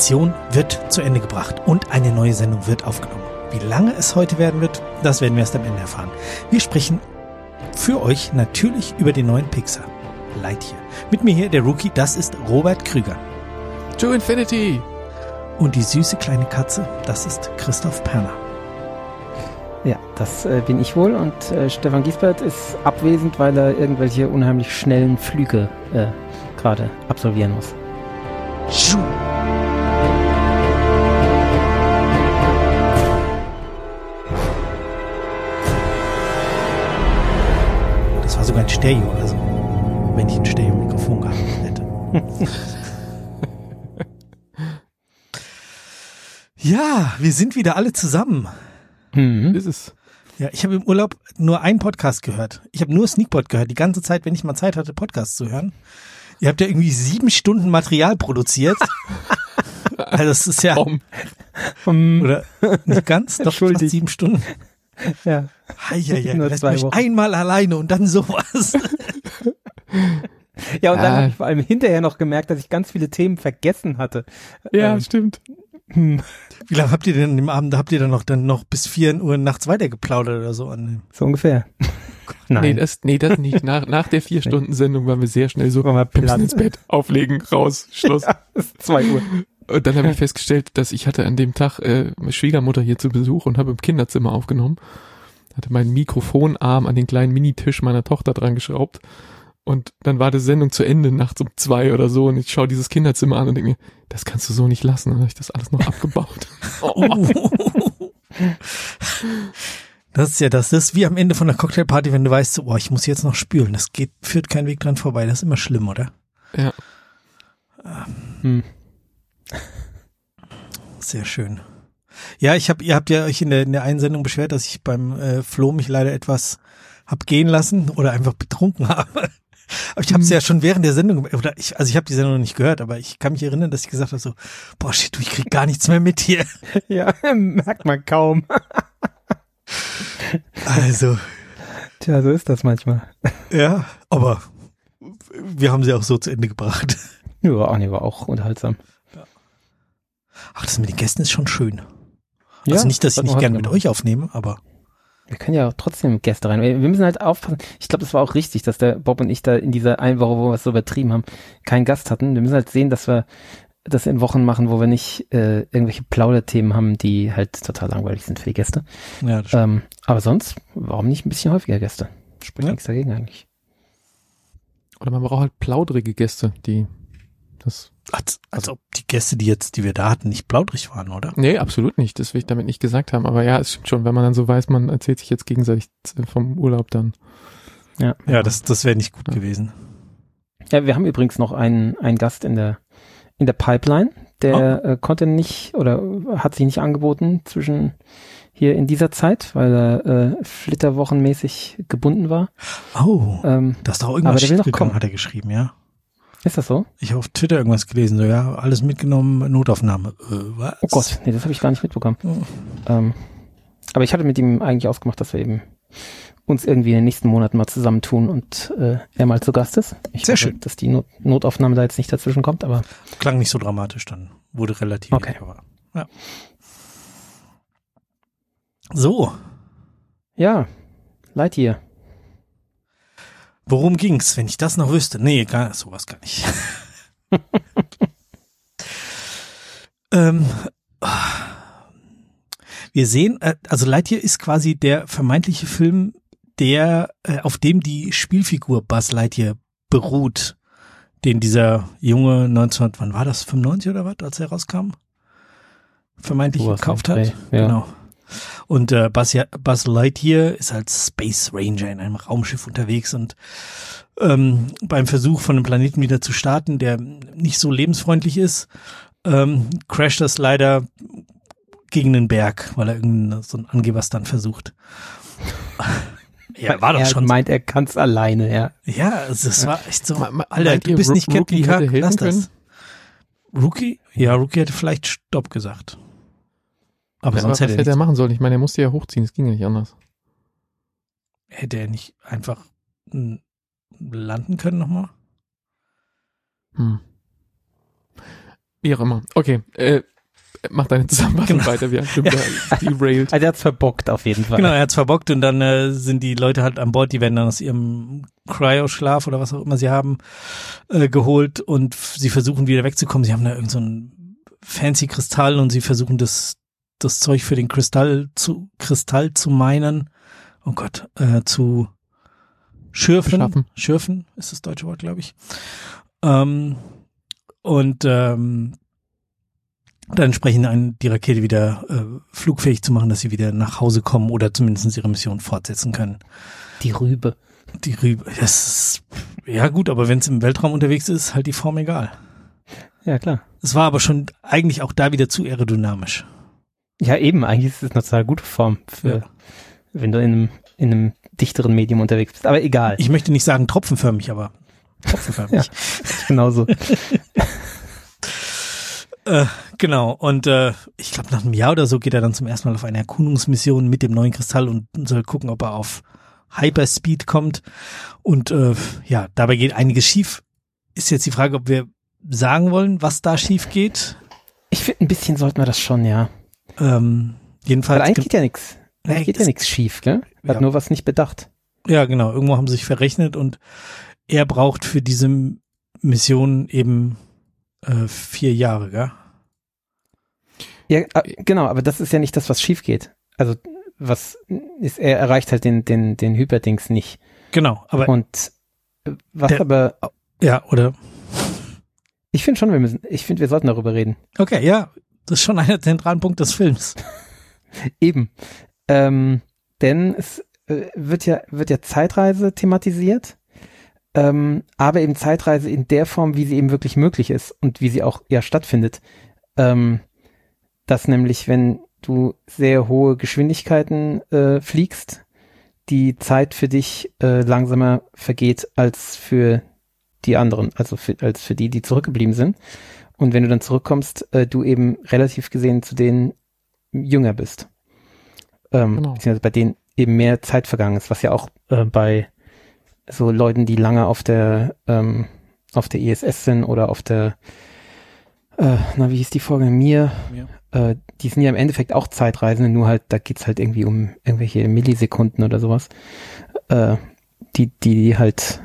Mission wird zu Ende gebracht und eine neue Sendung wird aufgenommen. Wie lange es heute werden wird, das werden wir erst am Ende erfahren. Wir sprechen für euch natürlich über den neuen Pixar. Lightyear. Mit mir hier der Rookie, das ist Robert Krüger. To Infinity! Und die süße kleine Katze, das ist Christoph Perner. Ja, das äh, bin ich wohl und äh, Stefan Giesbert ist abwesend, weil er irgendwelche unheimlich schnellen Flüge äh, gerade absolvieren muss. Schuh. Sogar ein Stereo, also wenn ich ein Stereo-Mikrofon gehabt hätte. ja, wir sind wieder alle zusammen. Mhm. Ist es. Ja, ich habe im Urlaub nur einen Podcast gehört. Ich habe nur Sneakpot gehört, die ganze Zeit, wenn ich mal Zeit hatte, Podcasts zu hören. Ihr habt ja irgendwie sieben Stunden Material produziert. also das ist ja oder nicht ganz, doch fast sieben Stunden. Ja. Hei, hei, hei. Lässt mich Wochen. einmal alleine und dann sowas. Ja, und dann ah. habe ich vor allem hinterher noch gemerkt, dass ich ganz viele Themen vergessen hatte. Ja, ähm, stimmt. Hm. Wie lange habt ihr denn im Abend, habt ihr dann noch dann noch bis vier Uhr nachts weitergeplaudert oder so an? So ungefähr. Nein. Nee, das, nee, das nicht. Nach, nach der vier Stunden Sendung waren wir sehr schnell so, wir müssen ins Bett, auflegen, raus, Schluss. Ja, zwei Uhr. Und dann habe ich festgestellt, dass ich hatte an dem Tag äh, meine Schwiegermutter hier zu Besuch und habe im Kinderzimmer aufgenommen. Hatte meinen Mikrofonarm an den kleinen Minitisch meiner Tochter dran geschraubt und dann war die Sendung zu Ende, nachts um zwei oder so, und ich schaue dieses Kinderzimmer an und denke mir, das kannst du so nicht lassen. Dann habe ich das alles noch abgebaut. oh. Das ist ja das, das ist wie am Ende von der Cocktailparty, wenn du weißt, so, oh, ich muss jetzt noch spülen. Das geht, führt kein Weg dran vorbei. Das ist immer schlimm, oder? Ja. Hm. Sehr schön. Ja, ich habe, ihr habt ja euch in der, in der Einsendung beschwert, dass ich beim äh, Flo mich leider etwas hab gehen lassen oder einfach betrunken habe. Aber ich habe es ja schon während der Sendung, oder ich, also ich habe die Sendung noch nicht gehört, aber ich kann mich erinnern, dass ich gesagt habe so, boah shit, du, ich krieg gar nichts mehr mit hier. Ja, merkt man kaum. Also. Tja, so ist das manchmal. Ja, aber wir haben sie auch so zu Ende gebracht. Ja, Anni war auch unterhaltsam. Ach, das mit den Gästen ist schon schön. Ja, also nicht, dass ich nicht gerne mit euch aufnehme, aber wir können ja auch trotzdem Gäste rein. Wir müssen halt aufpassen. Ich glaube, das war auch richtig, dass der Bob und ich da in dieser einen Woche, wo wir es so übertrieben haben, keinen Gast hatten. Wir müssen halt sehen, dass wir das in Wochen machen, wo wir nicht äh, irgendwelche Plauderthemen haben, die halt total langweilig sind für die Gäste. Ja, das ähm, aber sonst, warum nicht ein bisschen häufiger Gäste? Spricht ja. nichts dagegen eigentlich. Oder man braucht halt plaudrige Gäste, die das als, als ob die Gäste, die jetzt, die wir da hatten, nicht plaudrig waren, oder? Nee, absolut nicht. Das will ich damit nicht gesagt haben. Aber ja, es stimmt schon, wenn man dann so weiß, man erzählt sich jetzt gegenseitig vom Urlaub dann. Ja, ja das, das wäre nicht gut ja. gewesen. Ja, wir haben übrigens noch einen, einen Gast in der, in der Pipeline. Der oh. äh, konnte nicht oder hat sich nicht angeboten zwischen hier in dieser Zeit, weil er äh, flitterwochenmäßig gebunden war. Oh, ähm, das ist doch irgendwas schief gegangen, hat er geschrieben, ja? Ist das so? Ich habe auf Twitter irgendwas gelesen, so ja, alles mitgenommen, Notaufnahme. Äh, was? Oh Gott, nee, das habe ich gar nicht mitbekommen. Oh. Ähm, aber ich hatte mit ihm eigentlich ausgemacht, dass wir eben uns irgendwie in den nächsten Monaten mal zusammentun und äh, er mal zu Gast ist. Ich Sehr hoffe, schön. Dass die Not Notaufnahme da jetzt nicht dazwischen kommt, aber. Klang nicht so dramatisch dann. Wurde relativ. Okay. Ja. So. Ja. Lightyear. Worum ging's, wenn ich das noch wüsste? Nee, gar, sowas gar nicht. ähm, wir sehen, äh, also Lightyear ist quasi der vermeintliche Film, der, äh, auf dem die Spielfigur Buzz Lightyear beruht, den dieser junge 19, wann war das, 95 oder was, als er rauskam? Vermeintlich gekauft hat. Ja. Genau. Und äh, Buzz, Buzz Lightyear ist als Space Ranger in einem Raumschiff unterwegs und ähm, beim Versuch von einem Planeten wieder zu starten, der nicht so lebensfreundlich ist, ähm, crasht das leider gegen den Berg, weil er irgendeinen so einen Angeberstand versucht. Ja, war doch er schon. meint, er kann's alleine, ja. Ja, also es war echt so, Alter, du bist nicht Captain Kirk, lass das. Rookie? Ja, Rookie hätte vielleicht Stopp gesagt. Aber ja, sonst aber hätte, was hätte er machen sollen. Ich meine, er musste ja hochziehen, es ging ja nicht anders. Hätte er nicht einfach landen können nochmal? Hm. Wie auch immer. Okay, äh, mach deine Zusammenfassung Genau. weiter. Wir haben ja. derailed. Also er hat's verbockt auf jeden Fall. Genau, er hat's verbockt und dann äh, sind die Leute halt an Bord, die werden dann aus ihrem Cryo-Schlaf oder was auch immer sie haben, äh, geholt und sie versuchen wieder wegzukommen. Sie haben da irgend so ein fancy Kristall und sie versuchen das, das Zeug für den Kristall zu, Kristall zu meinen. Oh Gott, äh, zu schürfen. Beschaffen. Schürfen ist das deutsche Wort, glaube ich. Ähm, und ähm, dann entsprechend ein, die Rakete wieder äh, flugfähig zu machen, dass sie wieder nach Hause kommen oder zumindest ihre Mission fortsetzen können. Die Rübe. Die Rübe, das ist, ja gut, aber wenn es im Weltraum unterwegs ist, halt die Form egal. Ja, klar. Es war aber schon eigentlich auch da wieder zu aerodynamisch. Ja, eben, eigentlich ist es eine total gute Form für, Ja. wenn du in einem, in einem dichteren Medium unterwegs bist. Aber egal. Ich möchte nicht sagen tropfenförmig, aber tropfenförmig. Ja. Genauso. Äh, genau, und äh, ich glaube, nach einem Jahr oder so geht er dann zum ersten Mal auf eine Erkundungsmission mit dem neuen Kristall und soll gucken, ob er auf Hyperspeed kommt. Und äh, ja, dabei geht einiges schief. Ist jetzt die Frage, ob wir sagen wollen, was da schief geht. Ich finde, ein bisschen sollten wir das schon, ja. Ähm, jedenfalls. eigentlich geht ja nichts. Eigentlich geht ja nichts schief, gell? Hat Ja. nur was nicht bedacht. Ja, genau. Irgendwo haben sie sich verrechnet und er braucht für diese Mission eben äh, vier Jahre, gell? Ja, äh, genau, aber das ist ja nicht das, was schief geht. Also, was ist, er erreicht halt den, den, den Hyperdings nicht. Genau, aber Und äh, was Der- aber, ja, oder ich finde schon, wir müssen, ich finde, wir sollten darüber reden. okay, ja, das ist schon einer der zentralen Punkte des Films. Eben. Ähm, denn es äh, wird ja, wird ja Zeitreise thematisiert, ähm, aber eben Zeitreise in der Form, wie sie eben wirklich möglich ist und wie sie auch ja stattfindet. Ähm, dass nämlich, wenn du sehr hohe Geschwindigkeiten äh, fliegst, die Zeit für dich äh, langsamer vergeht als für die anderen, also für, als für die, die zurückgeblieben sind. Und wenn du dann zurückkommst, äh, du eben relativ gesehen zu denen jünger bist. Ähm, Genau. Beziehungsweise bei denen eben mehr Zeit vergangen ist, was ja auch äh, bei so Leuten, die lange auf der ähm, auf der ISS sind oder auf der äh, na wie hieß die Folge mir, äh, die sind ja im Endeffekt auch Zeitreisende, nur halt da geht's halt irgendwie um irgendwelche Millisekunden oder sowas, äh, die die halt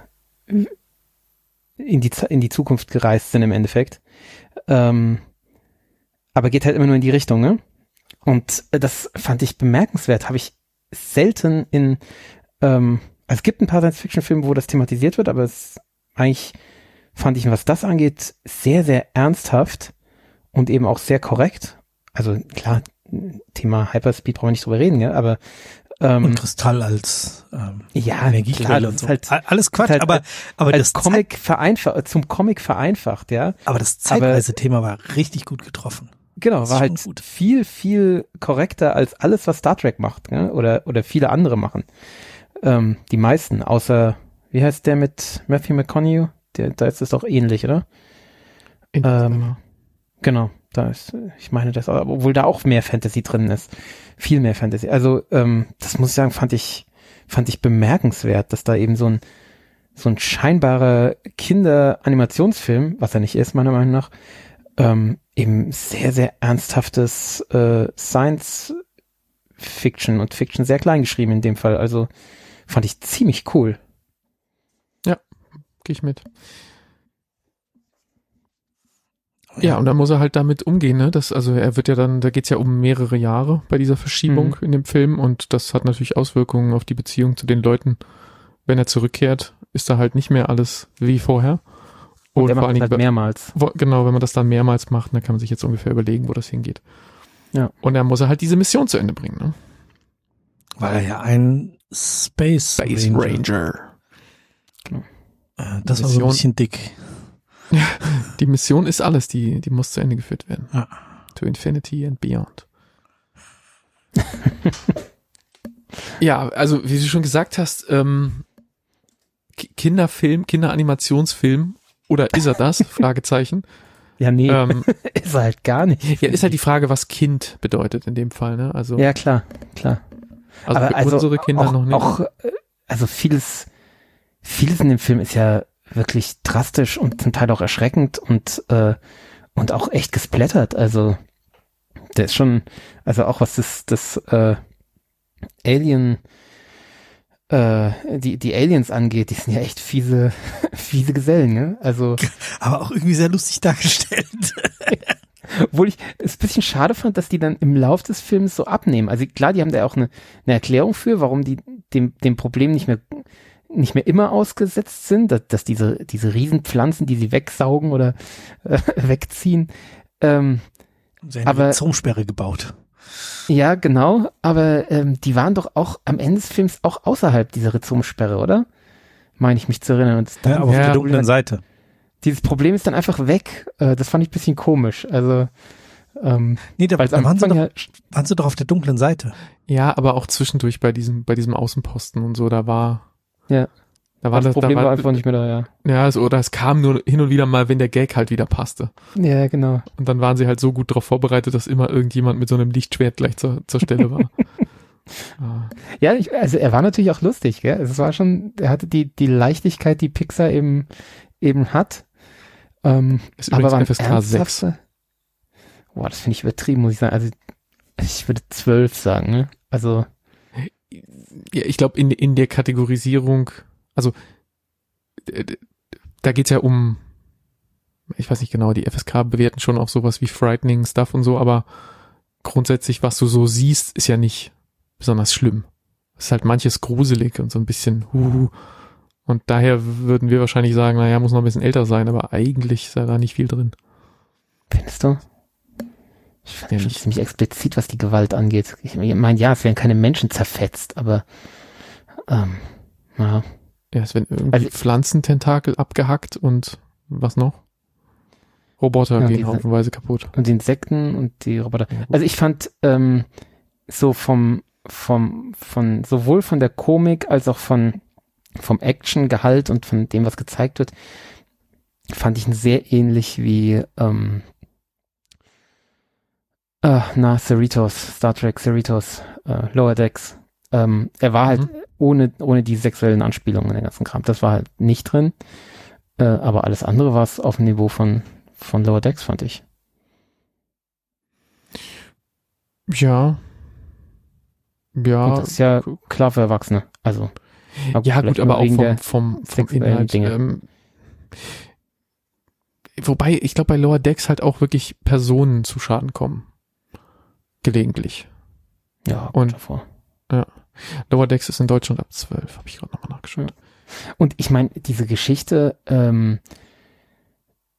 in die in die Zukunft gereist sind im Endeffekt. Ähm, aber geht halt immer nur in die Richtung, ne? Und äh, das fand ich bemerkenswert. Habe ich selten in, ähm, also es gibt ein paar Science-Fiction-Filme, wo das thematisiert wird, aber es eigentlich fand ich, was das angeht, sehr, sehr ernsthaft und eben auch sehr korrekt. Also klar, Thema Hyperspeed brauchen wir nicht drüber reden, ja, aber ähm, Und Kristall als ähm, ja, Energiequelle klar, und so. halt, Alles Quatsch, halt aber, aber, als das Comic vereinfacht, zum Comic vereinfacht, ja. aber das Zeitreisethema war richtig gut getroffen. Genau, war halt gut. viel, viel korrekter als alles, was Star Trek macht, ja? oder, oder viele andere machen. Ähm, die meisten, außer, wie heißt der mit Matthew McConaughey? Der, da ist es doch ähnlich, oder? Ähm, genau, da ist, ich meine das, obwohl da auch mehr Fantasy drin ist. Viel mehr Fantasy. Also, ähm, das muss ich sagen, fand ich, fand ich bemerkenswert, dass da eben so ein, so ein scheinbarer Kinder-Animationsfilm, was er nicht ist, meiner Meinung nach, ähm, eben sehr, sehr ernsthaftes äh, Science Fiction und Fiction sehr klein geschrieben in dem Fall. Also fand ich ziemlich cool. Gehe ich mit. Ja, und dann muss er halt damit umgehen, ne? Das, also er wird ja dann, da geht's ja um mehrere Jahre bei dieser Verschiebung Mhm. in dem Film und das hat natürlich Auswirkungen auf die Beziehung zu den Leuten. Wenn er zurückkehrt, ist da halt nicht mehr alles wie vorher. Und Und er vor macht es halt Dingen, mehrmals. wo- genau, wenn man das dann mehrmals macht, dann kann man sich jetzt ungefähr überlegen, wo das hingeht. Ja. Und dann muss er halt diese Mission zu Ende bringen, ne? War er ja ein Space, Ranger. Äh, Das war so ein Mission. bisschen dick. Die Mission ist alles, die, die muss zu Ende geführt werden. Ja. To Infinity and Beyond. ja, also wie du schon gesagt hast, ähm, Ki- Kinderfilm, Kinderanimationsfilm oder ist er das? Fragezeichen. Ja, nee, ähm, ist er halt gar nicht. ja, ist halt die Frage, was Kind bedeutet in dem Fall, ne? Also, Ja, klar, klar. also Aber für unsere Kinder auch, noch nicht. Auch, äh, also vieles, vieles in dem Film ist ja wirklich drastisch und zum Teil auch erschreckend und, äh, und auch echt gesplattert. Also der ist schon, also auch was das, das äh, Alien, äh, die, die Aliens angeht, die sind ja echt fiese, fiese Gesellen, ne? Also. Aber auch irgendwie sehr lustig dargestellt. Obwohl ich es ein bisschen schade fand, dass die dann im Lauf des Films so abnehmen. Also klar, die haben da auch eine, eine Erklärung für, warum die dem, dem Problem nicht mehr nicht mehr immer ausgesetzt sind, dass, dass diese, diese Riesenpflanzen, die sie wegsaugen oder äh, wegziehen. Ähm, Sie haben eine Zaumsperre gebaut. Ja, genau, aber ähm, die waren doch auch am Ende des Films auch außerhalb dieser Rhizomsperre, oder? Meine ich mich zu erinnern. Und ja, aber auf der dunklen Seite. Dieses Problem ist dann einfach weg. Äh, das fand ich ein bisschen komisch. Also ähm, nee, da, da waren, sie doch, ja, waren sie doch auf der dunklen Seite. Ja, aber auch zwischendurch bei diesem, bei diesem Außenposten und so, da war. Ja. Da war das, das Problem da war, war einfach nicht mehr da, ja. Ja, also, oder es kam nur hin und wieder mal, wenn der Gag halt wieder passte. Ja, genau. Und dann waren sie halt so gut darauf vorbereitet, dass immer irgendjemand mit so einem Lichtschwert gleich zur, zur Stelle war. ah. Ja, ich, also er war natürlich auch lustig, gell? Es war schon, er hatte die, die Leichtigkeit, die Pixar eben, eben hat. Ähm, ist aber war FSK 6. Boah, das finde ich übertrieben, muss ich sagen. Also ich würde zwölf sagen, ne? Also. Ja, ich glaube, in, in der Kategorisierung also da geht's ja um, ich weiß nicht genau, die FSK bewerten schon auch sowas wie Frightening Stuff und so, aber grundsätzlich, was du so siehst, ist ja nicht besonders schlimm. Es ist halt manches gruselig und so ein bisschen huhu. Und daher würden wir wahrscheinlich sagen, naja, muss noch ein bisschen älter sein, aber eigentlich ist da nicht viel drin. Findest du? Ich fand ja, ziemlich explizit, was die Gewalt angeht. Ich meine, ja, es werden keine Menschen zerfetzt, aber ähm, ja. Ja, es werden irgendwie also, Pflanzententakel abgehackt und was noch? Roboter ja, gehen haufenweise kaputt. Und die Insekten und die Roboter. Also ich fand ähm, so vom vom von sowohl von der Komik als auch von vom Actiongehalt und von dem, was gezeigt wird, fand ich ihn sehr ähnlich wie ähm, äh, na Cerritos, Star Trek Cerritos, äh, Lower Decks. Ähm, er war halt mhm. ohne, ohne die sexuellen Anspielungen in den ganzen Kram. Das war halt nicht drin. Äh, aber alles andere war es auf dem Niveau von, von Lower Decks, fand ich. Ja. Ja. Und das ist ja klar für Erwachsene. Also. Ja, gut, aber auch vom, vom, vom Inhalt. Ähm, wobei, ich glaube, bei Lower Decks halt auch wirklich Personen zu Schaden kommen. Gelegentlich. Ja, und davor. Ja. Lower Decks ist in Deutschland ab 12, habe ich gerade nochmal nachgeschaut. Und ich meine, diese Geschichte, ähm,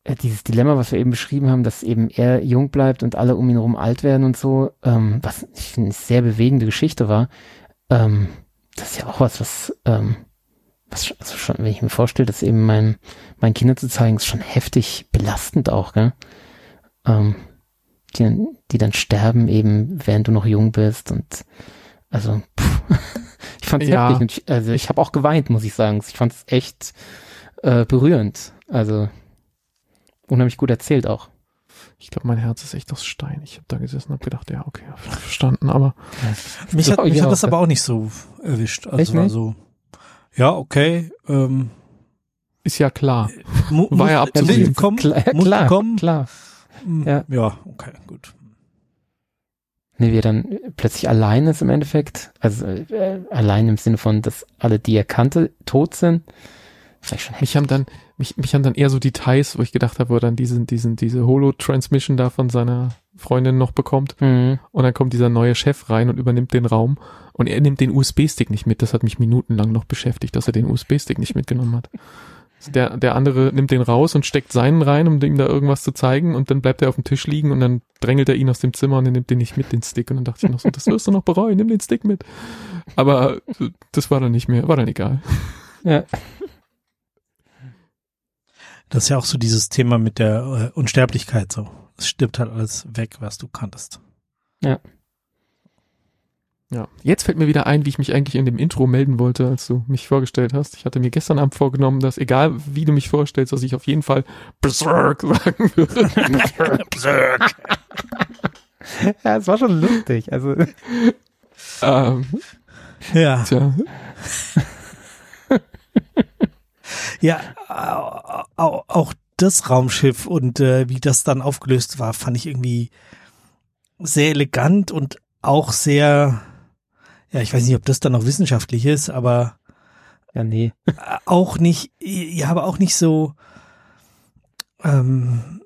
äh, dieses Dilemma, was wir eben beschrieben haben, dass eben er jung bleibt und alle um ihn herum alt werden und so, ähm, was ich finde eine sehr bewegende Geschichte war, ähm, das ist ja auch was, was, ähm, was also schon, wenn ich mir vorstelle, das eben mein, meinen Kindern zu zeigen, ist schon heftig belastend auch, gell? Ähm, die, die dann sterben eben, während du noch jung bist und also, pff, ich fand es ja. heftig. Ich, also ich habe auch geweint, muss ich sagen. Ich fand es echt äh, berührend. Also unheimlich gut erzählt auch. Ich glaube, mein Herz ist echt aus Stein. Ich habe da gesessen und habe gedacht, ja, okay, verstanden, aber ja. mich hat, mich hat das aber auch nicht so erwischt. Also war so, ja, okay, ähm, ist ja klar. War ja abzusehen. Kommen, klar, klar, klar. Hm, ja. ja, okay, gut. Nee, wie er dann plötzlich allein ist im Endeffekt. Also äh, allein im Sinne von, dass alle, die er kannte, tot sind. Vielleicht schon mich haben dann, mich, mich haben dann eher so Details, wo ich gedacht habe, wo er dann diesen, diesen, diese Holo-Transmission da von seiner Freundin noch bekommt. Mhm. Und dann kommt dieser neue Chef rein und übernimmt den Raum. Und er nimmt den USB-Stick nicht mit. Das hat mich minutenlang noch beschäftigt, dass er den USB-Stick nicht mitgenommen hat. Der, der andere nimmt den raus und steckt seinen rein, um ihm da irgendwas zu zeigen und dann bleibt er auf dem Tisch liegen und dann drängelt er ihn aus dem Zimmer und er nimmt den nicht mit, den Stick. Und dann dachte ich noch so, das wirst du noch bereuen, nimm den Stick mit. Aber das war dann nicht mehr, war dann egal. Ja. Das ist ja auch so dieses Thema mit der äh, Unsterblichkeit so. Es stirbt halt alles weg, was du kanntest. Ja. Ja, jetzt fällt mir wieder ein, wie ich mich eigentlich in dem Intro melden wollte, als du mich vorgestellt hast. Ich hatte mir gestern Abend vorgenommen, dass egal wie du mich vorstellst, dass ich auf jeden Fall Berserk sagen würde. Berserk. ja, es war schon lustig. Also ähm, ja. Tja. ja, auch, das Raumschiff und äh, wie das dann aufgelöst war, fand ich irgendwie sehr elegant und auch sehr, ja, ich weiß nicht, ob das dann noch wissenschaftlich ist, aber Ja, nee. auch nicht, ja, aber auch nicht so, ähm,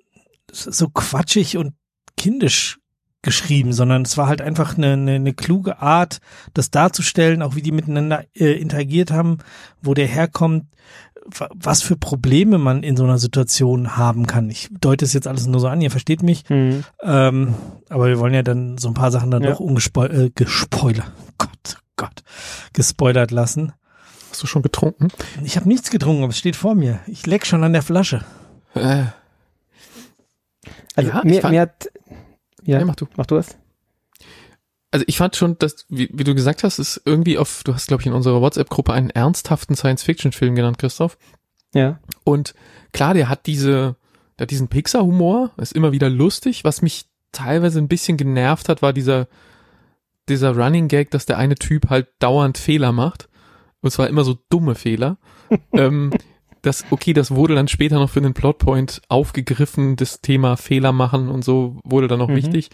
so quatschig und kindisch geschrieben, sondern es war halt einfach eine, eine, eine kluge Art, das darzustellen, auch wie die miteinander äh, interagiert haben, wo der herkommt, was für Probleme man in so einer Situation haben kann. Ich deute es jetzt alles nur so an, ihr versteht mich, Hm. ähm, aber wir wollen ja dann so ein paar Sachen dann Ja. doch ungespoilert, äh, gespoilert, Gott, Gott, gespoilert lassen. Hast du schon getrunken? Ich habe nichts getrunken, aber es steht vor mir. Ich leck schon an der Flasche. Äh, Also Ja, mir, mir hat, ja, ja, mach du. mach du es? Also ich fand schon, dass, wie, wie du gesagt hast, ist irgendwie auf, du hast, glaube ich, in unserer WhatsApp-Gruppe einen ernsthaften Science-Fiction-Film genannt, Christoph. Ja. Und klar, der hat diese, der hat diesen Pixar-Humor, ist immer wieder lustig. Was mich teilweise ein bisschen genervt hat, war dieser, dieser Running Gag, dass der eine Typ halt dauernd Fehler macht. Und zwar immer so dumme Fehler. ähm, das, okay, das wurde dann später noch für den Plotpoint aufgegriffen, das Thema Fehler machen und so wurde dann noch Mhm. wichtig.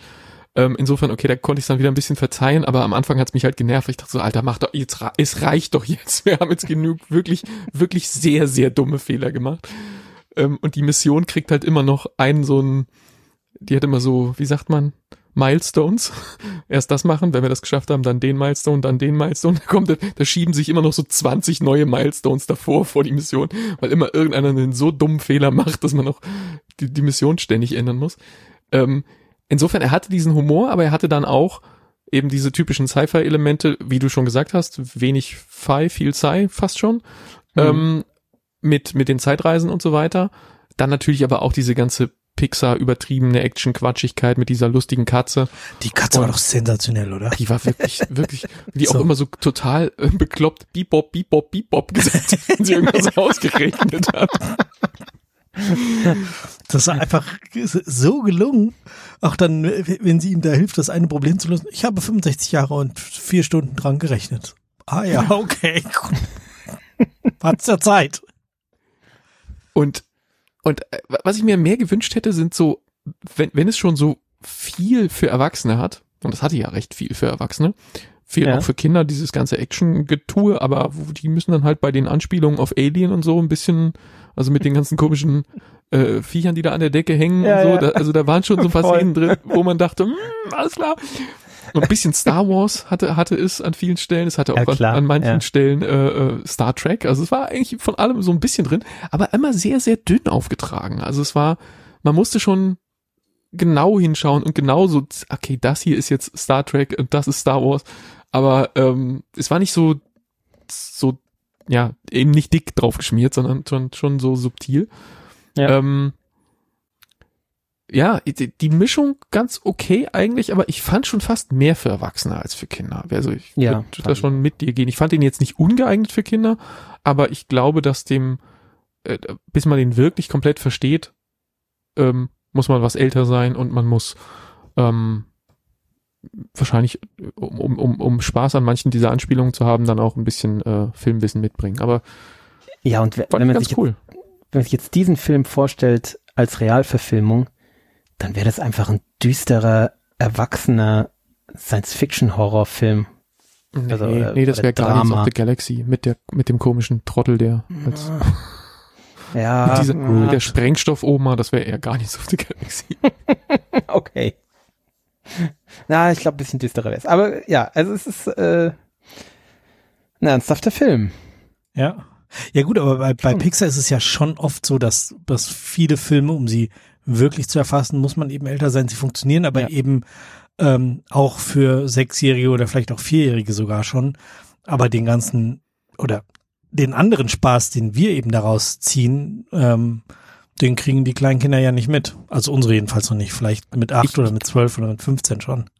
Ähm, insofern, okay, da konnte ich es dann wieder ein bisschen verzeihen, aber am Anfang hat es mich halt genervt. Ich dachte so, Alter, mach doch, jetzt, es reicht doch jetzt. Wir haben jetzt genug wirklich, wirklich sehr, sehr dumme Fehler gemacht. Ähm, und die Mission kriegt halt immer noch einen so ein, die hat immer so, wie sagt man, Milestones. Erst das machen, wenn wir das geschafft haben, dann den Milestone, dann den Milestone. Da kommt, da schieben sich immer noch so 20 neue Milestones davor vor die Mission, weil immer irgendeiner einen so dummen Fehler macht, dass man auch die, die Mission ständig ändern muss. Ähm, insofern, er hatte diesen Humor, aber er hatte dann auch eben diese typischen Sci-Fi-Elemente, wie du schon gesagt hast, wenig Fi, viel Sci, fast schon, Mhm. ähm, mit, mit den Zeitreisen und so weiter. Dann natürlich aber auch diese ganze Pixar übertriebene Action-Quatschigkeit mit dieser lustigen Katze. Die Katze war Und- doch sensationell, oder? Die war wirklich, wirklich, die So. auch immer so total äh, bekloppt Bebop, Bebop, Bebop gesagt wenn sie irgendwas ausgerechnet hat. Das war einfach so gelungen. Auch dann, wenn sie ihm da hilft, das eine Problem zu lösen. Ich habe 65 Jahre und vier Stunden dran gerechnet. Ah ja, okay. Hat's ja Zeit. Und, und äh, was ich mir mehr gewünscht hätte, sind so, wenn, wenn es schon so viel für Erwachsene hat, und das hatte ja recht viel für Erwachsene, viel Ja. auch für Kinder, dieses ganze Action-Getue, aber die müssen dann halt bei den Anspielungen auf Alien und so ein bisschen, also mit den ganzen komischen äh, Viechern, die da an der Decke hängen Ja, und so, ja. da, also da waren schon so ein paar Voll. Szenen drin, wo man dachte, hm, alles klar. Und ein bisschen Star Wars hatte, hatte es an vielen Stellen, es hatte auch Ja, an, klar, an manchen. Stellen äh, äh, Star Trek, also es war eigentlich von allem so ein bisschen drin, aber immer sehr, sehr dünn aufgetragen. Also es war, man musste schon genau hinschauen und genau so, okay, das hier ist jetzt Star Trek und das ist Star Wars, aber ähm, es war nicht so, so, ja, eben nicht dick drauf geschmiert, sondern schon, schon so subtil. Ja. Ähm, ja, die, Mischung ganz okay eigentlich, aber ich fand schon fast mehr für Erwachsene als für Kinder. Also ich Ja, würde da schon mit dir gehen. Ich fand den jetzt nicht ungeeignet für Kinder, aber ich glaube, dass dem, äh, bis man den wirklich komplett versteht, ähm, muss man was älter sein und man muss ähm, wahrscheinlich, um, um, um, Spaß an manchen dieser Anspielungen zu haben, dann auch ein bisschen äh, Filmwissen mitbringen. Aber Ja, und wenn man sich cool. jetzt, wenn man sich jetzt diesen Film vorstellt als Realverfilmung, dann wäre das einfach ein düsterer, erwachsener Science-Fiction-Horrorfilm. Nee, also, äh, nee, das wäre Guardians of the Galaxy mit der mit dem komischen Trottel, der als, Ja, mit, dieser, ja, mit der Sprengstoff-Oma, das wäre eher Guardians of the Galaxy. okay. Na, ich glaube, ein bisschen düsterer wäre es. Aber ja, also es ist äh, ein ernsthafter Film. Ja. Ja gut, aber bei, bei. Pixar ist es ja schon oft so, dass, dass viele Filme, um sie wirklich zu erfassen, muss man eben älter sein. Sie funktionieren aber Ja. eben ähm, auch für Sechsjährige oder vielleicht auch Vierjährige sogar schon. Aber den ganzen oder den anderen Spaß, den wir eben daraus ziehen, ähm, den kriegen die kleinen Kinder ja nicht mit. Also unsere jedenfalls noch nicht. Vielleicht mit acht Ich- oder mit zwölf oder mit 15 schon.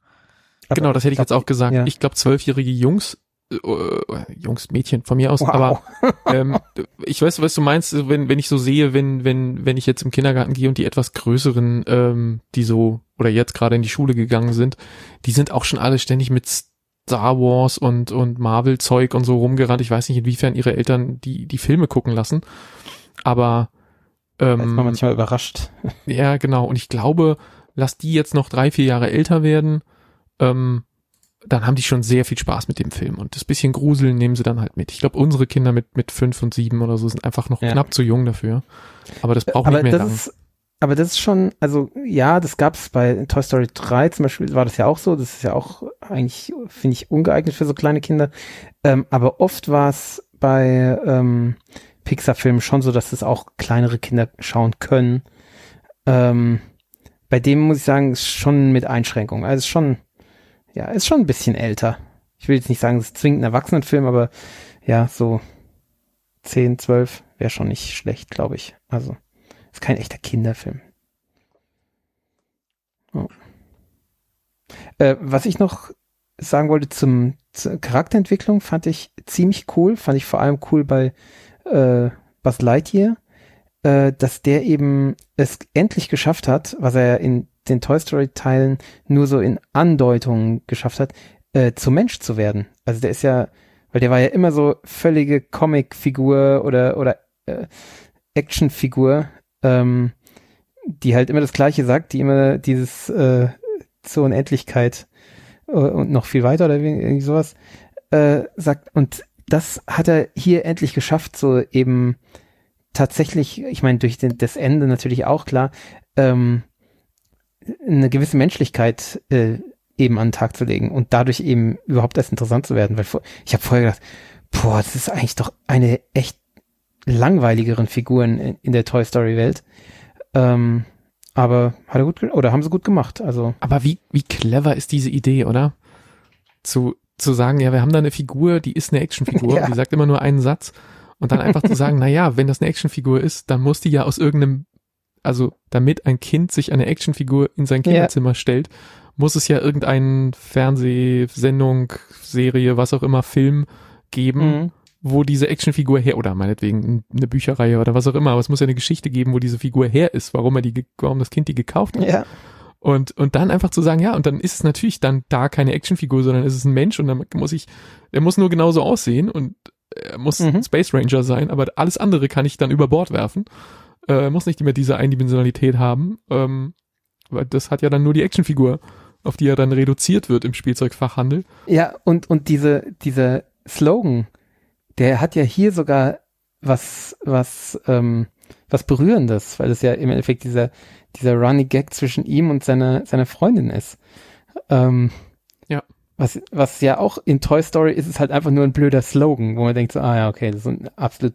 Aber genau, das hätte ich jetzt auch gesagt. ja. Ich glaube, zwölfjährige Jungs, äh, äh, Jungs, Mädchen von mir aus, Wow. aber ähm, ich weiß, was du meinst, wenn, wenn ich so sehe, wenn, wenn, wenn ich jetzt im Kindergarten gehe und die etwas größeren, ähm, die so, oder jetzt gerade in die Schule gegangen sind, die sind auch schon alle ständig mit Star Wars und, und Marvel-Zeug und so rumgerannt. Ich weiß nicht, inwiefern ihre Eltern die, die Filme gucken lassen. Aber Da ist man Ähm, manchmal überrascht. ja, genau. Und ich glaube, lass die jetzt noch drei, vier Jahre älter werden, ähm, dann haben die schon sehr viel Spaß mit dem Film. Und das bisschen Gruseln nehmen sie dann halt mit. Ich glaube, unsere Kinder mit, mit fünf und sieben oder so sind einfach noch Ja. knapp zu jung dafür. Aber das braucht aber nicht mehr das lang. ist, aber das ist schon, also ja, das gab es bei Toy Story 3 zum Beispiel, war das ja auch so. Das ist ja auch eigentlich, finde ich, ungeeignet für so kleine Kinder. Ähm, aber oft war es bei ähm, Pixar-Filmen schon so, dass es auch kleinere Kinder schauen können. Ähm, bei dem muss ich sagen, ist schon mit Einschränkungen. Also ist schon, ja, ist schon ein bisschen älter. Ich will jetzt nicht sagen, es ist zwingend ein Erwachsenenfilm, aber ja, so 10, 12 wäre schon nicht schlecht, glaube ich. Also ist kein echter Kinderfilm. Oh. Äh, was ich noch sagen wollte zum, zur Charakterentwicklung, fand ich ziemlich cool. Fand ich vor allem cool bei äh, Buzz Lightyear, äh, dass der eben es endlich geschafft hat, was er in den Toy Story Teilen nur so in Andeutungen geschafft hat, äh, zum Mensch zu werden. Also der ist ja, weil der war ja immer so völlige Comic-Figur oder oder äh, Action-Figur, ähm, die halt immer das Gleiche sagt, die immer dieses äh, zur Unendlichkeit äh, und noch viel weiter oder irgendwie sowas äh, sagt. Und das hat er hier endlich geschafft, so eben tatsächlich, ich meine, durch den, das Ende natürlich auch klar, ähm, eine gewisse Menschlichkeit äh, eben an den Tag zu legen und dadurch eben überhaupt erst interessant zu werden. Weil ich habe vorher gedacht, boah, das ist eigentlich doch eine echt langweiligeren Figuren in, in der Toy Story Welt. Ähm, aber hat er gut oder haben sie gut gemacht. Also Aber wie, wie clever ist diese Idee, oder? Zu, zu sagen, ja, wir haben da eine Figur, die ist eine Actionfigur, Ja. die sagt immer nur einen Satz. Und dann einfach zu sagen, na ja, wenn das eine Actionfigur ist, dann muss die ja aus irgendeinem, also damit ein Kind sich eine Actionfigur in sein Ja. Kinderzimmer stellt, muss es ja irgendeinen Fernsehsendung, Serie, was auch immer, Film geben, mhm. wo diese Actionfigur her, oder meinetwegen eine Bücherreihe oder was auch immer, aber es muss ja eine Geschichte geben, wo diese Figur her ist, warum er die, warum das Kind die gekauft hat. ja, Und, und dann einfach zu sagen, ja, und dann ist es natürlich dann da keine Actionfigur, sondern es ist ein Mensch und dann muss ich, er muss nur genauso aussehen und er muss Mhm. Space Ranger sein, aber alles andere kann ich dann über Bord werfen. Äh, Er muss nicht mehr diese Eindimensionalität haben, ähm, weil das hat ja dann nur die Actionfigur, auf die er dann reduziert wird im Spielzeugfachhandel. ja und und diese dieser Slogan, der hat ja hier sogar was was ähm, was berührendes, weil es ja im Endeffekt dieser dieser Running Gag zwischen ihm und seiner seiner Freundin ist. Ähm, Ja. Was, was ja auch in Toy Story ist, ist halt einfach nur ein blöder Slogan, wo man denkt so, ah ja, okay, das ist ein absolut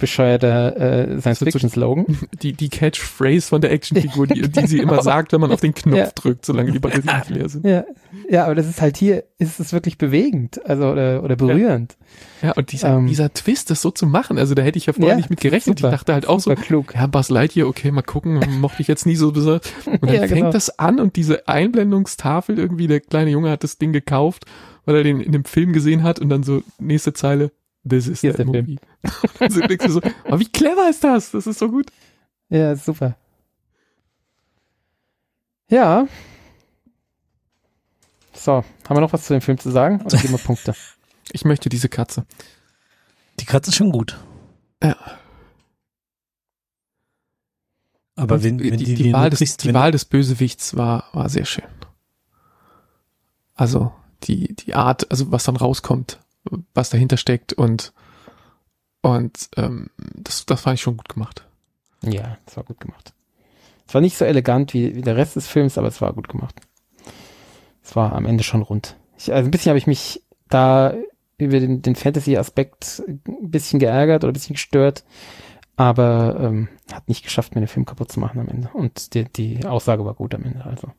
bescheuerter äh, Science-Fiction-Slogan. Die, die Catchphrase von der Actionfigur, die, die sie immer sagt, wenn man auf den Knopf Ja. drückt, solange die Batterien leer sind. Ja, ja, aber das ist halt hier, ist es wirklich bewegend, also oder, oder berührend. Ja, und dieser, Ähm. dieser Twist, das so zu machen, also da hätte ich ja vorher Ja, nicht mit gerechnet. super. Ich dachte halt auch so, klug. ja, Buzz Lightyear, okay, mal gucken, mochte ich jetzt nie so besonders. Und dann Ja, fängt genau. das an und diese Einblendungstafel irgendwie, der kleine Junge hat das Ding gekauft, weil er den in dem Film gesehen hat und dann so nächste Zeile, this is Hier that ist der movie. Denkst du so, aber wie clever ist das? Das ist so gut. Ja, super. Ja. So, haben wir noch was zu dem Film zu sagen? Oder geben wir Punkte? Ich möchte diese Katze. Die Katze ist schon gut. Ja. Aber Und wenn, wenn die, die, die, die Wahl, des, kriegst, die wenn- Wahl des Bösewichts war, war sehr schön. Also die, die Art, also was dann rauskommt, was dahinter steckt und und ähm, das, das fand ich schon gut gemacht. Ja, es war gut gemacht. Es war nicht so elegant wie, wie der Rest des Films, aber es war gut gemacht. Es war am Ende schon rund. Ich, also ein bisschen habe ich mich da über den, den Fantasy-Aspekt ein bisschen geärgert oder ein bisschen gestört, aber ähm, hat nicht geschafft, mir den Film kaputt zu machen am Ende. Und die, die Aussage war gut am Ende, also.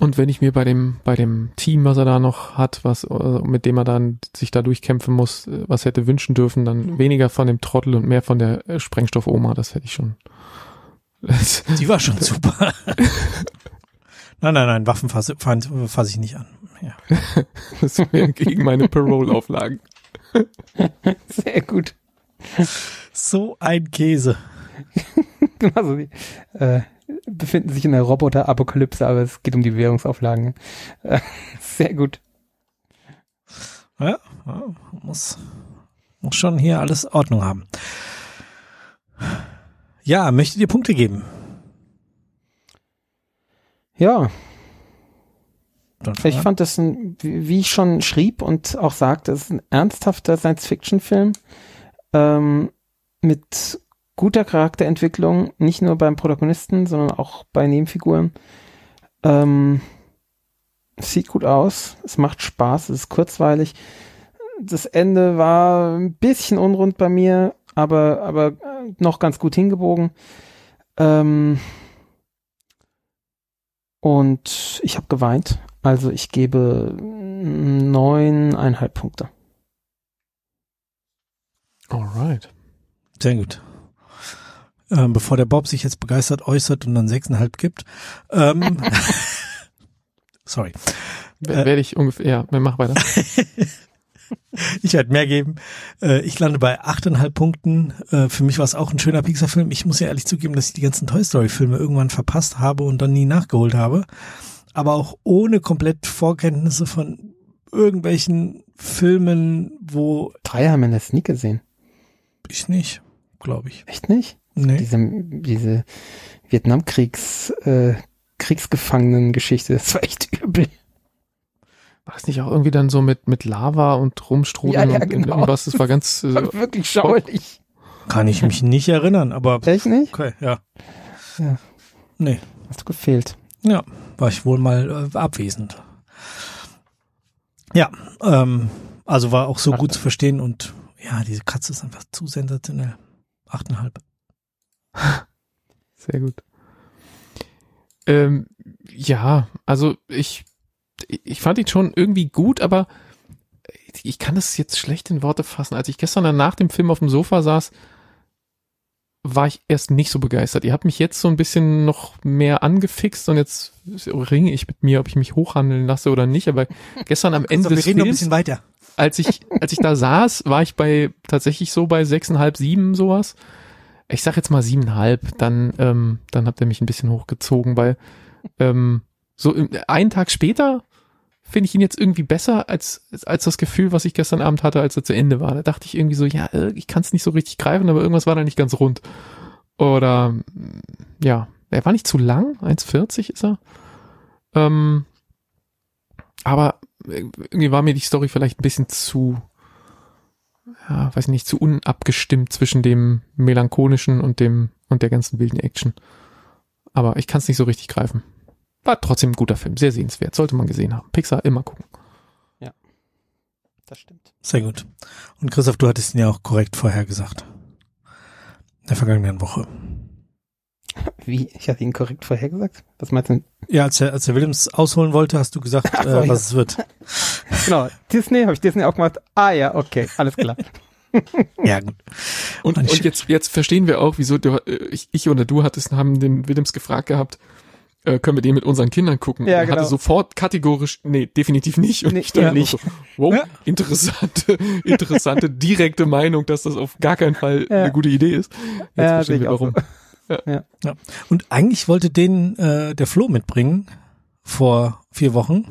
Und wenn ich mir bei dem bei dem Team, was er da noch hat, was äh, mit dem er dann sich da durchkämpfen muss, äh, was hätte wünschen dürfen, dann weniger von dem Trottel und mehr von der äh, Sprengstoff-Oma, das hätte ich schon. Die war schon super. nein, nein, nein, Waffen fasse, fasse ich nicht an. Ja. das wäre gegen meine Parole-Auflagen. Sehr gut. So ein Käse. Genauso wie, äh, befinden sich in der Roboter-Apokalypse, aber es geht um die Währungsauflagen. Äh, sehr gut. Ja, muss, muss schon hier alles Ordnung haben. Ja, möchtet ihr Punkte geben? Ja, ich fand das, ein, wie wie ich schon schrieb und auch sagte, es ist ein ernsthafter Science-Fiction-Film ähm, mit guter Charakterentwicklung, nicht nur beim Protagonisten, sondern auch bei Nebenfiguren. Ähm, sieht gut aus, es macht Spaß, es ist kurzweilig. Das Ende war ein bisschen unrund bei mir, aber, aber äh, noch ganz gut hingebogen. Ähm, und ich habe geweint. Also ich gebe neuneinhalb Punkte. Alright. Sehr gut. Ähm, bevor der Bob sich jetzt begeistert äußert und dann sechseinhalb gibt. Ähm, sorry. W- Äh. Werde ich ungefähr, ja, mach weiter. Ich werde mehr geben. Äh, ich lande bei achteinhalb Punkten. Äh, für mich war es auch ein schöner Pixar-Film. Ich muss ja ehrlich zugeben, dass ich die ganzen Toy Story-Filme irgendwann verpasst habe und dann nie nachgeholt habe. Aber auch ohne komplett Vorkenntnisse von irgendwelchen Filmen, wo Drei haben wir in der Sneak gesehen. ich nicht, glaube ich. Echt nicht? Nee. Diese, diese Vietnamkriegs, äh, Kriegsgefangenen-Geschichte, das war echt übel. War das nicht auch irgendwie dann so mit, mit Lava und Rumstrudeln Ja, ja, und genau. irgendwas? Das war ganz, äh, War wirklich schauerlich. Kann ich mich nicht erinnern, aber Echt nicht? okay, ja. Ja. Nee, Hast du gefehlt. ja, war ich wohl mal äh, abwesend. Ja, ähm, also war auch so Ach. gut zu verstehen und ja, diese Katze ist einfach zu sensationell. Achteinhalb. Sehr gut. Ähm, ja, also ich, ich fand ihn schon irgendwie gut, aber ich kann das jetzt schlecht in Worte fassen. Als ich gestern dann nach dem Film auf dem Sofa saß, war ich erst nicht so begeistert. Ihr habt mich jetzt so ein bisschen noch mehr angefixt und jetzt ringe ich mit mir, ob ich mich hochhandeln lasse oder nicht. Aber gestern am Ende Also, wir des reden noch ein Films, bisschen weiter. als ich, als ich da saß, war ich bei tatsächlich so bei sechseinhalb, sieben sowas. Ich sag jetzt mal siebeneinhalb, dann, ähm, dann habt ihr mich ein bisschen hochgezogen, weil ähm, so einen Tag später finde ich ihn jetzt irgendwie besser als, als das Gefühl, was ich gestern Abend hatte, als er zu Ende war. Da dachte ich irgendwie so, ja, äh, ich kann es nicht so richtig greifen, aber irgendwas war da nicht ganz rund. Oder mm, ja, er war nicht zu lang, 1,40 ist er. Ähm, aber irgendwie war mir die Story vielleicht ein bisschen zu, ja, weiß nicht, zu unabgestimmt zwischen dem melancholischen und dem und der ganzen wilden Action. Aber ich kann es nicht so richtig greifen. War trotzdem ein guter Film, sehr sehenswert, sollte man gesehen haben. Pixar immer gucken. Das stimmt. Sehr gut. Und Christoph, du hattest ihn ja auch korrekt vorhergesagt. In der vergangenen Woche. Wie? Ich hatte ihn korrekt vorhergesagt? Was meinst du? Ja, als der, als der Williams ausholen wollte, hast du gesagt, Ach so, äh, ja. was es wird. Genau, Disney, habe ich Disney auch gemacht. Ah ja, okay, alles klar. Ja, gut. Und, und Sch- jetzt, jetzt verstehen wir auch, wieso du, äh, ich, ich oder du hattest, haben den Williams gefragt gehabt, äh, können wir den mit unseren Kindern gucken? Ja, er hatte genau. sofort kategorisch, nee, definitiv nicht. Und Nee, ich dann ja. nur so, wow, Ja. interessante, interessante, direkte Meinung, dass das auf gar keinen Fall Ja. eine gute Idee ist. Jetzt Ja, verstehen sehe ich auch warum. Und eigentlich wollte den äh, der Flo mitbringen vor vier Wochen,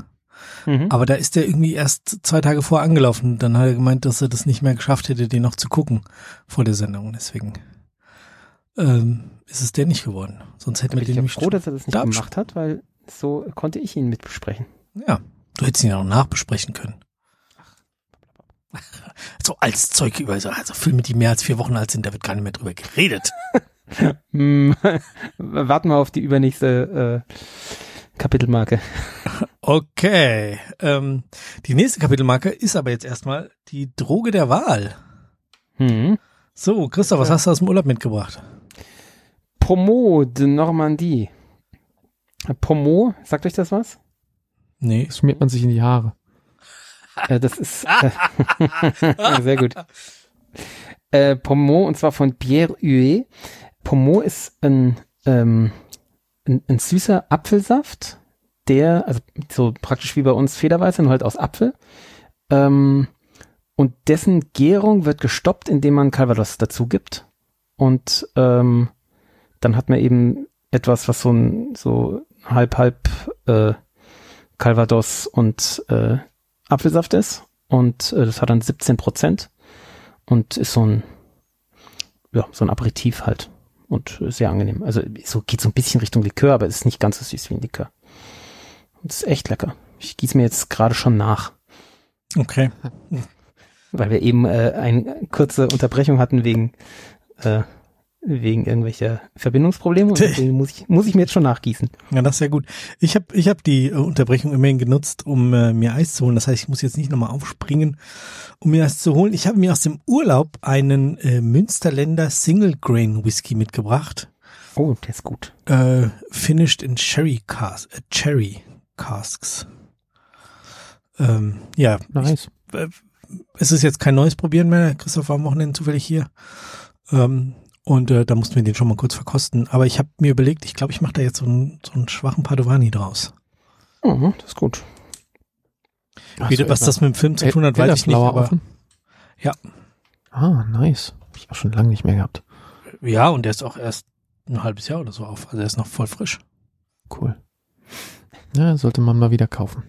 Mhm. aber da ist der irgendwie erst zwei Tage vor angelaufen. Dann hat er gemeint, dass er das nicht mehr geschafft hätte, den noch zu gucken vor der Sendung. Deswegen ähm, ist es der nicht geworden. Sonst hätten wir ich den bin nämlich froh, dass er das nicht gemacht hat, weil so konnte ich ihn mitbesprechen. Ja, du hättest ihn ja noch nachbesprechen können. So als Zeug über so also Filme, die mehr als vier Wochen alt sind, da wird gar nicht mehr drüber geredet. Hm, warten wir auf die übernächste äh, Kapitelmarke. Okay, ähm, die nächste Kapitelmarke ist aber jetzt erstmal die Droge der Wahl. Mhm. So, Christoph, was hast du aus dem Urlaub mitgebracht? Pommeau de Normandie. Pommeau, sagt euch das was? Nee. Das schmiert man sich in die Haare. Äh, das ist äh, sehr gut. Äh, Pommeau und zwar von Pierre Huet. Pommeau ist ein, ähm, ein, ein süßer Apfelsaft, der, also so praktisch wie bei uns Federweiße, nur halt aus Apfel. Ähm, und dessen Gärung wird gestoppt, indem man Calvados dazu gibt. Und ähm, dann hat man eben etwas, was so ein so halb halb äh, Calvados und äh, Apfelsaft ist. Und äh, das hat dann 17 Prozent und ist so ein ja, so ein Aperitif halt. Und sehr angenehm. Also so geht so ein bisschen Richtung Likör, aber ist nicht ganz so süß wie ein Likör. Und ist echt lecker. Ich gieße mir jetzt gerade schon nach, Okay. weil wir eben äh, eine kurze Unterbrechung hatten wegen äh, wegen irgendwelcher Verbindungsprobleme deswegen muss ich muss ich mir jetzt schon nachgießen. Ja, das ist ja gut. Ich habe ich hab die äh, Unterbrechung immerhin genutzt, um äh, mir Eis zu holen. Das heißt, ich muss jetzt nicht nochmal aufspringen, um mir Eis zu holen. Ich habe mir aus dem Urlaub einen äh, Münsterländer Single Grain Whisky mitgebracht. Oh, der ist gut. Äh, finished in Cherry Cas äh, Cherry Casks. Ähm, ja, Nice. es ist jetzt kein neues Probieren mehr. Christoph war am Wochenende zufällig hier. Ähm, und äh, da mussten wir den schon mal kurz verkosten. Aber ich habe mir überlegt, ich glaube, ich mache da jetzt so einen, so einen schwachen Padovani draus. Mhm, das ist gut. Ach Wie, so, was das mit dem Film zu tun hat, weiß ich nicht. Aber, offen? Ja. Ah, nice. Hab ich auch schon lange nicht mehr gehabt. ja, und der ist auch erst ein halbes Jahr oder so auf. Also er ist noch voll frisch. Cool. Ja, sollte man mal wieder kaufen.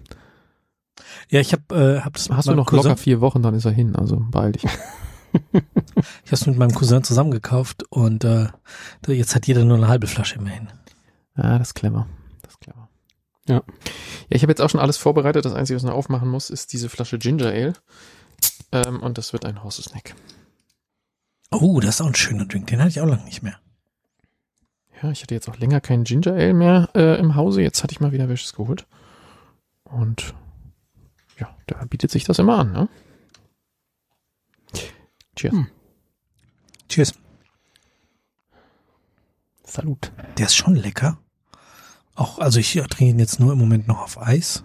Ja, ich habe äh, hab das Hast du noch Cousin, locker vier Wochen, dann ist er hin. Also beeil dich. ich hab's mit meinem Cousin zusammen gekauft und äh, jetzt hat jeder nur eine halbe Flasche immerhin. Ja, das ist clever. Das ist clever. Ja. Ja, ich habe jetzt auch schon alles vorbereitet. Das Einzige, was ich noch aufmachen muss, ist diese Flasche Ginger Ale. Ähm, und das wird ein Horse Snack. Oh, das ist auch ein schöner Drink. Den hatte ich auch lange nicht mehr. Ja, ich hatte jetzt auch länger kein Ginger Ale mehr äh, im Hause. Jetzt hatte ich mal wieder welches geholt. Und ja, da bietet sich das immer an, ne? Cheers. Hm. Cheers. Salut. Der ist schon lecker. Auch, also ich trinke ihn jetzt nur im Moment noch auf Eis.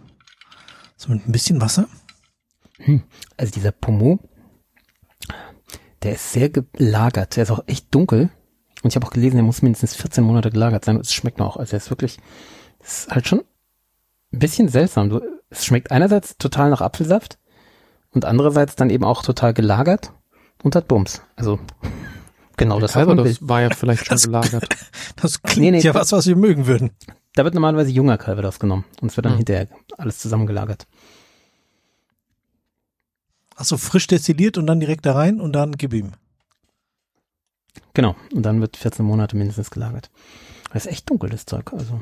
So mit ein bisschen Wasser. Also dieser Pommeau, der ist sehr gelagert. Der ist auch echt dunkel. Und ich habe auch gelesen, der muss mindestens 14 Monate gelagert sein. Und es schmeckt noch. Also er ist wirklich, ist halt schon ein bisschen seltsam. Es schmeckt einerseits total nach Apfelsaft und andererseits dann eben auch total gelagert und hat Bums. Also genau das, was man will. War ja vielleicht schon Das- gelagert. Das klingt Nee, nee, ja das- was, was wir mögen würden. Da wird normalerweise junger Calvados genommen und es wird dann Hm. hinterher alles zusammengelagert. Achso, frisch destilliert und dann direkt da rein und dann gib ihm. Genau. Und dann wird 14 Monate mindestens gelagert. Das ist echt dunkel, das Zeug. Also,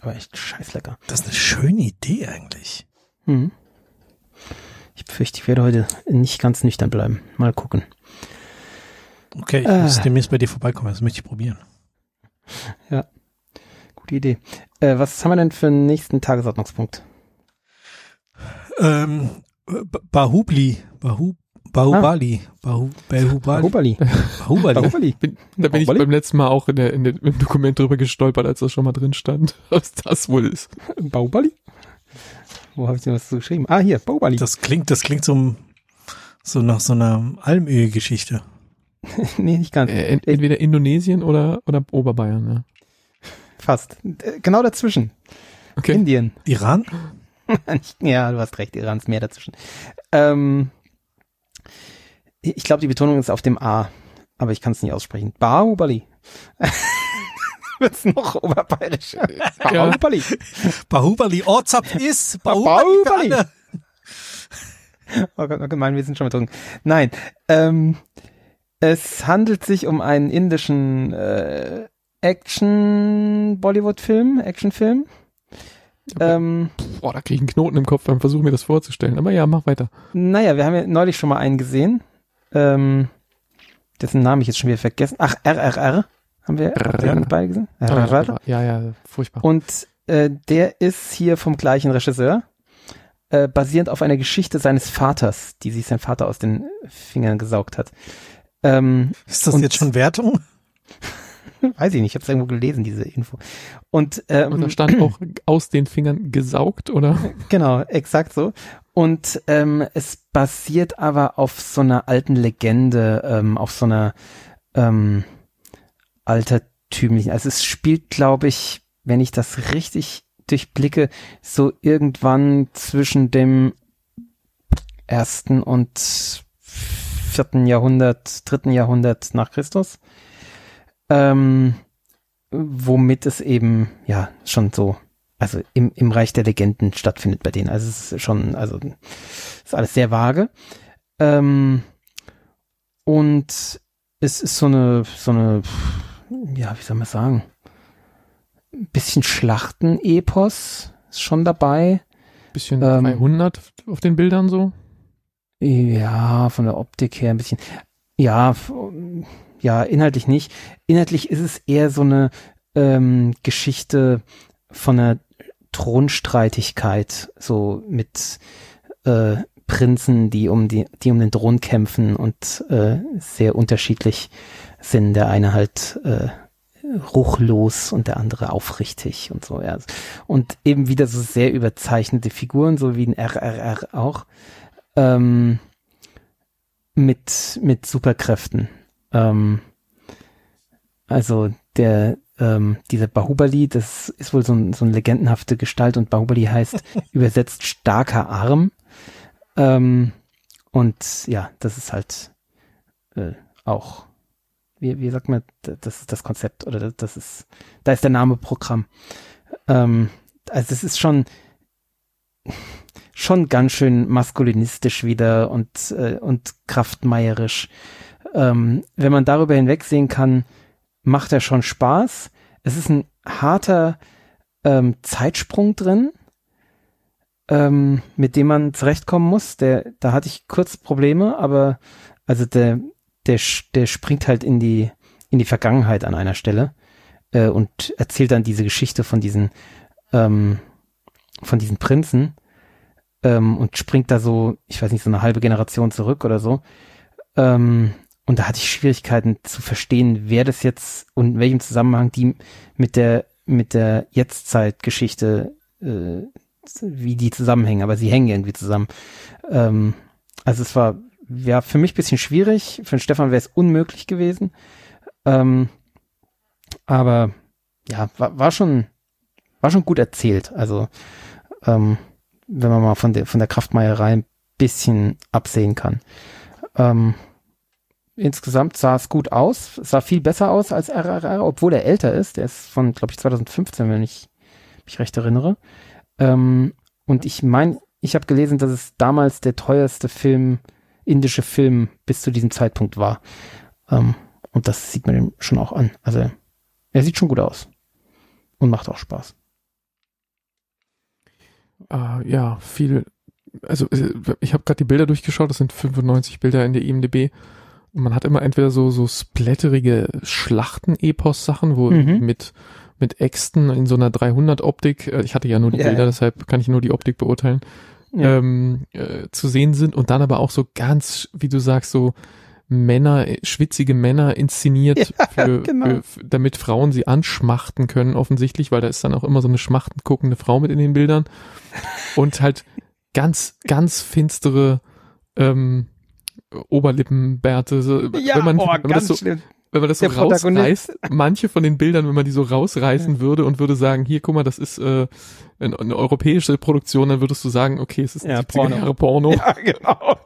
aber echt scheiß lecker. Das ist eine schöne Idee eigentlich. Mhm. Ich befürchte, ich werde heute nicht ganz nüchtern bleiben. Mal gucken. Okay, ich Ah. muss demnächst bei dir vorbeikommen. Das möchte ich probieren. Gute Idee. Äh, was haben wir denn für einen nächsten Tagesordnungspunkt? Ähm, Bahubli. Bahu, Bahubali. Bahu, Bahubali. Bahubali. Bahubali. Bahubali. Bin, da bin ich Baubali? beim letzten Mal auch in der, in der, im Dokument drüber gestolpert, als das schon mal drin stand, was das wohl ist. Bahubali? Wo habe ich denn was zu geschrieben? Ah, hier, Bahubali. Das klingt, das klingt so, so nach so einer Almöhe-Geschichte. nee, nicht ganz. Äh, ent, entweder Indonesien oder, oder Oberbayern, ja. Fast. Äh, Genau dazwischen. Okay. Indien. Iran? ja, du hast recht, Iran ist mehr dazwischen. Ähm, ich glaube, die Betonung ist auf dem A, aber ich kann es nicht aussprechen. Bahubali. Wird's noch oberbayerisch. Bahubali. Bahubali Ortsap ist Bahubali. alle. Oh Gott, oh gemein, wir sind schon betrunken. Nein, ähm, es handelt sich um einen indischen äh, Action-Bollywood-Film, Actionfilm. Ähm, Boah, da kriege ich einen Knoten im Kopf beim Versuch, mir das vorzustellen. Aber ja, mach weiter. naja, wir haben ja neulich schon mal einen gesehen. Ähm, dessen Namen ich jetzt schon wieder vergessen. Ach, RRR haben wir RRR. beide gesehen. Ja, ja, furchtbar. Und äh, der ist hier vom gleichen Regisseur, äh, basierend auf einer Geschichte seines Vaters, die sich sein Vater aus den Fingern gesaugt hat. Ähm, Ist das jetzt schon Wertung? weiß ich nicht, ich habe es irgendwo gelesen, diese Info. Und, ähm, Und da stand auch aus den Fingern gesaugt, oder? Genau, exakt so. Und ähm, es basiert aber auf so einer alten Legende, ähm, auf so einer ähm, altertümlichen. Also es spielt, glaube ich, wenn ich das richtig durchblicke, so irgendwann zwischen dem ersten und vierten Jahrhundert, dritten Jahrhundert nach Christus. Ähm, womit es eben, ja, schon so also im, im Reich der Legenden stattfindet bei denen. Also es ist schon, also ist alles sehr vage. Ähm, und es ist so eine, so eine, ja, wie soll man sagen, ein bisschen Schlachten-Epos ist schon dabei. Bisschen Ähm, 300 auf den Bildern so. Ja, von der Optik her ein bisschen. Ja, ja, inhaltlich nicht. Inhaltlich ist es eher so eine ähm, Geschichte von einer Thronstreitigkeit, so mit äh, Prinzen, die um die, die um den Thron kämpfen und äh, sehr unterschiedlich sind. Der eine halt äh, ruchlos und der andere aufrichtig und so. Ja. Und eben wieder so sehr überzeichnete Figuren, so wie ein RRR auch ähm, mit, mit Superkräften. Ähm, also der, ähm, dieser Bahubali, das ist wohl so, ein, so eine legendenhafte Gestalt und Bahubali heißt übersetzt starker Arm. Ähm, und ja, das ist halt äh, auch, wie, wie sagt man, das ist das Konzept oder das, das ist, da ist der Name Programm. Ähm, also es ist schon, schon ganz schön maskulinistisch wieder und, äh, und kraftmeierisch. Ähm, wenn man darüber hinwegsehen kann, macht er schon Spaß. Es ist ein harter ähm, Zeitsprung drin, ähm, mit dem man zurechtkommen muss. Der, da hatte ich kurz Probleme, aber also der, der, der springt halt in die, in die Vergangenheit an einer Stelle äh, und erzählt dann diese Geschichte von diesen, ähm, von diesen Prinzen ähm, und springt da so, ich weiß nicht, so eine halbe Generation zurück oder so. Ähm, und da hatte ich Schwierigkeiten zu verstehen, wer das jetzt und in welchem Zusammenhang die mit der mit der Jetztzeitgeschichte, äh, wie die zusammenhängen, aber sie hängen irgendwie zusammen. Ähm, also es war ja für mich bisschen schwierig, für den Stefan wäre es unmöglich gewesen. Ähm, aber ja, war, war schon war schon gut erzählt. Also ähm, wenn man mal von der von der Kraftmeierei ein bisschen absehen kann. Ähm, insgesamt sah es gut aus, sah viel besser aus als RRR, obwohl er älter ist. Der ist von, glaube ich, 2015, wenn ich mich recht erinnere. Ähm, und ich meine, ich habe gelesen, dass es damals der teuerste Film, indische Film bis zu diesem Zeitpunkt war. Ähm, und das sieht man ihm schon auch an. Also er sieht schon gut aus. Und macht auch Spaß. Äh, ja, viel. Also äh, ich habe gerade die Bilder durchgeschaut, das sind 95 Bilder in der IMDb. Und man hat immer entweder so so splatterige Schlachten-Epos-Sachen, wo Mhm. mit mit Äxten in so einer 300-Optik, äh, ich hatte ja nur die Ja, Bilder, deshalb kann ich nur die Optik beurteilen, Ja. ähm, äh, zu sehen sind und dann aber auch so ganz, wie du sagst, so Männer, äh, schwitzige Männer inszeniert, Ja, für, genau. für, damit Frauen sie anschmachten können, offensichtlich, weil da ist dann auch immer so eine schmachtend guckende Frau mit in den Bildern und halt ganz, ganz finstere ähm, Oberlippenbärte. So, Ja, wenn man, oh, wenn man das so, schlimm. wenn man das so Der rausreißt, manche von den Bildern, wenn man die so rausreißen würde und würde sagen, hier, guck mal, das ist äh, eine, eine europäische Produktion, dann würdest du sagen, okay, es ist ein Ja, 70er Porno. Jahre Porno. Ja, genau.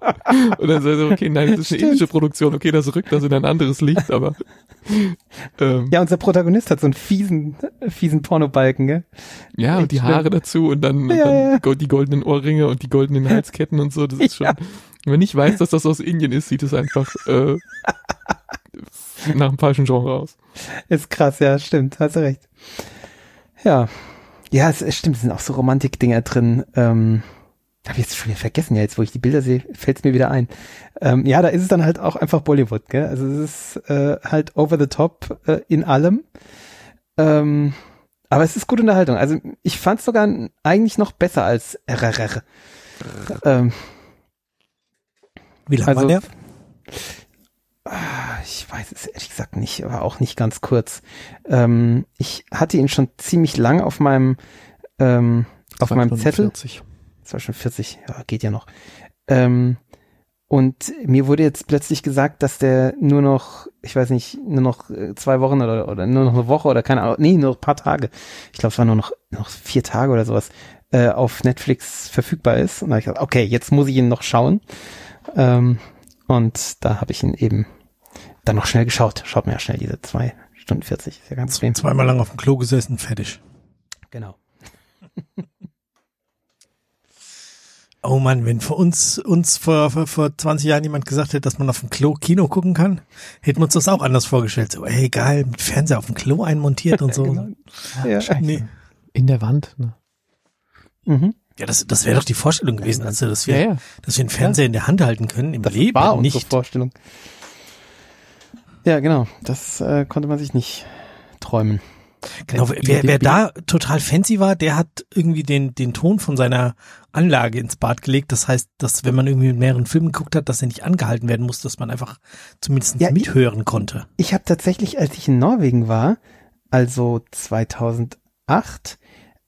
Und dann sagst du, okay, nein, das ist eine Stimmt. indische Produktion, okay, das rückt das in ein anderes Licht, aber ähm, Ja, unser Protagonist hat so einen fiesen, fiesen Pornobalken, gell? ja, und die echt Haare dazu und dann, Ja, dann ja. die goldenen Ohrringe und die goldenen Halsketten und so, das ist schon, wenn man nicht weiß, dass das aus Indien ist, sieht es einfach äh, nach dem falschen Genre aus. Ist krass, ja, stimmt, hast du recht. Ja. Ja, es, es stimmt, es sind auch so Romantik-Dinger drin. Ähm, hab ich jetzt schon wieder vergessen, ja, jetzt wo ich die Bilder sehe, fällt es mir wieder ein. Ähm, ja, da ist es dann halt auch einfach Bollywood, gell? Also es ist äh, halt over the top äh, in allem. Ähm, aber es ist gute Unterhaltung. Also ich fand es sogar eigentlich noch besser als RRR. Ähm, Wie lange Also- war der? Ah, Ich weiß es ehrlich gesagt nicht, aber auch nicht ganz kurz. Ähm, ich hatte ihn schon ziemlich lang auf meinem ähm, auf meinem Zettel. 40. Das war schon 40, ja, geht ja noch. Ähm, und mir wurde jetzt plötzlich gesagt, dass der nur noch, ich weiß nicht, nur noch äh, zwei Wochen oder, oder nur noch eine Woche oder keine Ahnung, nee, nur noch ein paar Tage. Ich glaube, es waren nur noch, noch vier Tage oder sowas, äh, auf Netflix verfügbar ist. Und da habe ich gesagt, okay, jetzt muss ich ihn noch schauen. Ähm, und da habe ich ihn eben dann noch schnell geschaut. Schaut mir ja schnell diese zwei Stunden 40, ist ja ganz Problem. Zweimal lang auf dem Klo gesessen, fertig. Genau. Oh Mann, wenn vor uns, uns vor, vor, vor 20 Jahren jemand gesagt hätte, dass man auf dem Klo Kino gucken kann, hätten wir uns das auch anders vorgestellt. So, ey, geil, mit Fernseher auf dem Klo einmontiert und so. Genau. Ja, Ja. Nee. In der Wand. Ne? Mhm. Ja, das, das wäre doch die Vorstellung gewesen, also, dass wir, Ja, ja. dass wir einen Fernseher in der Hand halten können, im Das Leben war nicht. Vorstellung. Ja, genau. Das äh, konnte man sich nicht träumen. Genau, wer, wer da total fancy war, der hat irgendwie den, den Ton von seiner Anlage ins Bad gelegt. Das heißt, dass wenn man irgendwie mit mehreren Filmen geguckt hat, dass er nicht angehalten werden muss, dass man einfach zumindest Ja, ich- mithören konnte. Ich habe tatsächlich, als ich in Norwegen war, also 2008,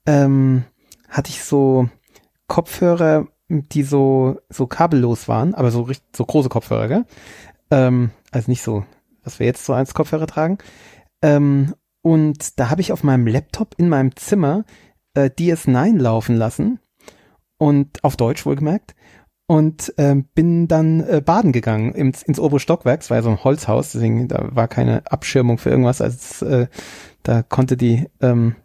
ähm, hatte ich so Kopfhörer, die so so kabellos waren, aber so richtig so große Kopfhörer, gell? Ähm, also nicht so, was wir jetzt so als Kopfhörer tragen. Ähm, und da habe ich auf meinem Laptop in meinem Zimmer äh, DS9 laufen lassen und auf Deutsch wohlgemerkt und ähm, bin dann äh, baden gegangen ins, ins obere Stockwerk. Es war ja so ein Holzhaus, deswegen da war keine Abschirmung für irgendwas. Also äh, da konnte die ähm,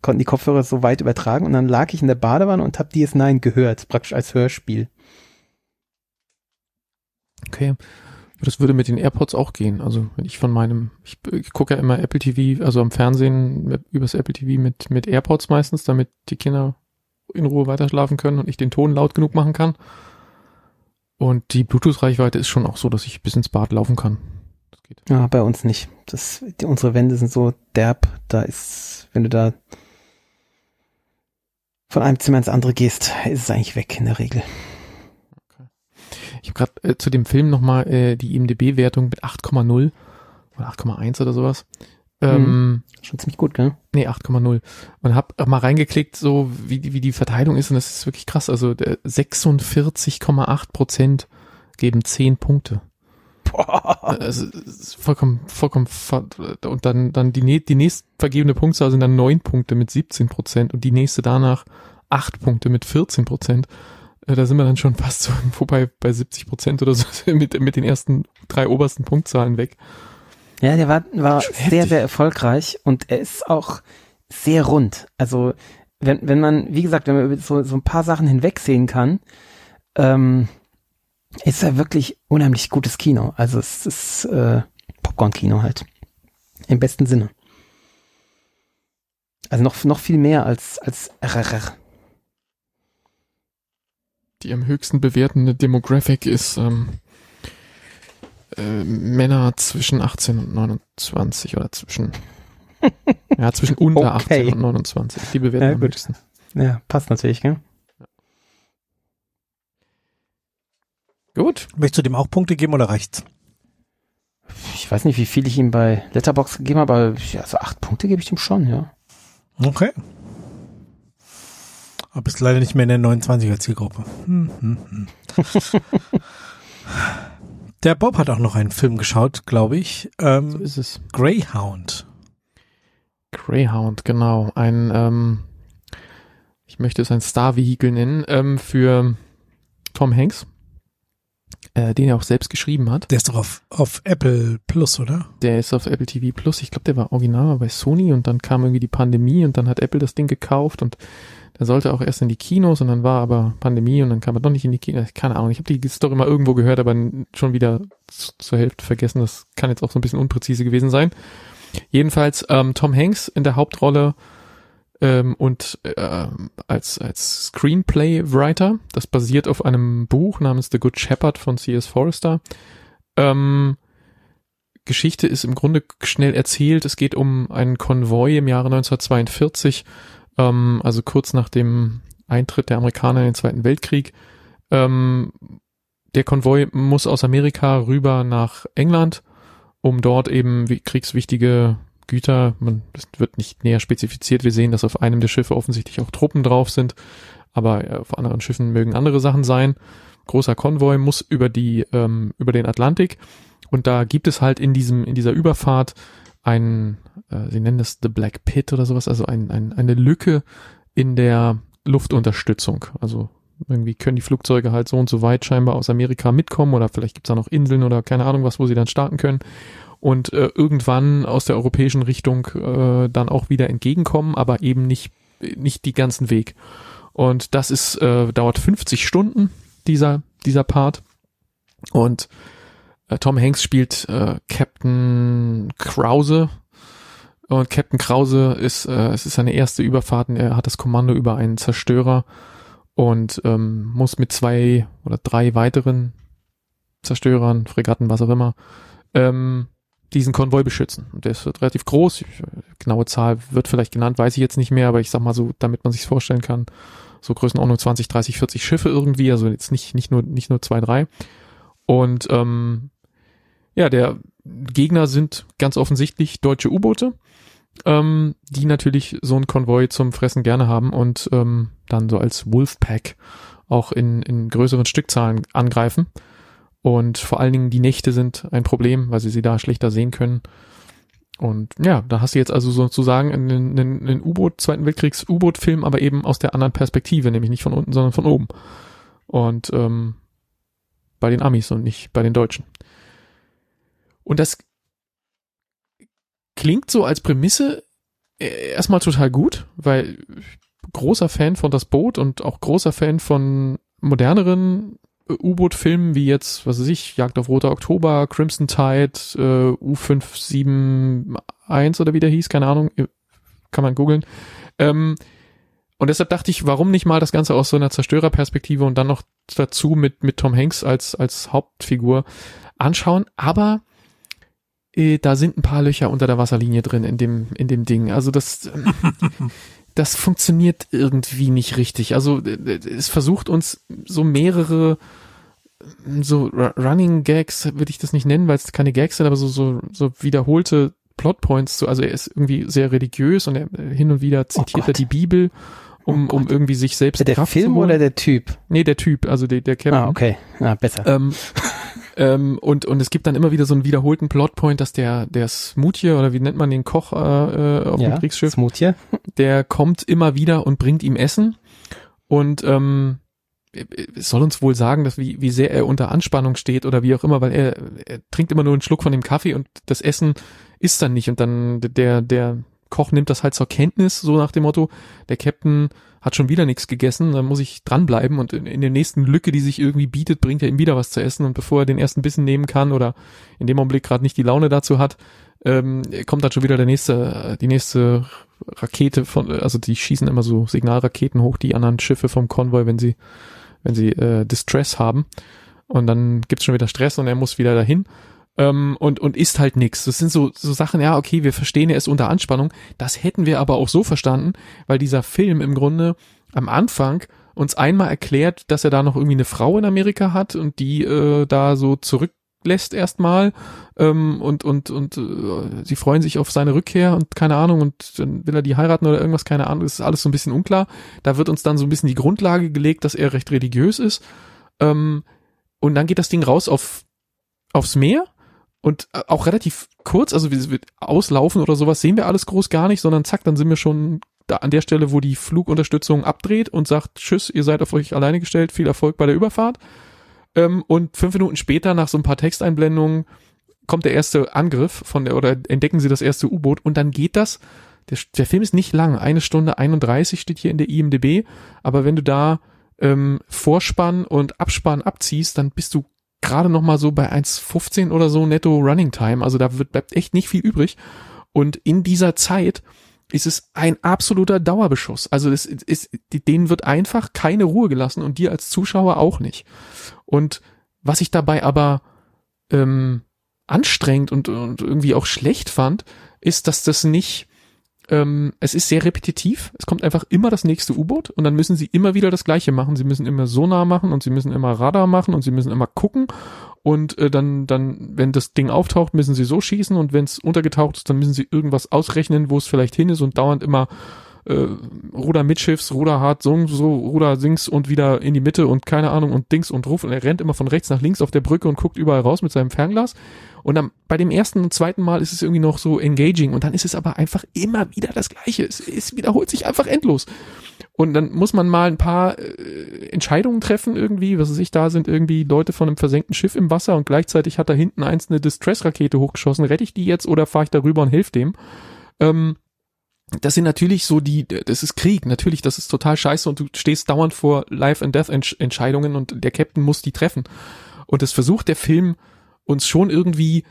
konnten die Kopfhörer so weit übertragen und dann lag ich in der Badewanne und habe DS9 gehört, praktisch als Hörspiel. Okay. Das würde mit den AirPods auch gehen. Also wenn ich von meinem, ich, ich gucke ja immer Apple TV, also am Fernsehen übers Apple TV mit, mit AirPods meistens, damit die Kinder in Ruhe weiterschlafen können und ich den Ton laut genug machen kann. Und die Bluetooth-Reichweite ist schon auch so, dass ich bis ins Bad laufen kann. Das geht. Ja, bei uns nicht. Das, die, unsere Wände sind so derb. Da ist, wenn du da von einem Zimmer ins andere gehst, ist es eigentlich weg in der Regel. Ich habe gerade äh, zu dem Film nochmal äh, die IMDB-Wertung mit 8,0 oder 8,1 oder sowas. Ähm, Schon ziemlich gut, gell? Nee, 8,0. Und hab mal reingeklickt, so wie, die- wie die Verteilung ist, und das ist wirklich krass. Also der 46,8 Prozent geben 10 Punkte. Boah. Also, vollkommen, vollkommen, und dann, dann die, die nächst vergebene Punktzahl sind dann 9 Punkte mit 17 Prozent und die nächste danach 8 Punkte mit 14 Prozent. Äh, Da sind wir dann schon fast so vorbei bei 70 Prozent oder so mit, mit den ersten drei obersten Punktzahlen weg. Ja, der war, war sehr, sehr erfolgreich und er ist auch sehr rund. Also, wenn, wenn man, wie gesagt, wenn man über so, so ein paar Sachen hinwegsehen kann, ähm, ist er wirklich unheimlich gutes Kino. Also es ist äh, Popcorn-Kino halt. Im besten Sinne. Also noch, noch viel mehr als, als RRR. Die am höchsten bewertende Demographic ist ähm, äh, Männer zwischen 18 und 29 oder zwischen ja zwischen unter Okay. 18 und 29. Die bewerten Ja, am gut. höchsten. Ja, passt natürlich, gell? Gut. Möchtest du dem auch Punkte geben oder reicht's? Ich weiß nicht, wie viel ich ihm bei Letterbox gegeben habe, aber ja, so acht Punkte gebe ich dem schon, ja. Okay. Aber bist leider nicht mehr in der 29er Zielgruppe. Hm, hm, hm. Der Bob hat auch noch einen Film geschaut, glaube ich. So Ähm, ist es. Greyhound. Greyhound, genau. Ein, ähm, ich möchte es ein Star-Vehikel nennen, ähm, für Tom Hanks, äh, den er auch selbst geschrieben hat. Der ist doch auf, auf Apple Plus, oder? Der ist auf Apple TV Plus. Ich glaube, der war original bei Sony und dann kam irgendwie die Pandemie und dann hat Apple das Ding gekauft und der sollte auch erst in die Kinos und dann war aber Pandemie und dann kam er doch nicht in die Kinos. Keine Ahnung. Ich habe die Story mal irgendwo gehört, aber schon wieder zur Hälfte vergessen. Das kann jetzt auch so ein bisschen unpräzise gewesen sein. Jedenfalls ähm, Tom Hanks in der Hauptrolle ähm, und ähm, als als Screenplay-Writer. Das basiert auf einem Buch namens The Good Shepherd von C.S. Forrester. Ähm, Geschichte ist im Grunde schnell erzählt. Es geht um einen Konvoi im Jahre 1942, ähm, also kurz nach dem Eintritt der Amerikaner in den Zweiten Weltkrieg. Ähm, der Konvoi muss aus Amerika rüber nach England, um dort eben kriegswichtige Güter, man, das wird nicht näher spezifiziert, wir sehen, dass auf einem der Schiffe offensichtlich auch Truppen drauf sind, aber äh, auf anderen Schiffen mögen andere Sachen sein. Großer Konvoi muss über die, ähm, über den Atlantik und da gibt es halt in diesem, in dieser Überfahrt ein, äh, sie nennen das The Black Pit oder sowas, also ein, ein, eine Lücke in der Luftunterstützung. Also irgendwie können die Flugzeuge halt so und so weit scheinbar aus Amerika mitkommen oder vielleicht gibt's da noch Inseln oder keine Ahnung was, wo sie dann starten können und äh, irgendwann aus der europäischen Richtung äh, dann auch wieder entgegenkommen, aber eben nicht, nicht die ganzen Weg. Und das ist, äh, dauert 50 Stunden, dieser, dieser Part. Und äh, Tom Hanks spielt äh, Captain Krause. Und Captain Krause ist, äh, es ist seine erste Überfahrt. Er hat das Kommando über einen Zerstörer und ähm, muss mit zwei oder drei weiteren Zerstörern, Fregatten, was auch immer, ähm, diesen Konvoi beschützen. Und der ist relativ groß. Genaue Zahl wird vielleicht genannt, weiß ich jetzt nicht mehr, aber ich sag mal so, damit man sich vorstellen kann, so Größenordnung 20, 30, 40 Schiffe irgendwie, also jetzt nicht, nicht nur, nicht nur zwei, drei. Und ähm, ja, der Gegner sind ganz offensichtlich deutsche U-Boote, ähm, die natürlich so ein Konvoi zum Fressen gerne haben und ähm, dann so als Wolfpack auch in, in größeren Stückzahlen angreifen. Und vor allen Dingen die Nächte sind ein Problem, weil sie sie da schlechter sehen können. Und ja, da hast du jetzt also sozusagen einen, einen, einen U-Boot, Zweiten Weltkriegs U-Boot-Film, aber eben aus der anderen Perspektive, nämlich nicht von unten, sondern von oben. Und ähm, bei den Amis und nicht bei den Deutschen. Und das klingt so als Prämisse äh, erstmal total gut, weil großer Fan von das Boot und auch großer Fan von moderneren U-Boot-Filmen wie jetzt, was weiß ich, Jagd auf Roter Oktober, Crimson Tide, äh, U571 oder wie der hieß, keine Ahnung, kann man googeln. Ähm, und deshalb dachte ich, warum nicht mal das Ganze aus so einer Zerstörerperspektive und dann noch dazu mit, mit Tom Hanks als, als Hauptfigur anschauen. Aber äh, da sind ein paar Löcher unter der Wasserlinie drin in dem, in dem Ding. Also das, das funktioniert irgendwie nicht richtig. Also es versucht uns so mehrere so Running Gags, würde ich das nicht nennen, weil es keine Gags sind, aber so, so, so wiederholte Plotpoints zu, also er ist irgendwie sehr religiös und er hin und wieder zitiert oh er die Bibel, um, oh um irgendwie sich selbst Der Kraft Film oder der Typ? Nee, der Typ, also der, der Captain. Ah, okay. Ah, besser. Ähm, ähm, und, und es gibt dann immer wieder so einen wiederholten Plotpoint, dass der, der Smoothie, oder wie nennt man den Koch äh, äh auf ja, dem Kriegsschiff? Smoothie. Der kommt immer wieder und bringt ihm Essen. Und ähm, es soll uns wohl sagen, dass wie, wie sehr er unter Anspannung steht oder wie auch immer, weil er, er trinkt immer nur einen Schluck von dem Kaffee und das Essen ist dann nicht. Und dann der, der Koch nimmt das halt zur Kenntnis, so nach dem Motto, der Captain hat schon wieder nichts gegessen, dann muss ich dranbleiben und in, in der nächsten Lücke, die sich irgendwie bietet, bringt er ihm wieder was zu essen und bevor er den ersten Bissen nehmen kann oder in dem Augenblick gerade nicht die Laune dazu hat, ähm, kommt dann schon wieder der nächste, die nächste Rakete von, also die schießen immer so Signalraketen hoch, die anderen Schiffe vom Konvoi, wenn sie, wenn sie äh, Distress haben. Und dann gibt's schon wieder Stress und er muss wieder dahin ähm, und, und isst halt nix. Das sind so, so Sachen, ja, okay, wir verstehen, er ist unter Anspannung. Das hätten wir aber auch so verstanden, weil dieser Film im Grunde am Anfang uns einmal erklärt, dass er da noch irgendwie eine Frau in Amerika hat und die äh, da so zurücklässt erstmal ähm, und und und äh, sie freuen sich auf seine Rückkehr und keine Ahnung und dann will er die heiraten oder irgendwas keine Ahnung das ist alles so ein bisschen unklar da wird uns dann so ein bisschen die Grundlage gelegt dass er recht religiös ist ähm, und dann geht das Ding raus auf aufs Meer und äh, auch relativ kurz, also wie wir auslaufen oder sowas, sehen wir alles groß gar nicht, sondern zack, dann sind wir schon da an der Stelle, wo die Flugunterstützung abdreht und sagt, tschüss, ihr seid auf euch alleine gestellt, viel Erfolg bei der Überfahrt. Ähm, und fünf Minuten später, nach so ein paar Texteinblendungen, kommt der erste Angriff von der, oder entdecken sie das erste U-Boot und dann geht das. Der, der Film ist nicht lang, eine Stunde 31 steht hier in der IMDB, aber wenn du da ähm, Vorspann und Abspann abziehst, dann bist du gerade noch mal so bei 1,15 oder so netto Running Time. Also da wird, bleibt echt nicht viel übrig. Und in dieser Zeit ist es ein absoluter Dauerbeschuss. Also es ist, denen wird einfach keine Ruhe gelassen und dir als Zuschauer auch nicht. Und was ich dabei aber ähm, anstrengend und, und irgendwie auch schlecht fand, ist, dass das nicht ähm, es ist sehr repetitiv. Es kommt einfach immer das nächste U-Boot und dann müssen sie immer wieder das Gleiche machen. Sie müssen immer Sonar machen und sie müssen immer Radar machen und sie müssen immer gucken und äh, dann, dann, wenn das Ding auftaucht, müssen sie so schießen und wenn es untergetaucht ist, dann müssen sie irgendwas ausrechnen, wo es vielleicht hin ist und dauernd immer äh, Ruder mitschiffs, Ruder hart, so, so, Ruder sinks und wieder in die Mitte und keine Ahnung und Dings und Ruf und er rennt immer von rechts nach links auf der Brücke und guckt überall raus mit seinem Fernglas. Und dann bei dem ersten und zweiten Mal ist es irgendwie noch so engaging und dann ist es aber einfach immer wieder das Gleiche. Es, es wiederholt sich einfach endlos. Und dann muss man mal ein paar äh, Entscheidungen treffen irgendwie, was weiß ich, da sind irgendwie Leute von einem versenkten Schiff im Wasser und gleichzeitig hat da hinten eins eine Distress-Rakete hochgeschossen. Rette ich die jetzt oder fahre ich darüber und helfe dem? Ähm, das sind natürlich so die, das ist Krieg, natürlich, das ist total scheiße und du stehst dauernd vor Life and Death Entscheidungen und der Captain muss die treffen. Und das versucht der Film uns schon irgendwie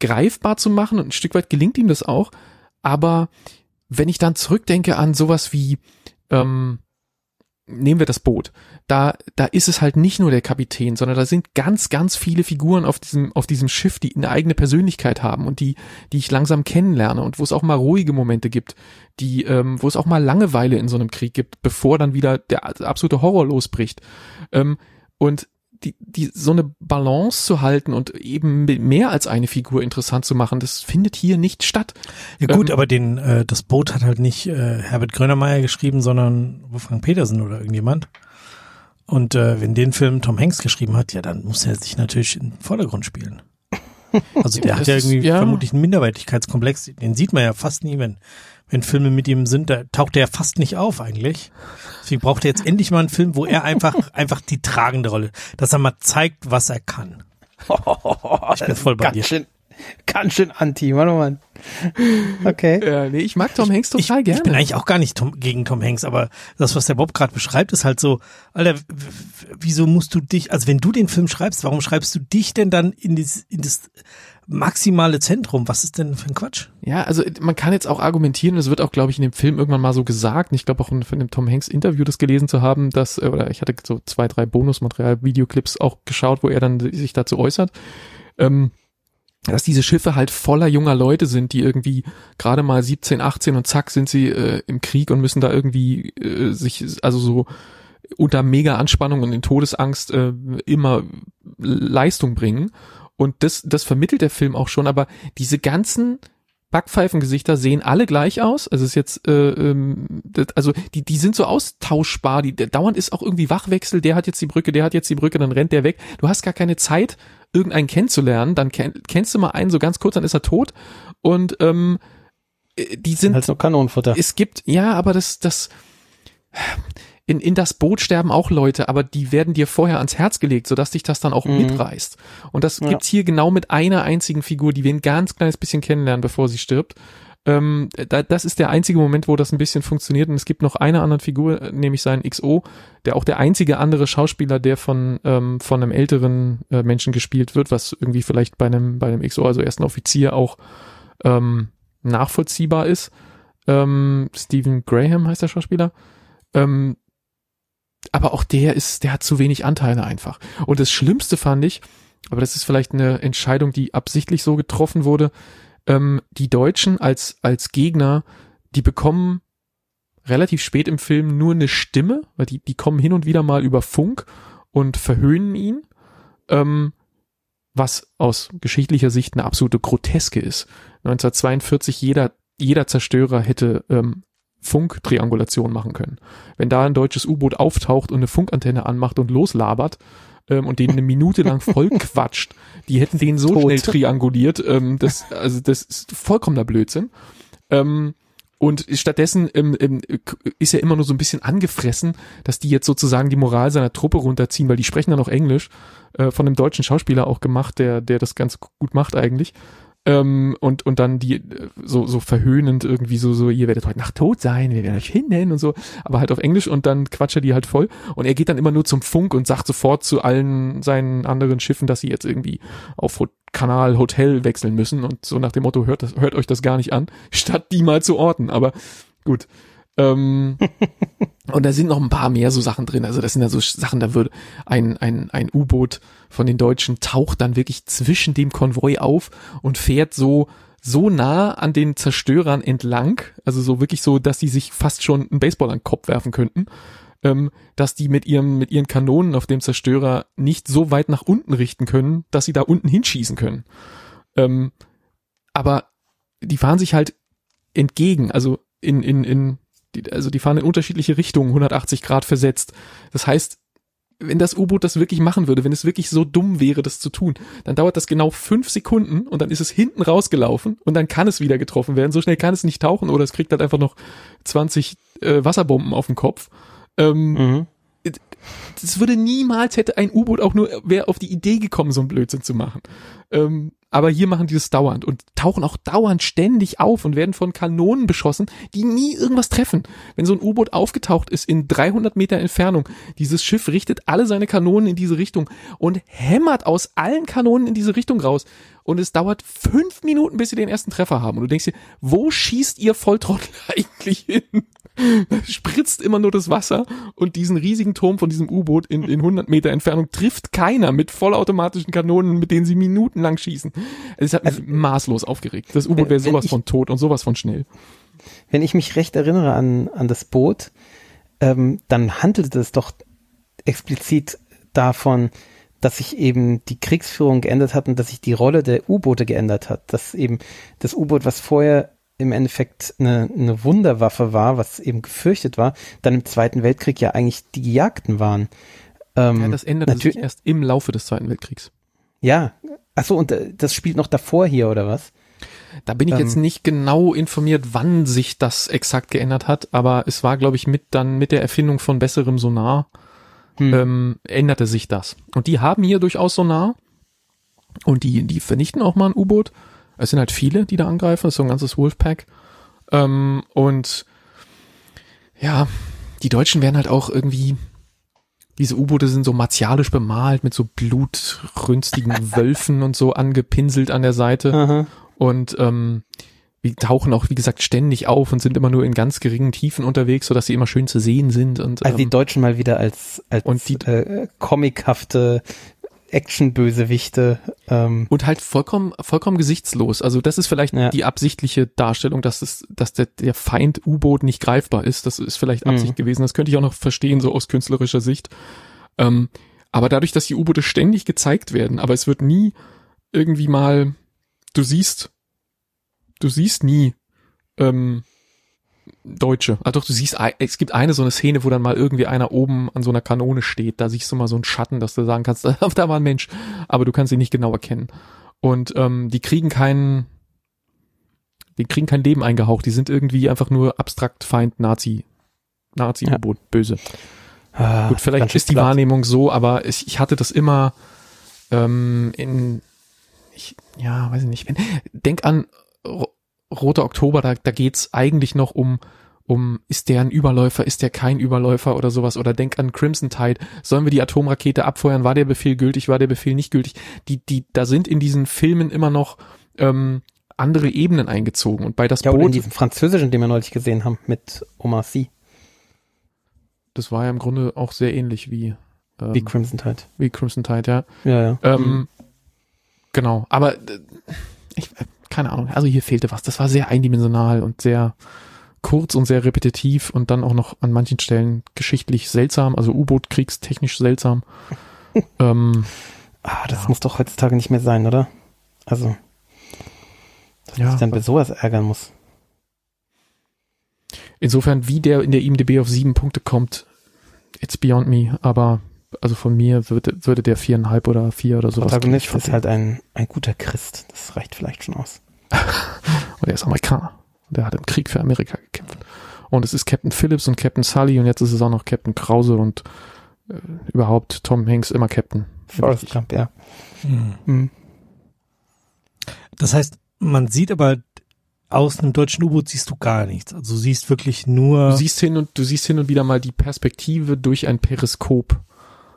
greifbar zu machen und ein Stück weit gelingt ihm das auch. Aber wenn ich dann zurückdenke an sowas wie, ähm, nehmen wir das Boot. Da, da ist es halt nicht nur der Kapitän, sondern da sind ganz, ganz viele Figuren auf diesem, auf diesem Schiff, die eine eigene Persönlichkeit haben und die, die ich langsam kennenlerne und wo es auch mal ruhige Momente gibt, die, ähm, wo es auch mal Langeweile in so einem Krieg gibt, bevor dann wieder der absolute Horror losbricht. Ähm, und die, die, so eine Balance zu halten und eben mehr als eine Figur interessant zu machen, das findet hier nicht statt. Ja gut, ähm, aber den, äh, das Boot hat halt nicht äh, Herbert Grönemeyer geschrieben, sondern Wolfgang Petersen oder irgendjemand. Und äh, wenn den Film Tom Hanks geschrieben hat, ja, dann muss er sich natürlich in den Vordergrund spielen. Also der hat ja irgendwie ja. vermutlich einen Minderwertigkeitskomplex, den sieht man ja fast nie, wenn, wenn Filme mit ihm sind, da taucht er ja fast nicht auf eigentlich. Deswegen braucht er jetzt endlich mal einen Film, wo er einfach, einfach die tragende Rolle, dass er mal zeigt, was er kann. ich bin voll bei ganz dir. Schön, ganz schön anti, Mann, oh Mann. Okay. Ja, nee, ich mag Tom Hanks total ich, gerne. Ich bin eigentlich auch gar nicht Tom, gegen Tom Hanks, aber das, was der Bob gerade beschreibt, ist halt so, Alter, wieso musst du dich, also wenn du den Film schreibst, warum schreibst du dich denn dann in das, in das maximale Zentrum. Was ist denn für ein Quatsch? Ja, also man kann jetzt auch argumentieren, es wird auch, glaube ich, in dem Film irgendwann mal so gesagt, ich glaube auch in dem Tom Hanks Interview das gelesen zu haben, dass, äh, oder ich hatte so zwei, drei Bonusmaterial, Videoclips auch geschaut, wo er dann sich dazu äußert, ähm, dass diese Schiffe halt voller junger Leute sind, die irgendwie gerade mal 17, 18 und zack sind sie äh, im Krieg und müssen da irgendwie äh, sich, also so unter mega Anspannung und in Todesangst äh, immer Leistung bringen. Und das, das vermittelt der Film auch schon, aber diese ganzen Backpfeifengesichter sehen alle gleich aus. Also es ist jetzt, äh, ähm, das, also die, die sind so austauschbar. Die, der dauernd ist auch irgendwie Wachwechsel. Der hat jetzt die Brücke, der hat jetzt die Brücke, dann rennt der weg. Du hast gar keine Zeit, irgendeinen kennenzulernen. Dann kenn, kennst du mal einen so ganz kurz, dann ist er tot. Und ähm, äh, die sind halt so Kanonenfutter. Es gibt, ja, aber das, das in, in das Boot sterben auch Leute, aber die werden dir vorher ans Herz gelegt, sodass dich das dann auch mhm. mitreißt. Und das ja. gibt's hier genau mit einer einzigen Figur, die wir ein ganz kleines bisschen kennenlernen, bevor sie stirbt. Ähm, da, das ist der einzige Moment, wo das ein bisschen funktioniert. Und es gibt noch eine andere Figur, nämlich seinen XO, der auch der einzige andere Schauspieler, der von, ähm, von einem älteren äh, Menschen gespielt wird, was irgendwie vielleicht bei einem, bei einem XO, also ersten Offizier, auch ähm, nachvollziehbar ist. Ähm, Stephen Graham heißt der Schauspieler. Ähm, aber auch der ist, der hat zu wenig Anteile einfach. Und das Schlimmste fand ich, aber das ist vielleicht eine Entscheidung, die absichtlich so getroffen wurde, ähm, die Deutschen als, als Gegner, die bekommen relativ spät im Film nur eine Stimme, weil die, die kommen hin und wieder mal über Funk und verhöhnen ihn, ähm, was aus geschichtlicher Sicht eine absolute Groteske ist. 1942 jeder, jeder Zerstörer hätte ähm, Funktriangulation machen können. Wenn da ein deutsches U-Boot auftaucht und eine Funkantenne anmacht und loslabert ähm, und den eine Minute lang voll quatscht, die hätten den so Tot. schnell trianguliert. Ähm, das, also das ist vollkommener Blödsinn. Ähm, und stattdessen ähm, ähm, ist er immer nur so ein bisschen angefressen, dass die jetzt sozusagen die Moral seiner Truppe runterziehen, weil die sprechen dann auch Englisch, äh, von einem deutschen Schauspieler auch gemacht, der, der das ganz gut macht eigentlich ähm, und, und dann die äh, so, so verhöhnend irgendwie so, so, ihr werdet heute Nacht tot sein, wir werden euch hinnennen und so, aber halt auf Englisch und dann quatscht er die halt voll und er geht dann immer nur zum Funk und sagt sofort zu allen seinen anderen Schiffen, dass sie jetzt irgendwie auf Kanal, Hotel wechseln müssen und so nach dem Motto, hört, das, hört euch das gar nicht an, statt die mal zu orten, aber gut. Ähm, und da sind noch ein paar mehr so Sachen drin. Also das sind ja so Sachen, da würde ein, ein, ein U-Boot von den Deutschen taucht dann wirklich zwischen dem Konvoi auf und fährt so so nah an den Zerstörern entlang, also so wirklich so, dass sie sich fast schon einen Baseball an den Kopf werfen könnten, ähm, dass die mit ihrem mit ihren Kanonen auf dem Zerstörer nicht so weit nach unten richten können, dass sie da unten hinschießen können. Ähm, aber die fahren sich halt entgegen, also in in in die, also die fahren in unterschiedliche Richtungen, 180 Grad versetzt. Das heißt, wenn das U-Boot das wirklich machen würde, wenn es wirklich so dumm wäre, das zu tun, dann dauert das genau fünf Sekunden und dann ist es hinten rausgelaufen und dann kann es wieder getroffen werden. So schnell kann es nicht tauchen oder es kriegt halt einfach noch 20 äh, Wasserbomben auf den Kopf. Ähm, mhm. Das würde niemals hätte ein U-Boot auch nur, wäre auf die Idee gekommen, so ein Blödsinn zu machen. Ähm, Aber hier machen die das dauernd und tauchen auch dauernd ständig auf und werden von Kanonen beschossen, die nie irgendwas treffen. Wenn so ein U-Boot aufgetaucht ist in 300 Meter Entfernung, dieses Schiff richtet alle seine Kanonen in diese Richtung und hämmert aus allen Kanonen in diese Richtung raus. Und es dauert fünf Minuten, bis sie den ersten Treffer haben. Und du denkst dir, wo schießt ihr Volltrottel eigentlich hin? Spritzt immer nur das Wasser und diesen riesigen Turm von diesem U-Boot in, in 100 Meter Entfernung trifft keiner mit vollautomatischen Kanonen, mit denen sie minutenlang schießen. Es hat mich also, maßlos aufgeregt. Das U-Boot wäre sowas ich, von tot und sowas von schnell. Wenn ich mich recht erinnere an, an das Boot, ähm, dann handelte es doch explizit davon, dass sich eben die Kriegsführung geändert hat und dass sich die Rolle der U-Boote geändert hat. Dass eben das U-Boot, was vorher im Endeffekt eine, eine Wunderwaffe war, was eben gefürchtet war, dann im Zweiten Weltkrieg ja eigentlich die Gejagten waren. Ähm, ja, das änderte sich erst im Laufe des Zweiten Weltkriegs. Ja, achso, und äh, das spielt noch davor hier, oder was? Da bin ich ähm, jetzt nicht genau informiert, wann sich das exakt geändert hat, aber es war, glaube ich, mit dann mit der Erfindung von besserem Sonar hm. ähm, änderte sich das. Und die haben hier durchaus Sonar und die, die vernichten auch mal ein U-Boot es sind halt viele, die da angreifen, es ist so ein ganzes Wolfpack. Ähm, und ja, die Deutschen werden halt auch irgendwie, diese U-Boote sind so martialisch bemalt mit so blutrünstigen Wölfen und so angepinselt an der Seite. Aha. Und ähm, die tauchen auch, wie gesagt, ständig auf und sind immer nur in ganz geringen Tiefen unterwegs, sodass sie immer schön zu sehen sind. Und, also die ähm, Deutschen mal wieder als, als und die, äh, comichafte Action-Bösewichte. Ähm. Und halt vollkommen, vollkommen gesichtslos. Also das ist vielleicht ja. die absichtliche Darstellung, dass es, dass der, der Feind U-Boot nicht greifbar ist. Das ist vielleicht mhm. Absicht mhm. gewesen. Das könnte ich auch noch verstehen, so aus künstlerischer Sicht. Ähm, aber dadurch, dass die U-Boote ständig gezeigt werden, aber es wird nie irgendwie mal, du siehst, du siehst nie, ähm, Deutsche. Ah doch, du siehst, es gibt eine so eine Szene, wo dann mal irgendwie einer oben an so einer Kanone steht. Da siehst du mal so einen Schatten, dass du sagen kannst, da war ein Mensch, aber du kannst ihn nicht genau erkennen. Und ähm, die kriegen keinen, die kriegen kein Leben eingehaucht. Die sind irgendwie einfach nur abstrakt Feind Nazi, Nazi-U-Boot, ja. böse. Ah, Gut, vielleicht ist die platt. Wahrnehmung so, aber ich, ich hatte das immer ähm, in, ich, ja, weiß ich nicht. Wenn, denk an Roter Oktober, da, da geht's eigentlich noch um, um, ist der ein Überläufer, ist der kein Überläufer oder sowas, oder denk an Crimson Tide, sollen wir die Atomrakete abfeuern, war der Befehl gültig, war der Befehl nicht gültig, die, die, da sind in diesen Filmen immer noch, ähm, andere Ebenen eingezogen und bei das ja, Boot. in diesem französischen, den wir neulich gesehen haben, mit Omar Sy. Das war ja im Grunde auch sehr ähnlich wie, ähm, wie Crimson Tide. Wie Crimson Tide, ja. Ja, ja. Ähm, mhm. Genau, aber äh, ich, keine Ahnung, also hier fehlte was. Das war sehr eindimensional und sehr kurz und sehr repetitiv und dann auch noch an manchen Stellen geschichtlich seltsam, also U-Boot-kriegstechnisch seltsam. ähm, ah, das ja. muss doch heutzutage nicht mehr sein, oder? Also, dass ja, sich dann bei sowas ärgern muss. Insofern, wie der in der IMDB auf sieben Punkte kommt, it's beyond me, aber also von mir würde, würde der viereinhalb oder vier oder sowas. Protagonist ist halt ein, ein guter Christ. Das reicht vielleicht schon aus. und er ist Amerikaner. Der hat im Krieg für Amerika gekämpft. Und es ist Captain Phillips und Captain Sully und jetzt ist es auch noch Captain Krause und äh, überhaupt Tom Hanks immer Captain. Forrest Gump, ja. Hm. Hm. Das heißt, man sieht aber aus einem deutschen U-Boot siehst du gar nichts. Also du siehst wirklich nur. Du siehst hin und du siehst hin und wieder mal die Perspektive durch ein Periskop.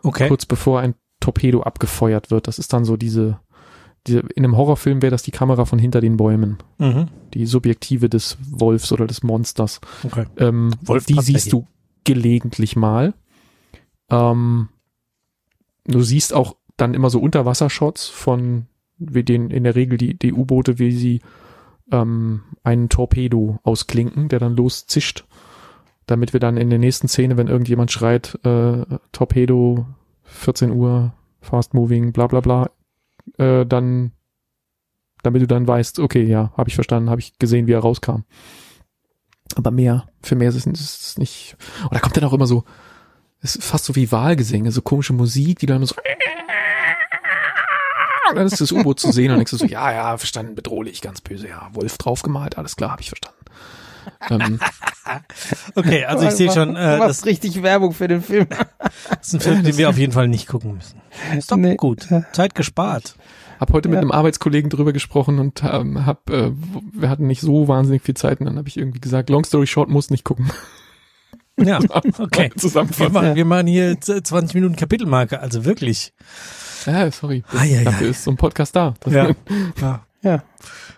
Okay. Kurz bevor ein Torpedo abgefeuert wird. Das ist dann so diese, diese in einem Horrorfilm wäre das die Kamera von hinter den Bäumen. Mhm. Die Subjektive des Wolfs oder des Monsters. Okay. Ähm, Wolf die siehst du gelegentlich mal. Ähm, du siehst auch dann immer so Unterwassershots von wie den in der Regel die, die U-Boote, wie sie ähm, einen Torpedo ausklinken, der dann loszischt damit wir dann in der nächsten Szene, wenn irgendjemand schreit, äh, Torpedo, 14 Uhr, Fast Moving, bla bla bla, äh, dann, damit du dann weißt, okay, ja, habe ich verstanden, habe ich gesehen, wie er rauskam. Aber mehr, für mehr ist es nicht. Und da kommt dann auch immer so, ist fast so wie Wahlgesänge, so komische Musik, die dann immer so und dann ist das U-Boot zu sehen und denkst du so, ja, ja, verstanden, bedrohlich, ganz böse, ja, Wolf draufgemalt, alles klar, habe ich verstanden. Ähm, okay, also ich sehe schon, äh, das ist richtig Werbung für den Film. das ist ein Film, den wir auf jeden Fall nicht gucken müssen. Ist doch nee. gut. Zeit gespart. Hab heute mit Ja. einem Arbeitskollegen drüber gesprochen und ähm, hab, äh, wir hatten nicht so wahnsinnig viel Zeit und dann habe ich irgendwie gesagt, Long Story Short muss nicht gucken. Ja, okay. Wir Zusammenfassen. machen, wir machen hier z- 20 Minuten Kapitelmarke, also wirklich. Ja, sorry. Das, Ah, ja, dafür ja. ist so ein Podcast da. Das Ja. ja. Ja.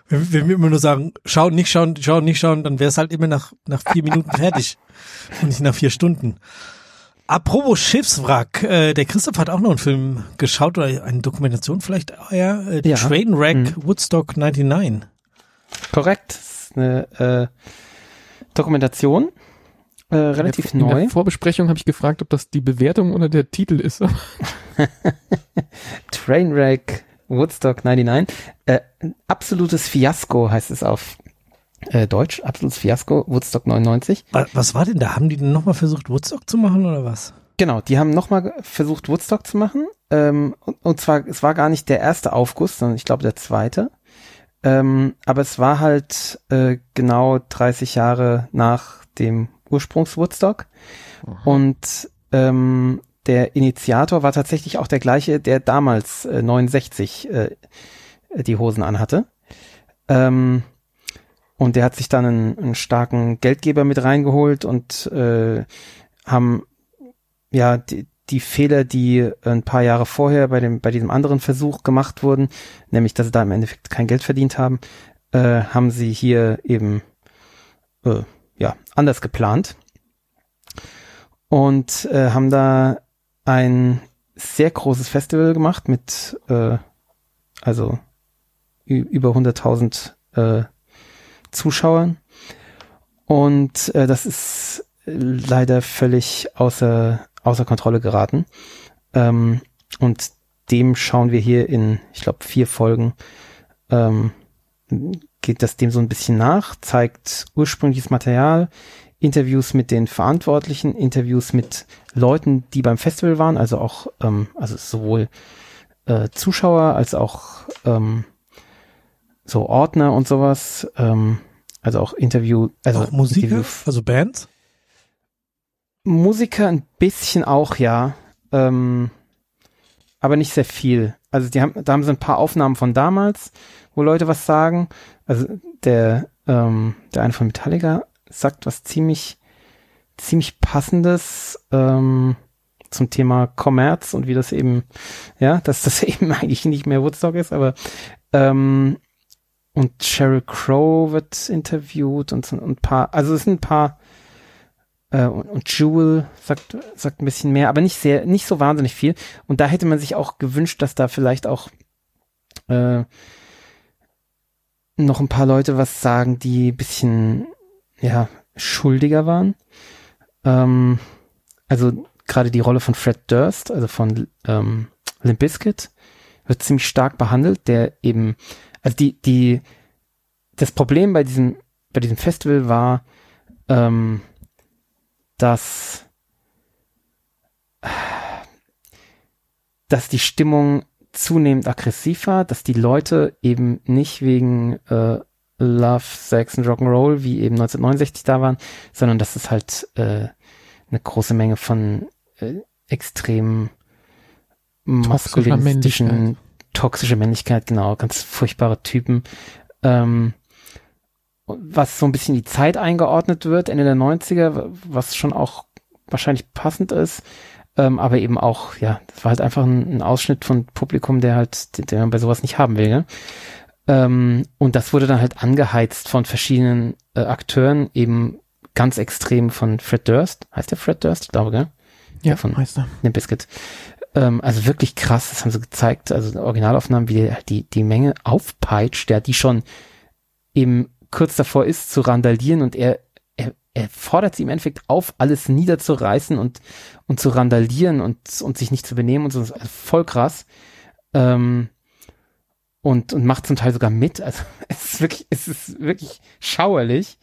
Wenn, wenn wir immer nur sagen, schauen, nicht schauen, schauen, nicht schauen, dann wäre es halt immer nach, nach vier Minuten fertig und nicht nach vier Stunden. Apropos Schiffswrack, äh, der Christoph hat auch noch einen Film geschaut oder eine Dokumentation vielleicht eher, äh, Ja. Trainwreck Mhm. Woodstock 99. Korrekt. Das ist eine äh, Dokumentation. Äh, relativ in neu. der Vorbesprechung habe ich gefragt, ob das die Bewertung oder der Titel ist. Trainwreck Woodstock 99. Äh, absolutes Fiasko heißt es auf äh, Deutsch. Absolutes Fiasko Woodstock 99. Was, war denn da? Haben die denn nochmal versucht, Woodstock zu machen oder was? Genau, die haben nochmal versucht, Woodstock zu machen. Ähm, und, und zwar, es war gar nicht der erste Aufguss, sondern ich glaube der zweite. Ähm, aber es war halt äh, genau 30 Jahre nach dem Ursprungs-Woodstock. Und ähm, der Initiator war tatsächlich auch der gleiche, der damals äh, 69 äh, die Hosen anhatte. Ähm, und der hat sich dann einen, einen starken Geldgeber mit reingeholt und äh, haben ja die, die Fehler, die ein paar Jahre vorher bei dem bei diesem anderen Versuch gemacht wurden, nämlich dass sie da im Endeffekt kein Geld verdient haben, äh, haben sie hier eben äh, ja anders geplant und äh, haben da ein sehr großes Festival gemacht mit äh, also über 100.000 äh, Zuschauern. Und äh, das ist leider völlig außer außer Kontrolle geraten. Ähm, und dem schauen wir hier in ich glaube vier Folgen. Ähm, geht das dem so ein bisschen nach zeigt ursprüngliches Material Interviews mit den Verantwortlichen, Interviews mit Leuten, die beim Festival waren, also auch, ähm, also sowohl äh, Zuschauer als auch ähm, so Ordner und sowas, ähm, also auch Interview, also auch Musiker, Interview, also Bands? Musiker ein bisschen auch, ja, ähm, aber nicht sehr viel. Also die haben, da haben sie ein paar Aufnahmen von damals, wo Leute was sagen. Also der, ähm, der eine von Metallica sagt was ziemlich, ziemlich passendes ähm, zum Thema Kommerz und wie das eben, ja, dass das eben eigentlich nicht mehr Woodstock ist, aber ähm, und Sheryl Crow wird interviewt und ein paar, also es sind ein paar äh, und, und Jewel sagt sagt ein bisschen mehr, aber nicht sehr, nicht so wahnsinnig viel. Und da hätte man sich auch gewünscht, dass da vielleicht auch äh, noch ein paar Leute was sagen, die ein bisschen ja, schuldiger waren. Ähm, also gerade die Rolle von Fred Durst, also von ähm, Limp Bizkit, wird ziemlich stark behandelt, der eben, also die, die, das Problem bei diesem, bei diesem Festival war, ähm, dass, dass die Stimmung zunehmend aggressiv war, dass die Leute eben nicht wegen äh, Love, Sex und Rock'n'Roll wie eben 1969 da waren, sondern dass es halt äh, eine große Menge von äh, extrem maskulinistischen, Männlichkeit. toxische Männlichkeit, genau, ganz furchtbare Typen. Ähm, was so ein bisschen die Zeit eingeordnet wird, Ende der 90er, was schon auch wahrscheinlich passend ist, ähm, aber eben auch, ja, das war halt einfach ein, ein Ausschnitt von Publikum, der halt, den man bei sowas nicht haben will, ne? Ähm, und das wurde dann halt angeheizt von verschiedenen äh, Akteuren, eben ganz extrem von Fred Durst. Heißt der Fred Durst? Ich glaube, gell? Ja, von- Meister. Ne Biscuit. Ähm, also wirklich krass, das haben sie gezeigt, also Originalaufnahmen, wie der, die, die Menge aufpeitscht, der die schon eben kurz davor ist zu randalieren und er, er, er fordert sie im Endeffekt auf, alles niederzureißen und, und zu randalieren und, und sich nicht zu benehmen und so, also voll krass. Ähm, und, und macht zum Teil sogar mit. Also es ist wirklich, es ist wirklich schauerlich.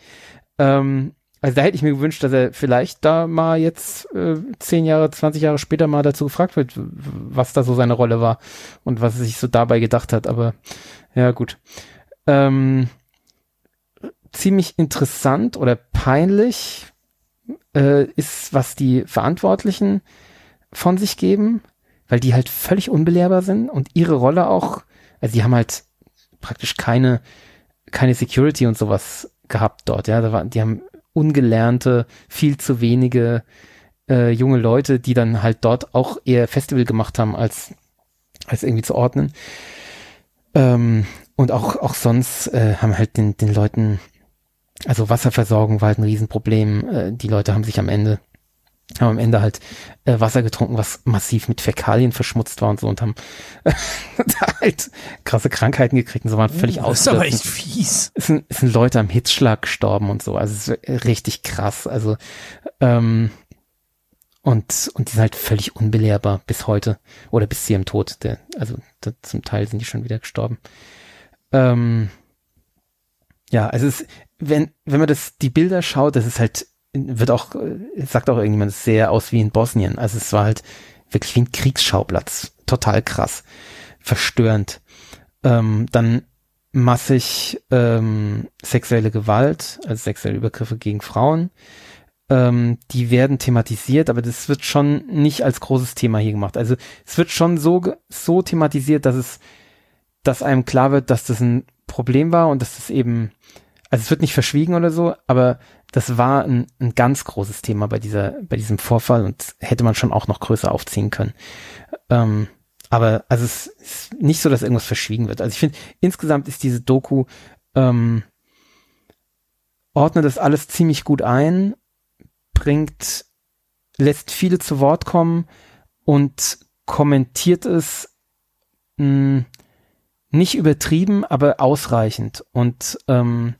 Ähm, also da hätte ich mir gewünscht, dass er vielleicht da mal jetzt äh, zehn Jahre, 20 Jahre später mal dazu gefragt wird, was da so seine Rolle war und was er sich so dabei gedacht hat. Aber ja, gut. Ähm, ziemlich interessant oder peinlich äh, ist, was die Verantwortlichen von sich geben, weil die halt völlig unbelehrbar sind und ihre Rolle auch, also die haben halt praktisch keine, keine Security und sowas gehabt dort, ja. Da war, die haben ungelernte, viel zu wenige äh, junge Leute, die dann halt dort auch eher Festival gemacht haben, als, als irgendwie zu ordnen. Ähm, und auch, auch sonst äh, haben halt den, den Leuten, also Wasserversorgung war halt ein Riesenproblem. Äh, die Leute haben sich am Ende haben am Ende halt äh, Wasser getrunken, was massiv mit Fäkalien verschmutzt war und so und haben äh, halt krasse Krankheiten gekriegt und so waren völlig oh, Das ist aber echt fies. Es sind, es sind Leute am Hitzschlag gestorben und so, also es ist richtig krass. Also ähm, und, und die sind halt völlig unbelehrbar bis heute oder bis zu ihrem Tod. Der, also da, zum Teil sind die schon wieder gestorben. Ähm, ja, also es, wenn, wenn man das, die Bilder schaut, das ist halt, wird auch, sagt auch irgendjemand, sehr aus wie in Bosnien. Also es war halt wirklich wie ein Kriegsschauplatz. Total krass. Verstörend. Ähm, dann massig ähm, sexuelle Gewalt, also sexuelle Übergriffe gegen Frauen ähm, die werden thematisiert, aber das wird schon nicht als großes Thema hier gemacht. Also es wird schon so, so thematisiert, dass es, dass einem klar wird, dass das ein Problem war und dass das eben, also es wird nicht verschwiegen oder so, aber das war ein, ein ganz großes Thema bei dieser, bei diesem Vorfall und hätte man schon auch noch größer aufziehen können. Ähm, aber also es ist nicht so, dass irgendwas verschwiegen wird. Also ich finde, insgesamt ist diese Doku ähm, ordnet das alles ziemlich gut ein bringt, lässt viele zu Wort kommen und kommentiert es mh, hm, nicht übertrieben, aber ausreichend und ähm,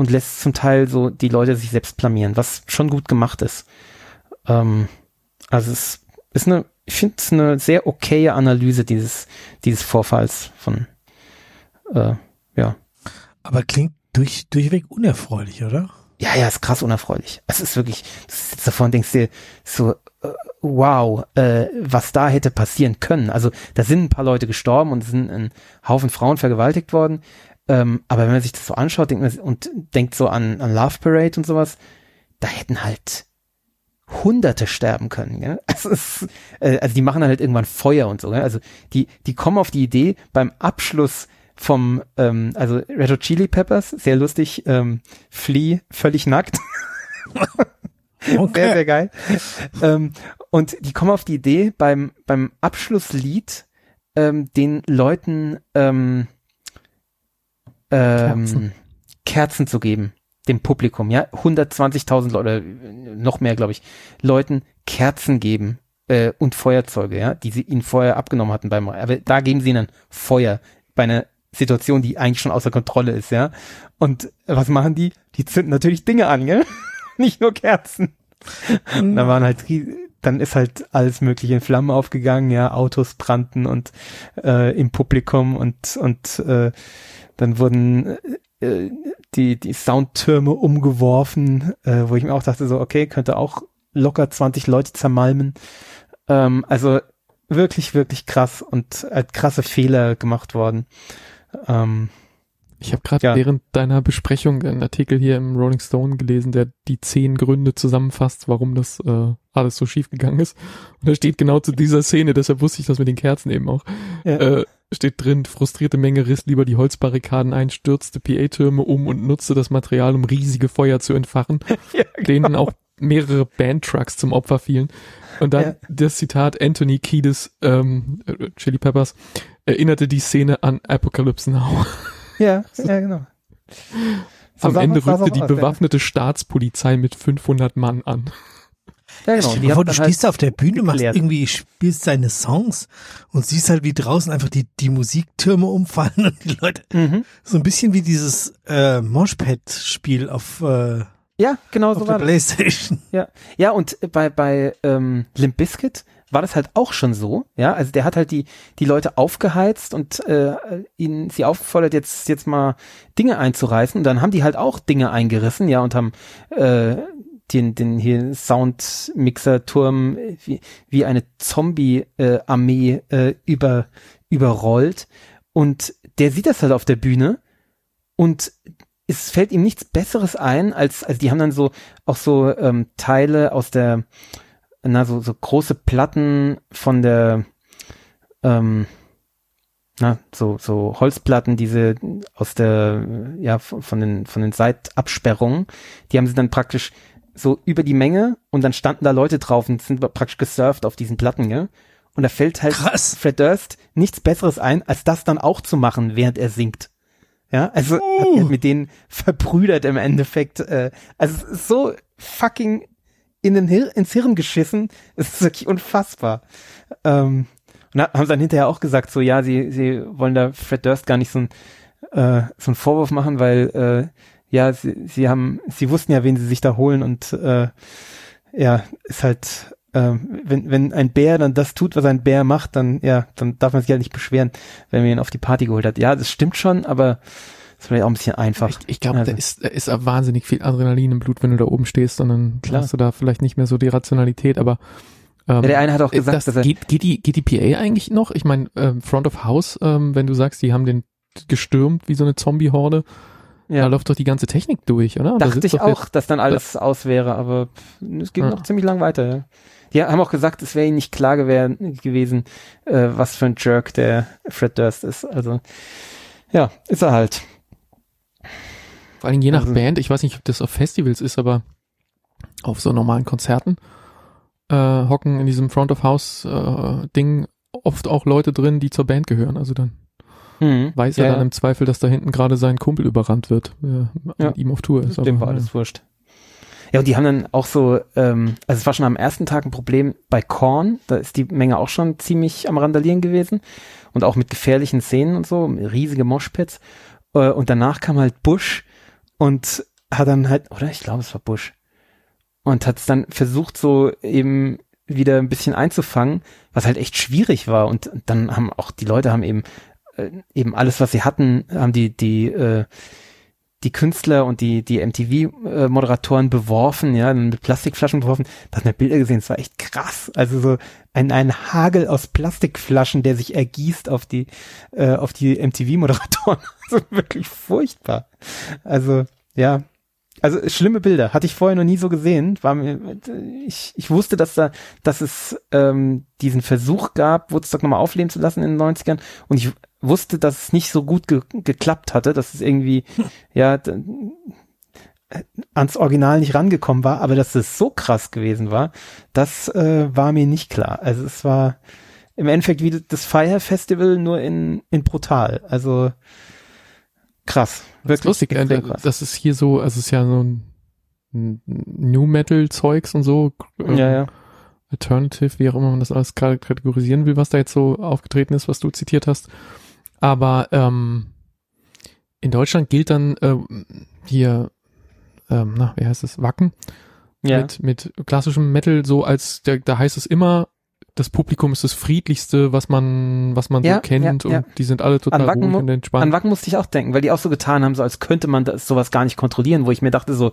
und lässt zum Teil so die Leute sich selbst blamieren, was schon gut gemacht ist. Ähm, also es ist eine, ich finde es eine sehr okaye Analyse dieses dieses Vorfalls von äh, ja. Aber klingt durch, durchweg unerfreulich, oder? Ja, ja, ist krass unerfreulich. Es ist wirklich, du sitzt davor und denkst dir so, äh, wow, äh, was da hätte passieren können. Also da sind ein paar Leute gestorben und sind ein Haufen Frauen vergewaltigt worden. Ähm, aber wenn man sich das so anschaut denkt man, und denkt so an, an Love Parade und sowas, da hätten halt Hunderte sterben können. Gell? Also, es, äh, also die machen halt irgendwann Feuer und so. Gell? Also die, die kommen auf die Idee beim Abschluss vom, ähm, also Red Hot Chili Peppers, sehr lustig, ähm, Flea völlig nackt. okay. Sehr, sehr geil. ähm, und die kommen auf die Idee, beim, beim Abschlusslied ähm, den Leuten ähm, ähm, Kerzen. Kerzen zu geben, dem Publikum, ja, 120.000 Leute, noch mehr, glaube ich, Leuten Kerzen geben äh, und Feuerzeuge, ja, die sie ihnen vorher abgenommen hatten beim, aber da geben sie ihnen Feuer bei einer Situation, die eigentlich schon außer Kontrolle ist, ja. Und was machen die? Die zünden natürlich Dinge an, gell? Nicht nur Kerzen. Und da waren halt, dann ist halt alles mögliche in Flammen aufgegangen, ja, Autos brannten und äh, im Publikum und und äh, dann wurden äh, die die Soundtürme umgeworfen, äh, wo ich mir auch dachte so, okay, könnte auch locker 20 Leute zermalmen. Ähm, also wirklich wirklich krass und halt krasse Fehler gemacht worden. Ähm, ich habe gerade ja. während deiner Besprechung einen Artikel hier im Rolling Stone gelesen, der die zehn Gründe zusammenfasst, warum das äh, alles so schief gegangen ist. Und da steht genau zu dieser Szene, deshalb wusste ich das mit den Kerzen eben auch. Ja. Äh, steht drin, frustrierte Menge riss lieber die Holzbarrikaden ein, stürzte PA-Türme um und nutzte das Material, um riesige Feuer zu entfachen, ja, genau. denen auch mehrere Bandtrucks zum Opfer fielen. Und dann ja. das Zitat Anthony Kiedis, ähm, Chili Peppers, erinnerte die Szene an Apocalypse Now. Ja, ja, genau. So Am Ende rückte die aus, bewaffnete ja. Staatspolizei mit 500 Mann an. Ja, genau. Die du halt stehst da auf der Bühne, machst irgendwie, spielst deine Songs und siehst halt, wie draußen einfach die, die Musiktürme umfallen und die Leute, mhm. so ein bisschen wie dieses äh, Moshpad-Spiel auf äh, ja, genau so war der Playstation. Ja, ja und bei bei ähm, Limp Bizkit war das halt auch schon so, ja, also der hat halt die die Leute aufgeheizt und äh, ihnen sie aufgefordert jetzt jetzt mal Dinge einzureißen. Und dann haben die halt auch Dinge eingerissen, ja, und haben äh, den den hier Soundmixer Turm wie, wie eine Zombie äh, Armee äh, über überrollt. Und der sieht das halt auf der Bühne und es fällt ihm nichts Besseres ein, als, also die haben dann so auch so ähm, Teile aus der, na, so, so große Platten von der ähm, na, so, so Holzplatten, diese aus der, ja, von den, von den Seitabsperrungen, die haben sie dann praktisch so über die Menge und dann standen da Leute drauf und sind praktisch gesurft auf diesen Platten, ja. Und da fällt halt Krass. Fred Durst nichts Besseres ein, als das dann auch zu machen, während er singt. Ja, also Uh. hat mit denen verbrüdert im Endeffekt. Äh, also so fucking in den Hir ins Hirn geschissen. Es ist wirklich unfassbar. Ähm, und ha- haben dann hinterher auch gesagt, so ja, sie, sie wollen da Fred Durst gar nicht so ein äh, so einen Vorwurf machen, weil äh, ja, sie, sie haben, sie wussten ja, wen sie sich da holen und äh, ja, ist halt, äh, wenn, wenn ein Bär dann das tut, was ein Bär macht, dann ja, dann darf man sich halt nicht beschweren, wenn man ihn auf die Party geholt hat. Ja, das stimmt schon, aber ist vielleicht auch ein bisschen einfach. Ich, ich glaube, Also- da ist, da ist wahnsinnig viel Adrenalin im Blut, wenn du da oben stehst, und dann Klar. hast du da vielleicht nicht mehr so die Rationalität, aber ähm, Ja, der eine hat auch äh, gesagt, das, dass er, geht, geht, die, geht die PA eigentlich noch? Ich meine, ähm, Front of House, ähm, wenn du sagst, die haben den gestürmt wie so eine Zombie-Horde, da ja, läuft doch die ganze Technik durch, oder? Da dachte sitzt ich auch, dass dann alles aus wäre, aber es ging Ja. noch ziemlich lang weiter. Ja. Die haben auch gesagt, es wäre ihnen nicht klar gewesen, äh, was für ein Jerk der Fred Durst ist. Also ja, ist er halt. Vor allem je nach Also- Band, ich weiß nicht, ob das auf Festivals ist, aber auf so normalen Konzerten äh, hocken in diesem Front of House äh, Ding oft auch Leute drin, die zur Band gehören. Also dann Hm. weiß Ja, er dann ja. im Zweifel, dass da hinten gerade sein Kumpel überrannt wird, der Ja. mit ihm auf Tour ist. Dem war alles wurscht. Ja, und die haben dann auch so, ähm, also es war schon am ersten Tag ein Problem bei Korn, da ist die Menge auch schon ziemlich am Randalieren gewesen und auch mit gefährlichen Szenen und so, riesige Moshpits. Äh, und danach kam halt Bush und hat dann halt, oder ich glaube es war Bush, und hat es dann versucht so eben wieder ein bisschen einzufangen, was halt echt schwierig war. Und dann haben auch die Leute haben eben äh, eben alles, was sie hatten, haben die die äh, die Künstler und die, die MTV-Moderatoren beworfen, ja, mit Plastikflaschen beworfen. Da hat man Bilder gesehen, es war echt krass. Also so ein, ein Hagel aus Plastikflaschen, der sich ergießt auf die, äh, auf die MTV-Moderatoren. Also wirklich furchtbar. Also, ja. Also schlimme Bilder, hatte ich vorher noch nie so gesehen. War mir, ich, ich wusste, dass da, dass es ähm, diesen Versuch gab, Woodstock nochmal aufleben zu lassen in den 90ern. Und ich wusste, dass es nicht so gut ge geklappt hatte, dass es irgendwie, ja, äh, ans Original nicht rangekommen war, aber dass es so krass gewesen war, das äh, war mir nicht klar. Also es war im Endeffekt wie das Fire Festival nur in, in brutal. Also krass. Das ist lustig, äh, krass. das ist hier so, also es ist ja so ein New Metal Zeugs und so, ähm, ja, ja. Alternative, wie auch immer man das alles kategorisieren will, was da jetzt so aufgetreten ist, was du zitiert hast. Aber ähm, in Deutschland gilt dann ähm, hier, ähm, na, wie heißt es, Wacken Ja. mit, mit klassischem Metal so als, da, da heißt es immer, das Publikum ist das friedlichste, was man, was man Ja, so kennt ja, ja. und die sind alle total ruhig und entspannt. An Wacken musste ich auch denken, weil die auch so getan haben, so als könnte man das sowas gar nicht kontrollieren, wo ich mir dachte so,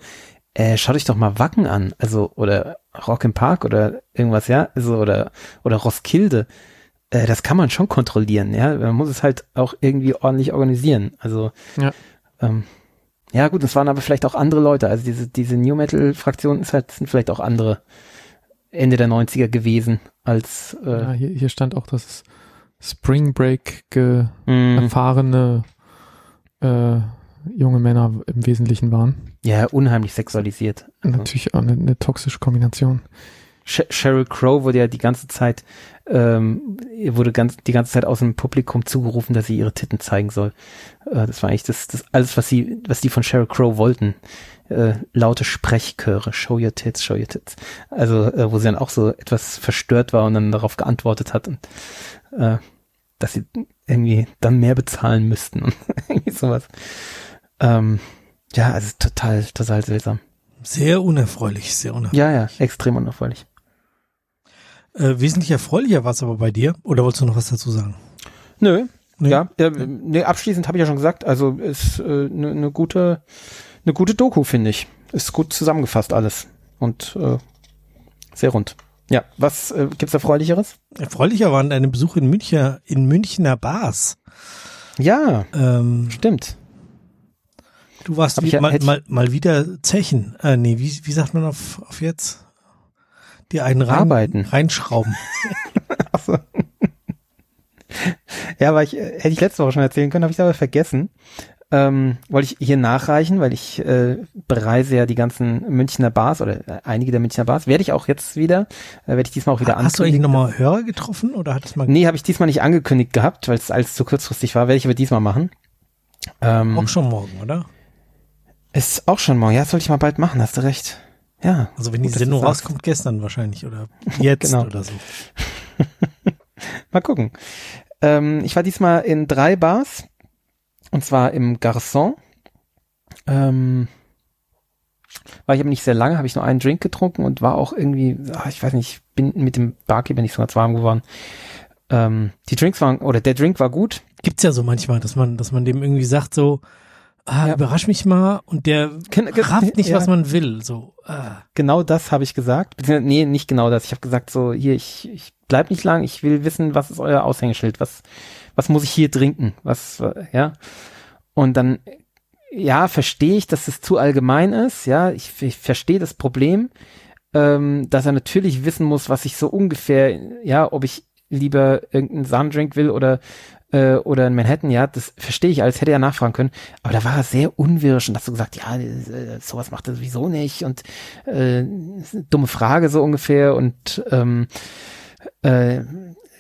äh, schaut euch doch mal Wacken an, also oder Rock im Park oder irgendwas, ja, also oder oder Roskilde. Äh, das kann man schon kontrollieren, ja. Man muss es halt auch irgendwie ordentlich organisieren. Also Ja. ähm, ja gut, es waren aber vielleicht auch andere Leute. Also diese diese New Metal Fraktion ist halt sind vielleicht auch andere Ende der 90er gewesen als ja, äh, hier, hier stand auch, dass es Spring Break mh, erfahrene äh, junge Männer im Wesentlichen waren. ja unheimlich sexualisiert. Also. Natürlich auch eine, eine toxische Kombination. Sh Sheryl Crow wurde ja die ganze Zeit, ähm, ihr wurde ganz, die ganze Zeit aus dem Publikum zugerufen, dass sie ihre Titten zeigen soll. Äh, das war eigentlich das, das alles, was sie, was die von Sheryl Crow wollten. Äh, laute Sprechchöre, show your tits, show your tits. Also, äh, wo sie dann auch so etwas verstört war und dann darauf geantwortet hat und äh, dass sie irgendwie dann mehr bezahlen müssten und irgendwie sowas. Ähm, ja, also total, total seltsam. Sehr unerfreulich, sehr unerfreulich. Ja, ja, extrem unerfreulich. Äh, wesentlich erfreulicher war es aber bei dir. Oder wolltest du noch was dazu sagen? Nö, Nee? Ja, äh, nee, abschließend habe ich ja schon gesagt, also ist eine äh, ne ne gute, eine gute Doku, finde ich. Ist gut zusammengefasst alles und äh, sehr rund. Ja, was äh, gibt's Erfreulicheres? Erfreulicher waren deine Besuche in München, in Münchner Bars. Ja, Ähm, stimmt. du warst wie, ja- mal, mal, mal wieder Zechen. Äh, nee, wie, wie sagt man auf, auf jetzt? Die einen rein, Arbeiten. reinschrauben. Achso. Ja, aber ich, äh, hätte ich letzte Woche schon erzählen können, habe ich aber vergessen. Ähm, wollte ich hier nachreichen, weil ich äh, bereise ja die ganzen Münchner Bars oder äh, einige der Münchner Bars. Werde ich auch jetzt wieder, äh, werde ich diesmal auch wieder Ha- Hast du eigentlich nochmal Hörer getroffen oder hat es mal Nee, habe ich diesmal nicht angekündigt gehabt, weil es alles zu kurzfristig war. Werde ich aber diesmal machen. Ähm, auch schon morgen, oder? ist auch schon morgen. Ja, das sollte ich mal bald machen, hast du recht. Ja. Also wenn die Sendung rauskommt, gestern wahrscheinlich oder jetzt Genau. oder so. Mal gucken. Ähm, ich war diesmal in drei Bars. Und zwar im Garçon. Ähm, war ich aber nicht sehr lange, habe ich nur einen Drink getrunken und war auch irgendwie, ah, ich weiß nicht, bin mit dem Barkeeper nicht so ganz warm geworden. Ähm, die Drinks waren, oder der Drink war gut. Gibt's ja so manchmal, dass man, dass man dem irgendwie sagt so, ah, Ja. überrasch mich mal und der Ken- rafft nicht, ja. was man will. So, ah. Genau das habe ich gesagt. Beziehungsweise, nee, nicht genau das. Ich habe gesagt so, hier, ich, ich bleib nicht lang, ich will wissen, was ist euer Aushängeschild? Was, was muss ich hier trinken? Was, ja? Und dann, ja, verstehe ich, dass es zu allgemein ist. Ja, ich, ich verstehe das Problem, ähm, dass er natürlich wissen muss, was ich so ungefähr, ja, ob ich lieber irgendeinen Sahnendrink will oder äh, oder in Manhattan, ja, das verstehe ich alles, hätte er nachfragen können. Aber da war er sehr unwirsch und hast so gesagt, ja, äh, sowas macht er sowieso nicht und äh, dumme Frage so ungefähr und ähm, äh,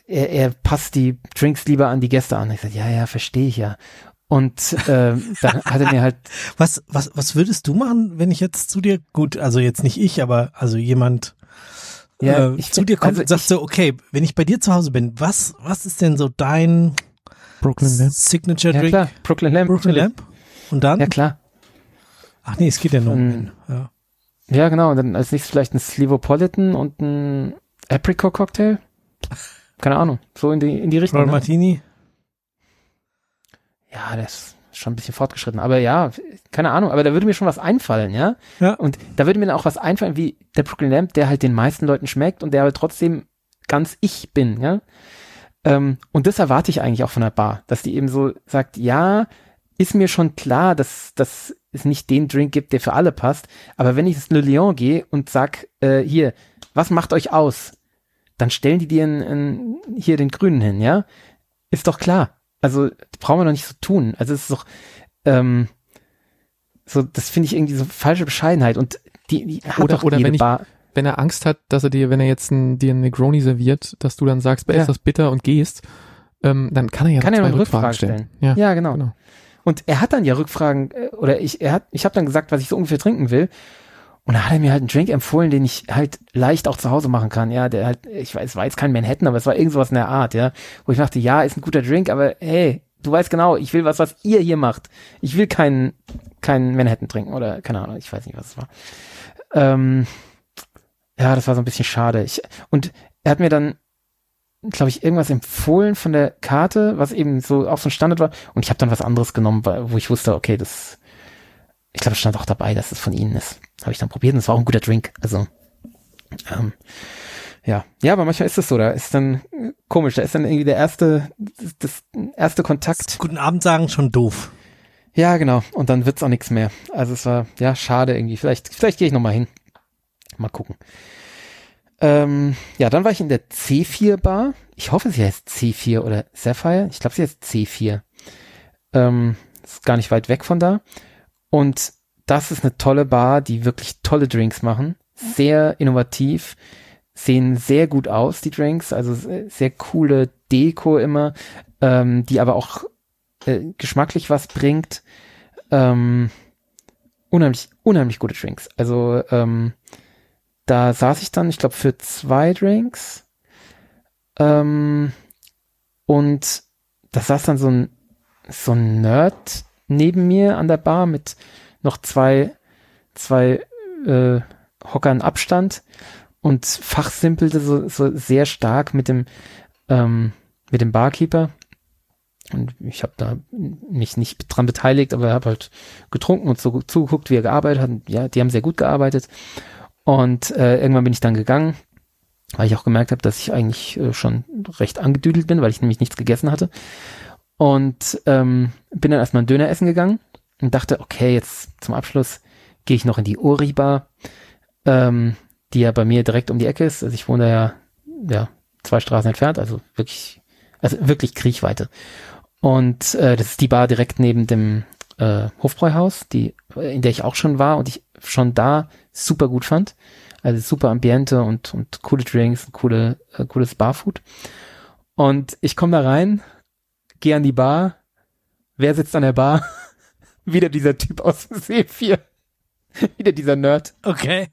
er, er passt die Drinks lieber an die Gäste an. Ich sag, ja, ja, verstehe ich ja. Und äh, dann hat er mir halt, Was, was, was würdest du machen, wenn ich jetzt zu dir, gut, also jetzt nicht ich, aber also jemand Ja, äh, ich- zu dir kommt also und sagt ich- so, okay, wenn ich bei dir zu Hause bin, was, was ist denn so dein Brooklyn Lamp. Signature ja Drink? klar, Brooklyn Lamp. Brooklyn Lamp? Und dann? Ja klar. Ach nee, es geht ja nur um einen. Ja. Ja, genau. Und dann als nächstes vielleicht ein Slevopolitan und ein Apricot Cocktail. Keine Ahnung. So in die, in die Richtung. Roll Ne? Martini. Ja, das ist schon ein bisschen fortgeschritten. Aber ja, keine Ahnung. Aber da würde mir schon was einfallen, ja? Ja. Und da würde mir dann auch was einfallen, wie der Brooklyn Lamp, der halt den meisten Leuten schmeckt und der aber trotzdem ganz ich bin, ja? Ähm, und das erwarte ich eigentlich auch von der Bar, dass die eben so sagt, ja, ist mir schon klar, dass, dass es nicht den Drink gibt, der für alle passt. Aber wenn ich ins Le Lion gehe und sag, äh, hier, was macht euch aus? Dann stellen die dir einen, einen, hier den Grünen hin, ja? Ist doch klar. Also brauchen wir doch nicht so tun. Also es ist doch, ähm, so, das finde ich irgendwie so falsche Bescheidenheit. Und die, die hat Oder- doch oder jede wenn ich- Bar. Wenn er Angst hat, dass er dir, wenn er jetzt ein, dir einen Negroni serviert, dass du dann sagst, Ja. ist das bitter und gehst, ähm, dann kann er ja Kann er zwei Rückfragen Rückfragen stellen. Ja, Ja, genau. genau. Und er hat dann ja Rückfragen, äh, oder ich, er hat, ich habe dann gesagt, was ich so ungefähr trinken will. Und da hat er mir halt einen Drink empfohlen, den ich halt leicht auch zu Hause machen kann. Ja, der halt, ich weiß, es war jetzt kein Manhattan, aber es war irgend sowas in der Art, ja. Wo ich dachte, ja, ist ein guter Drink, aber hey, du weißt genau, ich will was, was ihr hier macht. Ich will keinen, keinen Manhattan trinken oder keine Ahnung, ich weiß nicht, was es war. Ähm, ja, das war so ein bisschen schade. Ich, und er hat mir dann, glaube ich, irgendwas empfohlen von der Karte, was eben so auch so ein Standard war. Und ich habe dann was anderes genommen, wo ich wusste, okay, das, ich glaube, es stand auch dabei, dass es von ihnen ist. Habe ich dann probiert und es war auch ein guter Drink. Also, ähm, ja. Ja, aber manchmal ist es so, da ist dann äh, komisch, da ist dann irgendwie der erste, das, das erste Kontakt. Guten Abend sagen schon doof. Ja, genau. Und dann wird's auch nichts mehr. Also es war, ja, schade irgendwie. Vielleicht, vielleicht gehe ich noch mal hin. Mal gucken. Ähm, ja, dann war ich in der C4 Bar. Ich hoffe, sie heißt C4 oder Sapphire. Ich glaube, sie heißt C4. Ähm, ist gar nicht weit weg von da. Und das ist eine tolle Bar, die wirklich tolle Drinks machen. Sehr innovativ. Sehen sehr gut aus, die Drinks. Also sehr, sehr coole Deko immer, ähm, die aber auch äh, geschmacklich was bringt. Ähm, unheimlich, unheimlich gute Drinks. Also ähm, da saß ich dann, ich glaube, für zwei Drinks. Ähm, und da saß dann so ein, so ein Nerd neben mir an der Bar mit noch zwei, zwei äh, Hockern Abstand und fachsimpelte so, so sehr stark mit dem, ähm, mit dem Barkeeper. Und ich habe da mich nicht dran beteiligt, aber habe halt getrunken und so zugeguckt, wie er gearbeitet hat. Ja, die haben sehr gut gearbeitet. Und äh, irgendwann bin ich dann gegangen, weil ich auch gemerkt habe, dass ich eigentlich äh, schon recht angedüdelt bin, weil ich nämlich nichts gegessen hatte. Und ähm, bin dann erstmal einen Döner essen gegangen und dachte, okay, jetzt zum Abschluss gehe ich noch in die Ori-Bar, ähm, die ja bei mir direkt um die Ecke ist. Also ich wohne da ja, ja zwei Straßen entfernt, also wirklich Also wirklich Kriechweite. Und äh, das ist die Bar direkt neben dem äh, Hofbräuhaus, die, in der ich auch schon war und ich schon da super gut fand. Also super Ambiente und, und coole Drinks, coole, äh, cooles Barfood. Und ich komme da rein, gehe an die Bar. Wer sitzt an der Bar? Wieder dieser Typ aus dem C4. Wieder dieser Nerd. Okay.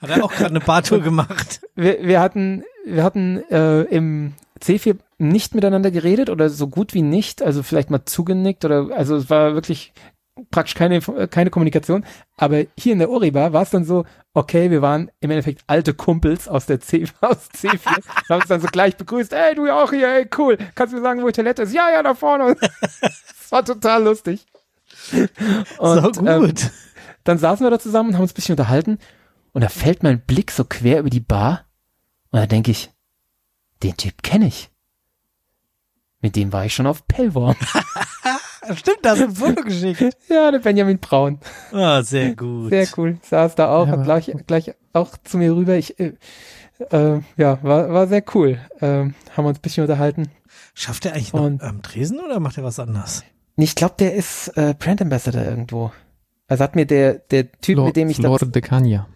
Hat er auch gerade eine Bartour gemacht? Wir, wir hatten, wir hatten äh, im C4 nicht miteinander geredet oder so gut wie nicht, also vielleicht mal zugenickt oder also es war wirklich praktisch keine keine Kommunikation, aber hier in der Oriba war es dann so, okay, wir waren im Endeffekt alte Kumpels aus der C aus C4, haben uns dann so gleich begrüßt, ey, du ja auch hier, ey, cool, kannst du mir sagen, wo die Toilette ist? Ja, ja, da vorne. das war total lustig. Und, so gut. Ähm, dann saßen wir da zusammen und haben uns ein bisschen unterhalten und da fällt mein Blick so quer über die Bar und da denke ich, den Typ kenne ich. Mit dem war ich schon auf Pellworm. Stimmt, da hast du ein Foto geschickt. ja, der Benjamin Braun. Ah, sehr gut. Sehr cool. Saß da auch, ja, hat gleich, gleich auch zu mir rüber. Ich, äh, äh, ja, war, war sehr cool. Äh, haben wir uns ein bisschen unterhalten. Schafft er eigentlich noch am Tresen oder macht er was anderes? Ich glaube, der ist äh, Brand Ambassador irgendwo. Also hat mir der, der Typ, Lord, mit dem ich Lord de Cagna.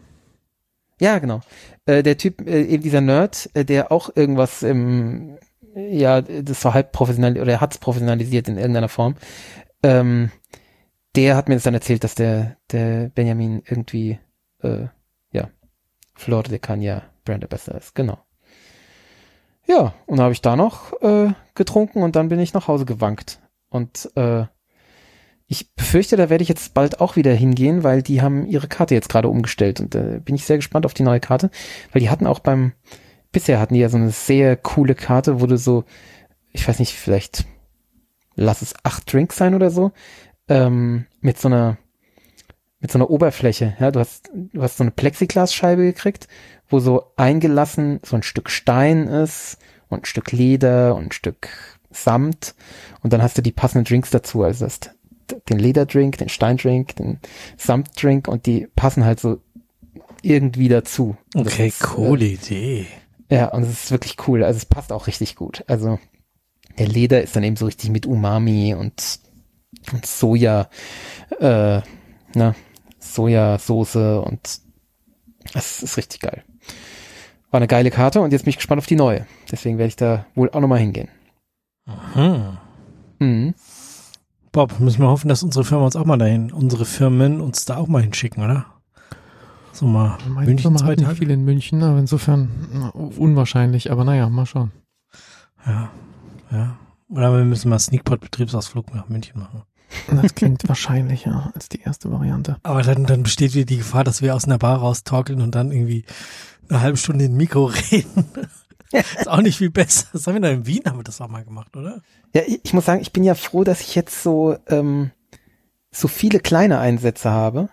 Ja, genau. Äh, der Typ, äh, eben dieser Nerd, äh, der auch irgendwas im, ja, das war halb professionell, oder er hat es professionalisiert in irgendeiner Form. Ähm, der hat mir das dann erzählt, dass der, der Benjamin irgendwie, äh, ja, Flor de Cagna Brand Ambassador ist, genau. Ja, und habe ich da noch äh, getrunken und dann bin ich nach Hause gewankt. Und äh, ich befürchte, da werde ich jetzt bald auch wieder hingehen, weil die haben ihre Karte jetzt gerade umgestellt und äh, bin ich sehr gespannt auf die neue Karte, weil die hatten auch beim, bisher hatten die ja so eine sehr coole Karte, wo du so, ich weiß nicht, vielleicht lass es acht Drinks sein oder so, ähm, mit so einer, mit so einer Oberfläche, ja, du hast, du hast so eine Plexiglasscheibe gekriegt, wo so eingelassen so ein Stück Stein ist und ein Stück Leder und ein Stück Samt und dann hast du die passenden Drinks dazu, also das den Lederdrink, den Steindrink, den Samtdrink und die passen halt so irgendwie dazu. Okay, ist, coole äh, Idee. Ja, und es ist wirklich cool. Also es passt auch richtig gut. Also der Leder ist dann eben so richtig mit Umami und, und Soja, äh, na, Sojasauce und es ist richtig geil. War eine geile Karte und jetzt bin ich gespannt auf die neue. Deswegen werde ich da wohl auch nochmal hingehen. Aha. Mhm. Bob, müssen wir hoffen, dass unsere Firma uns auch mal dahin, unsere Firmen uns da auch mal hinschicken, oder? So mal Meine München Firma zwei hat nicht viel in München, aber insofern unwahrscheinlich, aber naja, mal schauen. Ja, ja. Oder wir müssen mal Sneakpot-Betriebsausflug nach München machen. Das klingt wahrscheinlicher als die erste Variante. Aber dann, dann besteht wieder die Gefahr, dass wir aus einer Bar raustorkeln und dann irgendwie eine halbe Stunde in Mikro reden. ist auch nicht viel besser. Das haben wir da in Wien, haben wir das auch mal gemacht, oder? Ja, ich, ich muss sagen, ich bin ja froh, dass ich jetzt so, ähm, so viele kleine Einsätze habe,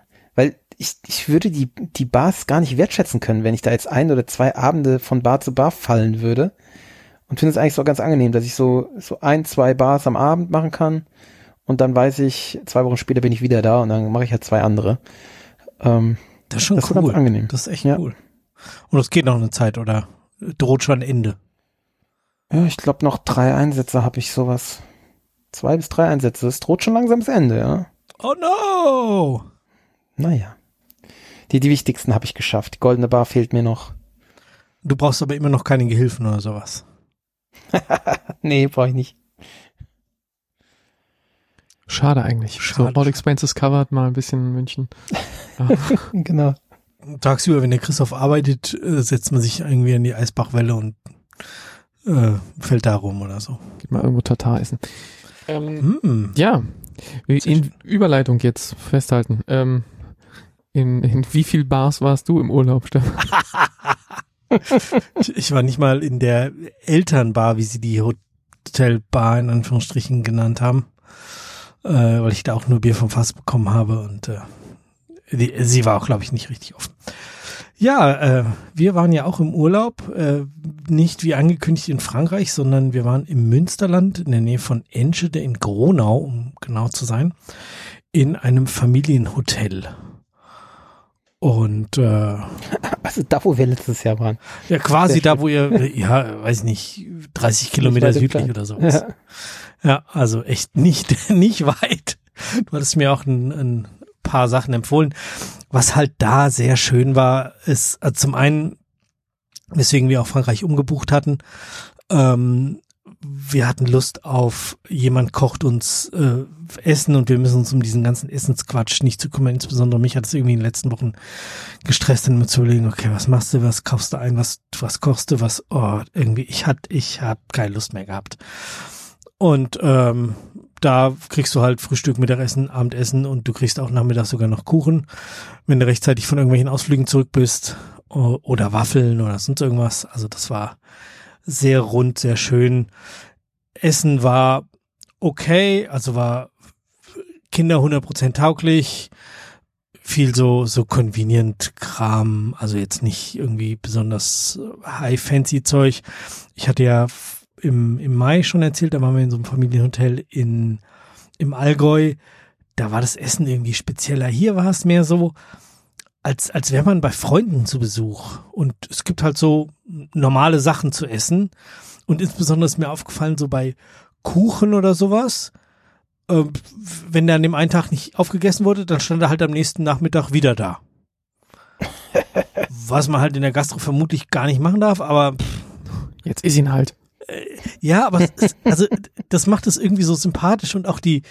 ich, ich würde die, die Bars gar nicht wertschätzen können, wenn ich da jetzt ein oder zwei Abende von Bar zu Bar fallen würde. Und finde es eigentlich so ganz angenehm, dass ich so, so ein, zwei Bars am Abend machen kann und dann weiß ich, zwei Wochen später bin ich wieder da und dann mache ich halt zwei andere. Ähm, das ist schon das cool. Ist ganz angenehm. Das ist echt ja. cool. Und es geht noch eine Zeit, oder? droht schon Ende. Ja, ich glaube noch drei Einsätze habe ich sowas. Zwei bis drei Einsätze. Es droht schon langsam das Ende, ja. Oh no! Naja. Die, die wichtigsten habe ich geschafft. Die goldene Bar fehlt mir noch. Du brauchst aber immer noch keine Gehilfen oder sowas. nee, brauche ich nicht. Schade eigentlich. Schade. So, All Expenses covered, mal ein bisschen in München. Ja. genau tagsüber, wenn der Christoph arbeitet, äh, setzt man sich irgendwie in die Eisbachwelle und äh, fällt da rum oder so. Geht mal irgendwo Tatar essen. Ähm, mm. Ja, in Überleitung jetzt festhalten. Ähm, in, in wie viel Bars warst du im Urlaub, Stefan? ich war nicht mal in der Elternbar, wie sie die Hotelbar in Anführungsstrichen genannt haben, äh, weil ich da auch nur Bier vom Fass bekommen habe und äh, die, sie war auch, glaube ich, nicht richtig offen. Ja, äh, wir waren ja auch im Urlaub, äh, nicht wie angekündigt in Frankreich, sondern wir waren im Münsterland in der Nähe von Enschede in Gronau, um genau zu sein, in einem Familienhotel. Und äh, Also da, wo wir letztes Jahr waren. ja, quasi da, wo ihr, ja, weiß nicht, 30 Kilometer südlich oder sowas. Ja. Ja, also echt nicht, nicht weit. Du hattest mir auch ein, ein paar Sachen empfohlen. Was halt da sehr schön war, ist also zum einen, weswegen wir auch Frankreich umgebucht hatten, ähm, wir hatten Lust auf jemand kocht uns äh, Essen und wir müssen uns um diesen ganzen Essensquatsch nicht zu kümmern. Insbesondere mich hat es irgendwie in den letzten Wochen gestresst, dann immer zu überlegen, okay, was machst du, was kaufst du ein, was, was kochst du, was, oh, irgendwie, ich hat, ich hab keine Lust mehr gehabt. Und ähm, da kriegst du halt Frühstück, Mittagessen, Abendessen und du kriegst auch nachmittags sogar noch Kuchen, wenn du rechtzeitig von irgendwelchen Ausflügen zurück bist oder Waffeln oder sonst irgendwas. Also das war sehr rund, sehr schön. Essen war okay, also war Kinder 100% tauglich, viel so so convenient Kram, also jetzt nicht irgendwie besonders high fancy Zeug. Ich hatte ja im im Mai schon erzählt, da waren wir in so einem Familienhotel in im Allgäu. Da war das Essen irgendwie spezieller. Hier war es mehr so, als, als wäre man bei Freunden zu Besuch. Und es gibt halt so normale Sachen zu essen. Und insbesondere ist mir aufgefallen, so bei Kuchen oder sowas, ähm, wenn der an dem einen Tag nicht aufgegessen wurde, dann stand er halt am nächsten Nachmittag wieder da. Was man halt in der Gastro vermutlich gar nicht machen darf, aber Jetzt ist ihn halt. ja, aber es, also das macht es irgendwie so sympathisch und auch die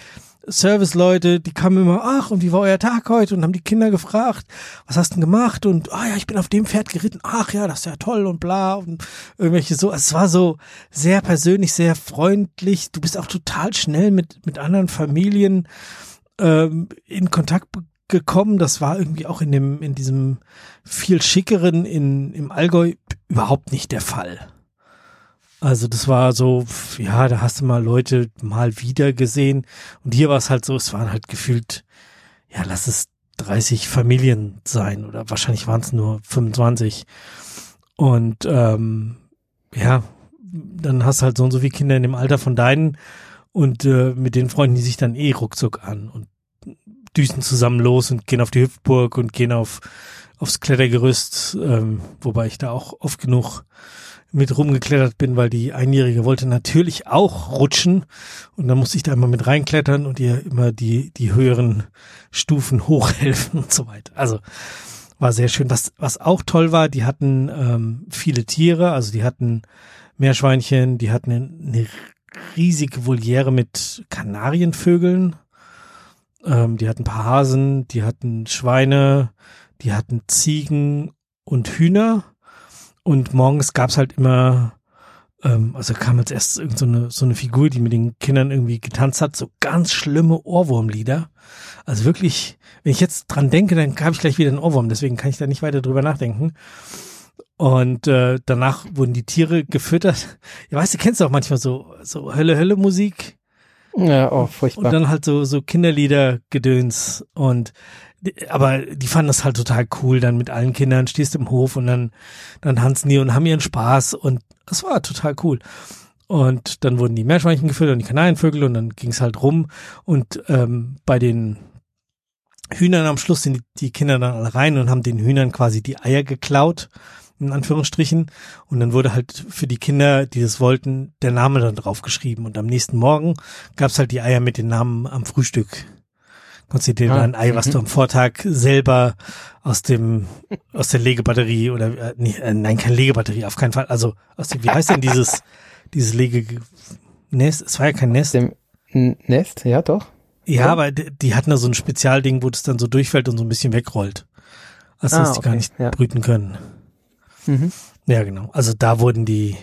Service-Leute, die kamen immer, ach, und wie war euer Tag heute? Und haben die Kinder gefragt, was hast du denn gemacht? Und, ah ja, ich bin auf dem Pferd geritten, ach ja, das ist ja toll und bla und irgendwelche so. Also es war so sehr persönlich, sehr freundlich. Du bist auch total schnell mit, mit anderen Familien ähm, in Kontakt gekommen. Das war irgendwie auch in dem, in diesem viel schickeren in, im Allgäu überhaupt nicht der Fall. Also das war so, ja, da hast du mal Leute mal wieder gesehen. Und hier war es halt so, es waren halt gefühlt, ja, lass es 30 Familien sein oder wahrscheinlich waren es nur 25. Und ähm, ja, dann hast du halt so und so viele Kinder in dem Alter von deinen und äh, mit den Freunden, die sich dann eh ruckzuck an und düsen zusammen los und gehen auf die Hüpfburg und gehen auf aufs Klettergerüst, ähm, wobei ich da auch oft genug mit rumgeklettert bin, weil die Einjährige wollte natürlich auch rutschen und dann musste ich da immer mit reinklettern und ihr immer die, die höheren Stufen hochhelfen und so weiter. Also war sehr schön. Was, was auch toll war, die hatten ähm, viele Tiere, also die hatten Meerschweinchen, die hatten eine, eine riesige Voliere mit Kanarienvögeln, ähm, die hatten ein paar Hasen, die hatten Schweine, die hatten Ziegen und Hühner. Und morgens gab's halt immer, ähm, also kam als erstes irgend so eine, so eine Figur, die mit den Kindern irgendwie getanzt hat, so ganz schlimme Ohrwurmlieder. Also wirklich, wenn ich jetzt dran denke, dann habe ich gleich wieder einen Ohrwurm, deswegen kann ich da nicht weiter drüber nachdenken. Und äh, danach wurden die Tiere gefüttert. Ja, weißt du, kennst du auch manchmal so, so Hölle-Hölle-Musik? Ja, oh, Und furchtbar. dann halt so, so Kinderlieder gedöns und aber die fanden das halt total cool, dann mit allen Kindern stehst im Hof und dann, dann tanzen die und haben ihren Spaß und das war total cool. Und dann wurden die Meerschweinchen gefüttert und die Kanarienvögel und dann ging's halt rum und ähm, bei den Hühnern am Schluss sind die, die Kinder dann alle rein und haben den Hühnern quasi die Eier geklaut, in Anführungsstrichen. Und dann wurde halt für die Kinder, die das wollten, der Name dann draufgeschrieben. Und am nächsten Morgen gab's halt die Eier mit den Namen am Frühstück. Konntest du dir Ah, dann ein Ei, was mhm. du am Vortag selber aus dem, aus der Legebatterie oder, äh, nee, äh, nein, keine Legebatterie, auf keinen Fall. Also, aus dem, wie heißt denn dieses, dieses Lege, Nest? Es war ja kein Nest. Dem Nest, ja doch. Ja, Ja. aber die, die hatten da so ein Spezialding, wo das dann so durchfällt und so ein bisschen wegrollt. Also, Ah, dass die gar nicht ja. brüten können. Mhm. Ja, genau. Also da wurden die,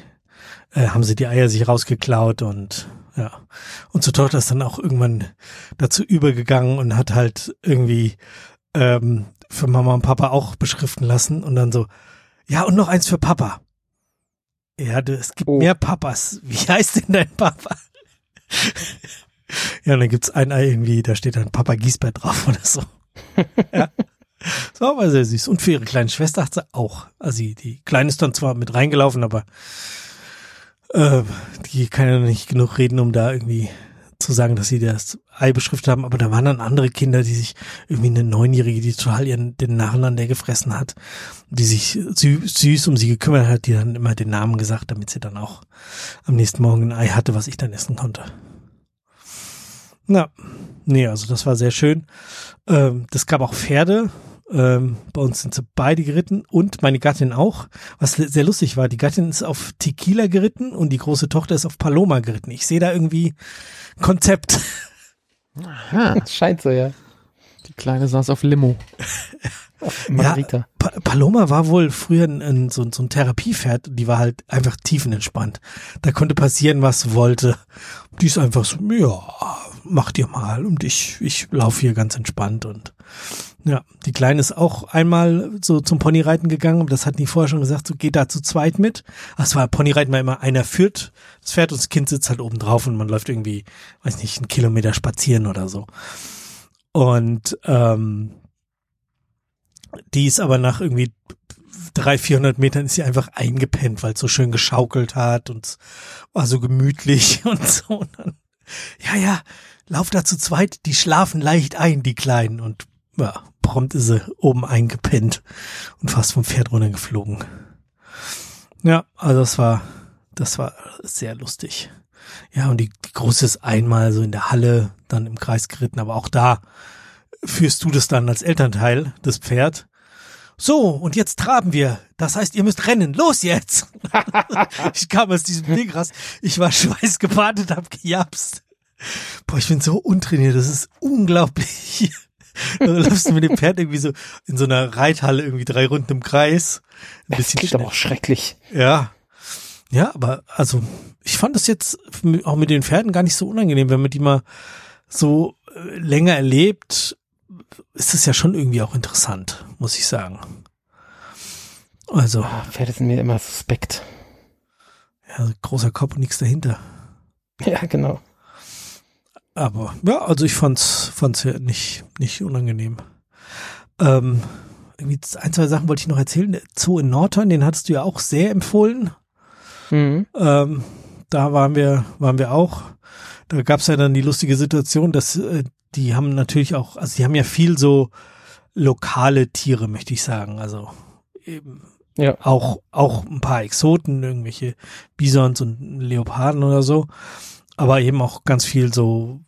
äh, haben sie die Eier sich rausgeklaut und ja. Und zur Tochter ist dann auch irgendwann dazu übergegangen und hat halt irgendwie ähm, für Mama und Papa auch beschriften lassen und dann so, ja, und noch eins für Papa. Ja, du, es gibt Oh. mehr Papas. Wie heißt denn dein Papa? ja, und dann gibt's ein Ei irgendwie, da steht dann Papa Giesbert drauf oder so. ja. Das war aber sehr süß. Und für ihre kleine Schwester hat sie auch. Also die, die Kleine ist dann zwar mit reingelaufen, aber äh, die kann ja nicht genug reden, um da irgendwie zu sagen, dass sie das Ei beschriftet haben, aber da waren dann andere Kinder, die sich irgendwie eine Neunjährige, die total ihren den Narren an der gefressen hat, die sich süß, süß um sie gekümmert hat, die dann immer den Namen gesagt, damit sie dann auch am nächsten Morgen ein Ei hatte, was ich dann essen konnte. Na, nee, also das war sehr schön. Ähm, das gab auch Pferde. Ähm, bei uns sind sie beide geritten und meine Gattin auch. Was sehr lustig war, die Gattin ist auf Tequila geritten und die große Tochter ist auf Paloma geritten. Ich sehe da irgendwie Konzept. Aha, scheint so, ja. Die Kleine saß auf Limo. Margarita. Ja, pa Paloma war wohl früher ein, ein, so, so ein Therapiepferd, die war halt einfach tiefenentspannt. Da konnte passieren, was wollte. Die ist einfach so, ja, mach dir mal und ich, ich laufe hier ganz entspannt und ja, die Kleine ist auch einmal so zum Ponyreiten gegangen, das hat die vorher schon gesagt, so geht da zu zweit mit. Ach, war Ponyreiten war immer einer führt das Pferd und das Kind sitzt halt oben drauf und man läuft irgendwie, weiß nicht, einen Kilometer spazieren oder so. Und ähm, die ist aber nach irgendwie drei, vierhundert Metern ist sie einfach eingepennt, weil es so schön geschaukelt hat und war so gemütlich und so. Und dann, ja, ja, lauf da zu zweit, die schlafen leicht ein, die Kleinen. Und ja, prompt ist sie oben eingepennt und fast vom Pferd runtergeflogen. Ja, also das war, das war sehr lustig. Ja, und die, die Große ist einmal so in der Halle, dann im Kreis geritten, aber auch da führst du das dann als Elternteil, das Pferd. So, und jetzt traben wir. Das heißt, ihr müsst rennen. Los jetzt! ich kam aus diesem Ding raus. Ich war schweißgebadet, hab gejapst. Boah, ich bin so untrainiert. Das ist unglaublich. da läufst du mit dem Pferd irgendwie so in so einer Reithalle irgendwie drei Runden im Kreis. Ein bisschen das klingt aber auch schrecklich. Ja. Ja, aber also ich fand das jetzt auch mit den Pferden gar nicht so unangenehm, wenn man die mal so äh, länger erlebt ist es ja schon irgendwie auch interessant, muss ich sagen. Also. Ah, Pferde sind mir immer suspekt. Ja, großer Kopf und nichts dahinter. Ja, genau. Aber ja, also ich fand's, fand's ja nicht, nicht unangenehm. Ähm, irgendwie ein, zwei Sachen wollte ich noch erzählen. Der Zoo in Norton, den hattest du ja auch sehr empfohlen. Mhm. Ähm, da waren wir, waren wir auch. Da gab's ja dann die lustige Situation, dass äh, die haben natürlich auch, also die haben ja viel so lokale Tiere, möchte ich sagen. Also eben ja. auch, auch ein paar Exoten, irgendwelche Bisons und Leoparden oder so. Aber eben auch ganz viel so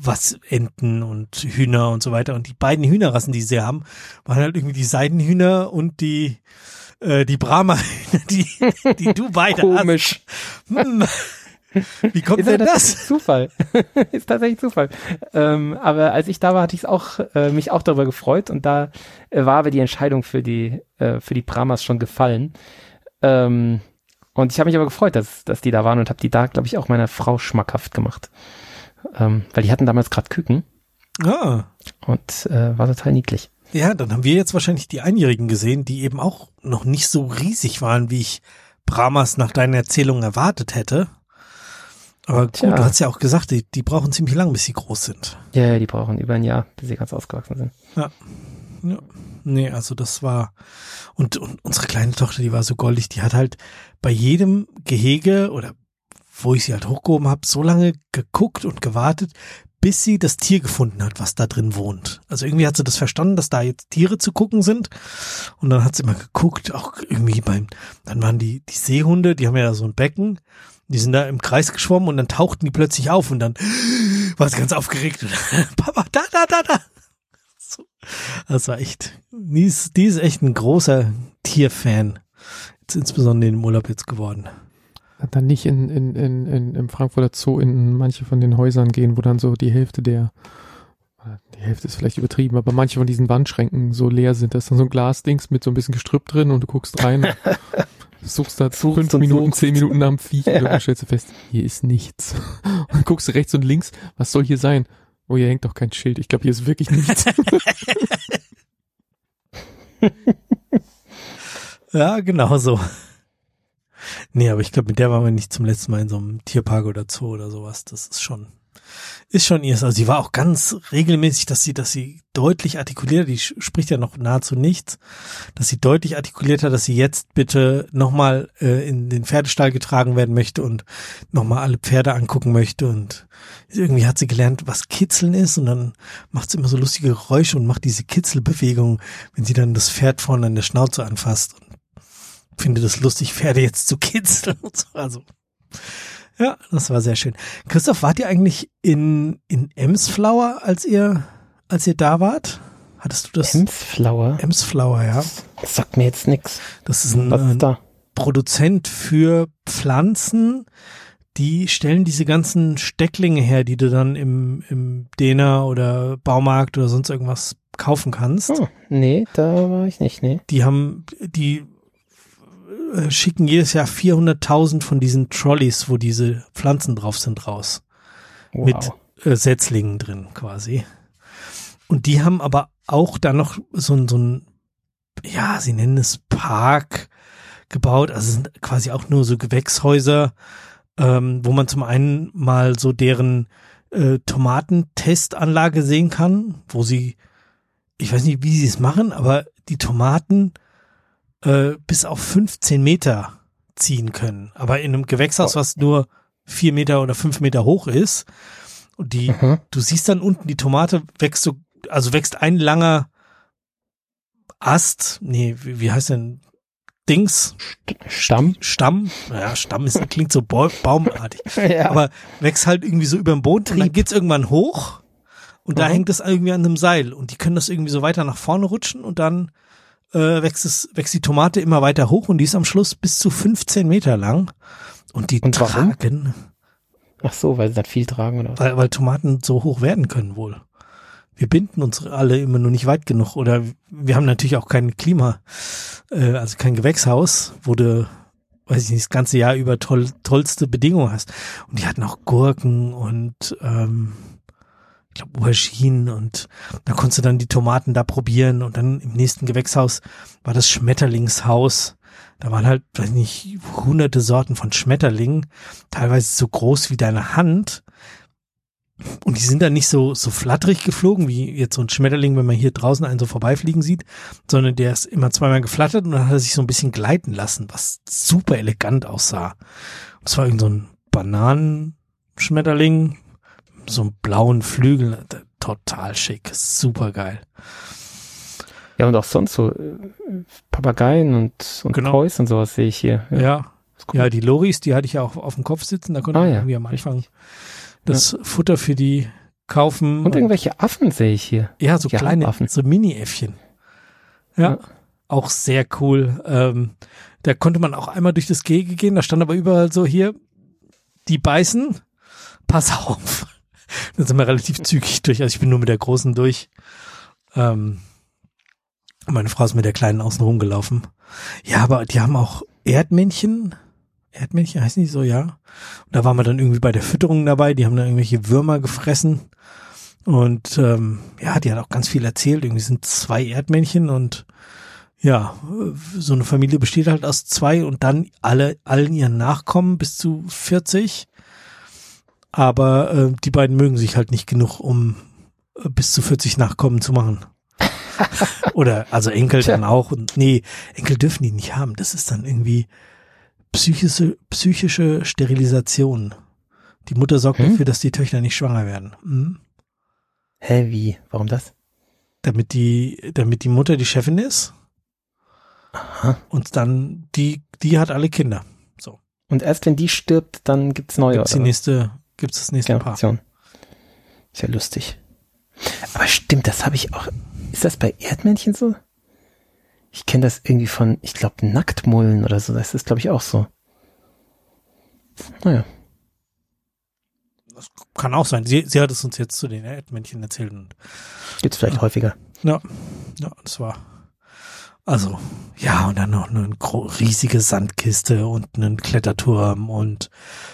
was Enten und Hühner und so weiter. Und die beiden Hühnerrassen, die sie haben, waren halt irgendwie die Seidenhühner und die äh, die Brahma-Hühner, die, die du beide Komisch. hast. Hm. Wie kommt ist denn ja das? Zufall. ist tatsächlich Zufall. Ähm, aber als ich da war, hatte ich auch äh, mich auch darüber gefreut und da äh, war aber die Entscheidung für die äh, für die Brahmas schon gefallen. Ähm, und ich habe mich aber gefreut, dass dass die da waren und habe die da, glaube ich, auch meiner Frau schmackhaft gemacht, ähm, weil die hatten damals gerade Küken. Ah. Und äh, war total niedlich. Ja, dann haben wir jetzt wahrscheinlich die Einjährigen gesehen, die eben auch noch nicht so riesig waren, wie ich Brahmas nach deinen Erzählungen erwartet hätte. Aber gut, Tja. du hast ja auch gesagt, die, die brauchen ziemlich lang, bis sie groß sind. Ja, ja, die brauchen über ein Jahr, bis sie ganz ausgewachsen sind. Ja. Ja. Nee, also das war, und, und unsere kleine Tochter, die war so goldig, die hat halt bei jedem Gehege oder wo ich sie halt hochgehoben habe, so lange geguckt und gewartet, bis sie das Tier gefunden hat, was da drin wohnt. Also irgendwie hat sie das verstanden, dass da jetzt Tiere zu gucken sind. Und dann hat sie immer geguckt, auch irgendwie beim, dann waren die, die Seehunde, die haben ja so ein Becken die sind da im Kreis geschwommen und dann tauchten die plötzlich auf und dann war sie ganz aufgeregt. Papa, da, da, da, da. Das war echt, die ist, die ist echt ein großer Tierfan. Jetzt insbesondere im Urlaub jetzt geworden. Dann nicht in, in, in, in, im Frankfurter Zoo in manche von den Häusern gehen, wo dann so die Hälfte der, die Hälfte ist vielleicht übertrieben, aber manche von diesen Wandschränken so leer sind. Da ist dann so ein Glasdings mit so ein bisschen Gestrüpp drin und du guckst rein. suchst da Suchst fünf Minuten, suchst. zehn Minuten am Viech ja. und dann stellst du fest, hier ist nichts. Und dann guckst du rechts und links, was soll hier sein? Oh, hier hängt doch kein Schild. Ich glaube, hier ist wirklich nichts. ja, genau so. Nee, aber ich glaube, mit der waren wir nicht zum letzten Mal in so einem Tierpark oder Zoo oder sowas. Das ist schon, ist schon ihr. Also sie war auch ganz regelmäßig, dass sie, dass sie deutlich artikuliert, die spricht ja noch nahezu nichts, dass sie deutlich artikuliert hat, dass sie jetzt bitte nochmal äh, in den Pferdestall getragen werden möchte und nochmal alle Pferde angucken möchte und irgendwie hat sie gelernt, was Kitzeln ist und dann macht sie immer so lustige Geräusche und macht diese Kitzelbewegung, wenn sie dann das Pferd vorne an der Schnauze anfasst und findet es lustig, Pferde jetzt zu kitzeln und so. Also ja, das war sehr schön. Christoph, wart ihr eigentlich in, in Emsflower, als ihr, als ihr da wart? Hattest du das? Emsflower? Emsflower, ja. Das sagt mir jetzt nix. Das ist ein, ist da? Produzent für Pflanzen. Die stellen diese ganzen Stecklinge her, die du dann im, im Dena oder Baumarkt oder sonst irgendwas kaufen kannst. Oh, nee, da war ich nicht, nee. Die haben, die äh, schicken jedes Jahr 400.000 von diesen Trolleys, wo diese Pflanzen drauf sind, raus. Wow. Mit äh, Setzlingen drin quasi. Und die haben aber auch da noch so ein, so ein, ja, sie nennen es Park gebaut. Also sind quasi auch nur so Gewächshäuser, ähm, wo man zum einen mal so deren äh, Tomatentestanlage sehen kann, wo sie, ich weiß nicht, wie sie es machen, aber die Tomaten äh, bis auf 15 Meter ziehen können. Aber in einem Gewächshaus, was nur vier Meter oder fünf Meter hoch ist, und die, Mhm. du siehst dann unten, die Tomate wächst so, also wächst ein langer Ast, nee, wie, wie heißt denn, Dings, Stamm? Stamm, ja, Stamm ist, klingt so bau- baumartig, ja. aber wächst halt irgendwie so über dem Boden und dann geht's irgendwann hoch und da Mhm. hängt es irgendwie an einem Seil und die können das irgendwie so weiter nach vorne rutschen und dann äh, wächst es, wächst die Tomate immer weiter hoch und die ist am Schluss bis zu 15 Meter lang und die Und warum? tragen, Ach so, weil sie das viel tragen oder was? weil, weil Tomaten so hoch werden können wohl. Wir binden uns alle immer nur nicht weit genug oder wir haben natürlich auch kein Klima, äh, also kein Gewächshaus, wo du, weiß ich nicht, das ganze Jahr über toll, tollste Bedingungen hast. Und die hatten auch Gurken und ähm, ich glaube Auberginen und da konntest du dann die Tomaten da probieren und dann im nächsten Gewächshaus war das Schmetterlingshaus. Da waren halt, weiß nicht, hunderte Sorten von Schmetterlingen, teilweise so groß wie deine Hand. Und die sind dann nicht so, so flatterig geflogen, wie jetzt so ein Schmetterling, wenn man hier draußen einen so vorbeifliegen sieht, sondern der ist immer zweimal geflattert und dann hat er sich so ein bisschen gleiten lassen, was super elegant aussah. Und es war irgend so ein Bananenschmetterling, so einen blauen Flügel, total schick, super geil. Ja, und auch sonst so äh, Papageien und, und Genau. Toys und sowas sehe ich hier. Ja, cool. ja, die Loris, die hatte ich ja auch auf dem Kopf sitzen, da konnte Ah, man ja, irgendwie am Anfang das Futter für die kaufen. Und irgendwelche Affen sehe ich hier. Ja, so Die kleine, Affen. so Mini-Äffchen. Ja, Ja. auch sehr cool. Ähm, da konnte man auch einmal durch das Gehege gehen, da stand aber überall so hier, die beißen, pass auf. Dann sind wir relativ zügig durch, also ich bin nur mit der Großen durch. Ähm, meine Frau ist mit der Kleinen außen rumgelaufen. Ja, aber die haben auch Erdmännchen. Erdmännchen heißen die so, ja. Und da waren wir dann irgendwie bei der Fütterung dabei, die haben dann irgendwelche Würmer gefressen. Und ähm, ja, die hat auch ganz viel erzählt. Irgendwie sind zwei Erdmännchen und ja, so eine Familie besteht halt aus zwei und dann alle, allen ihren Nachkommen bis zu 40. Aber äh, die beiden mögen sich halt nicht genug, um äh, bis zu 40 Nachkommen zu machen. Oder also Enkel Tja. dann auch. Und nee, Enkel dürfen die nicht haben. Das ist dann irgendwie psychische, psychische Sterilisation. Die Mutter sorgt Hm? dafür, dass die Töchter nicht schwanger werden. Mhm. Hä, wie? Warum das? damit die, damit die Mutter die Chefin ist Aha. und dann die, die hat alle Kinder. So. Und erst wenn die stirbt, dann gibt's neue. Gibt's die nächste, gibt's das nächste Paar. Generation. Ist ja lustig. Aber stimmt, das habe ich auch. Ist das bei Erdmännchen so? Ich kenne das irgendwie von, ich glaube, Nacktmullen oder so. Das ist, glaube ich, auch so. Naja. Das kann auch sein. Sie, sie hat es uns jetzt zu den Erdmännchen erzählt und Gibt's vielleicht Ja. häufiger. ja, ja, das war, also, ja, und dann noch eine riesige Sandkiste und einen Kletterturm und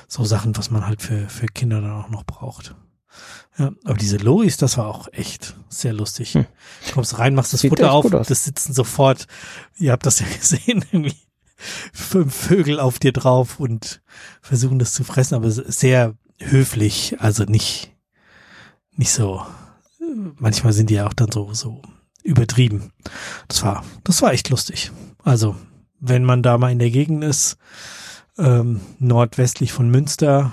so Sachen, was man halt für, für Kinder dann auch noch braucht. Ja, aber diese Loris, das war auch echt sehr lustig. Hm. Du kommst rein, machst das Sieht Futter auf, das sitzen sofort, ihr habt das ja gesehen, irgendwie fünf Vögel auf dir drauf und versuchen das zu fressen, aber sehr, höflich, also nicht, nicht so, manchmal sind die ja auch dann so, so übertrieben. Das war, das war echt lustig. Also, wenn man da mal in der Gegend ist, ähm, nordwestlich von Münster,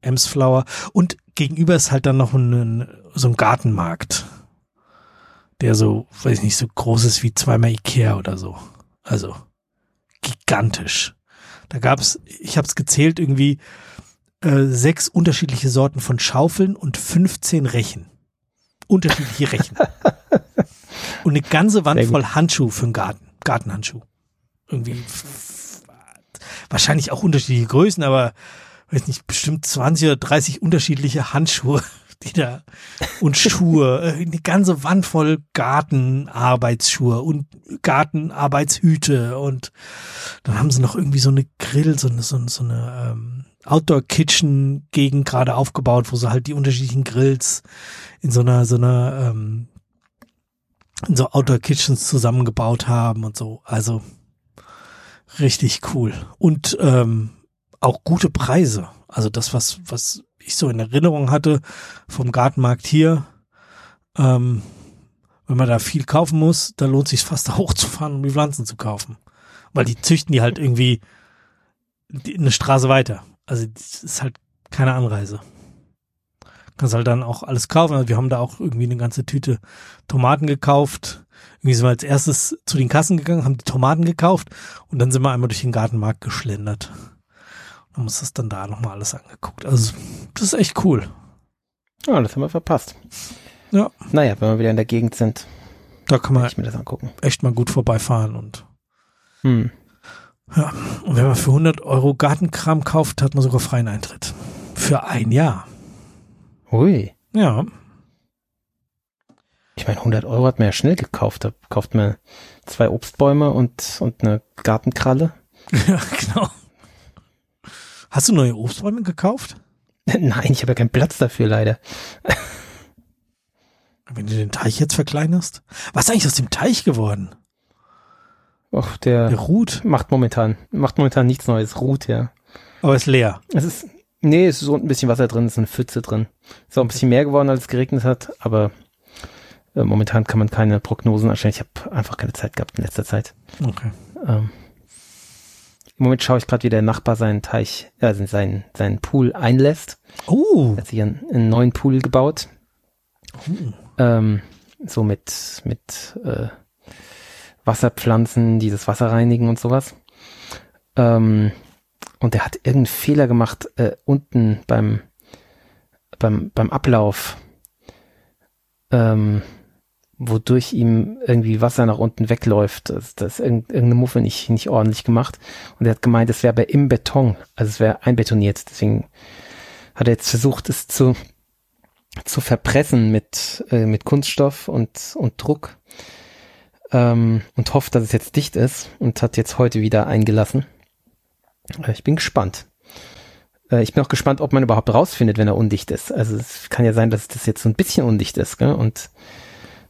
Emsflower und gegenüber ist halt dann noch ein, so ein Gartenmarkt, der so, weiß ich nicht, so groß ist wie zweimal Ikea oder so. Also gigantisch. Da gab's, ich habe es gezählt, irgendwie äh, sechs unterschiedliche Sorten von Schaufeln und 15 Rechen. Unterschiedliche Rechen. und eine ganze Wand voll Handschuh für den Garten. Gartenhandschuh. Irgendwie wahrscheinlich auch unterschiedliche Größen, aber weiß nicht, bestimmt 20 oder 30 unterschiedliche Handschuhe, die da und Schuhe, äh, eine ganze Wand voll Gartenarbeitsschuhe und Gartenarbeitshüte und dann haben sie noch irgendwie so eine Grill, so eine, so eine, so eine ähm, Outdoor-Kitchen-Gegend gerade aufgebaut, wo sie halt die unterschiedlichen Grills in so einer, so einer, ähm, in so Outdoor-Kitchens zusammengebaut haben und so. Also richtig cool. Und ähm, auch gute Preise. Also das, was, was ich so in Erinnerung hatte vom Gartenmarkt hier, ähm, wenn man da viel kaufen muss, da lohnt sich fast da hochzufahren, um die Pflanzen zu kaufen. Weil die züchten die halt irgendwie eine Straße weiter. Also das ist halt keine Anreise. Kannst halt dann auch alles kaufen. Also wir haben da auch irgendwie eine ganze Tüte Tomaten gekauft. Irgendwie sind wir als erstes zu den Kassen gegangen, haben die Tomaten gekauft und dann sind wir einmal durch den Gartenmarkt geschlendert. Und haben uns das dann da nochmal alles angeguckt. Also das ist echt cool. Ja, das haben wir verpasst. Ja. Naja, wenn wir wieder in der Gegend sind, da kann man ich mir das angucken. echt mal gut vorbeifahren und Hm. Ja, und wenn man für 100 Euro Gartenkram kauft, hat man sogar freien Eintritt. Für ein Jahr. Ui. Ja. Ich meine, 100 Euro hat man ja schnell gekauft. Da kauft man zwei Obstbäume und, und eine Gartenkralle. Ja, genau. Hast du neue Obstbäume gekauft? Nein, ich habe ja keinen Platz dafür, leider. Wenn du den Teich jetzt verkleinerst? Was ist eigentlich aus dem Teich geworden? Och, der, Der ruht, macht momentan, macht momentan nichts Neues. Ruht, ja. aber ist leer. Es ist, nee, es ist so ein bisschen Wasser drin, es ist eine Pfütze drin. Ist auch ein bisschen mehr geworden, als es geregnet hat, aber äh, momentan kann man keine Prognosen erstellen. Ich habe einfach keine Zeit gehabt in letzter Zeit. Okay. Ähm, Im Moment schaue ich gerade, wie der Nachbar seinen Teich, also seinen, seinen Pool einlässt. Oh. Er hat sich einen, einen neuen Pool gebaut. Ähm, so mit, mit äh, Wasserpflanzen, dieses Wasser reinigen und sowas. Ähm, und er hat irgendeinen Fehler gemacht äh, unten beim, beim, beim Ablauf, ähm, wodurch ihm irgendwie Wasser nach unten wegläuft. Das, das ist irgend- irgendeine Muffe nicht, nicht ordentlich gemacht. Und er hat gemeint, es wäre aber im Beton, also es wäre einbetoniert. Deswegen hat er jetzt versucht, es zu, zu verpressen mit, äh, mit Kunststoff und, und Druck ähm, und hofft, dass es jetzt dicht ist und hat jetzt heute wieder eingelassen. Äh, ich bin gespannt. Äh, ich bin auch gespannt, ob man überhaupt rausfindet, wenn er undicht ist. Also es kann ja sein, dass das jetzt so ein bisschen undicht ist gell? und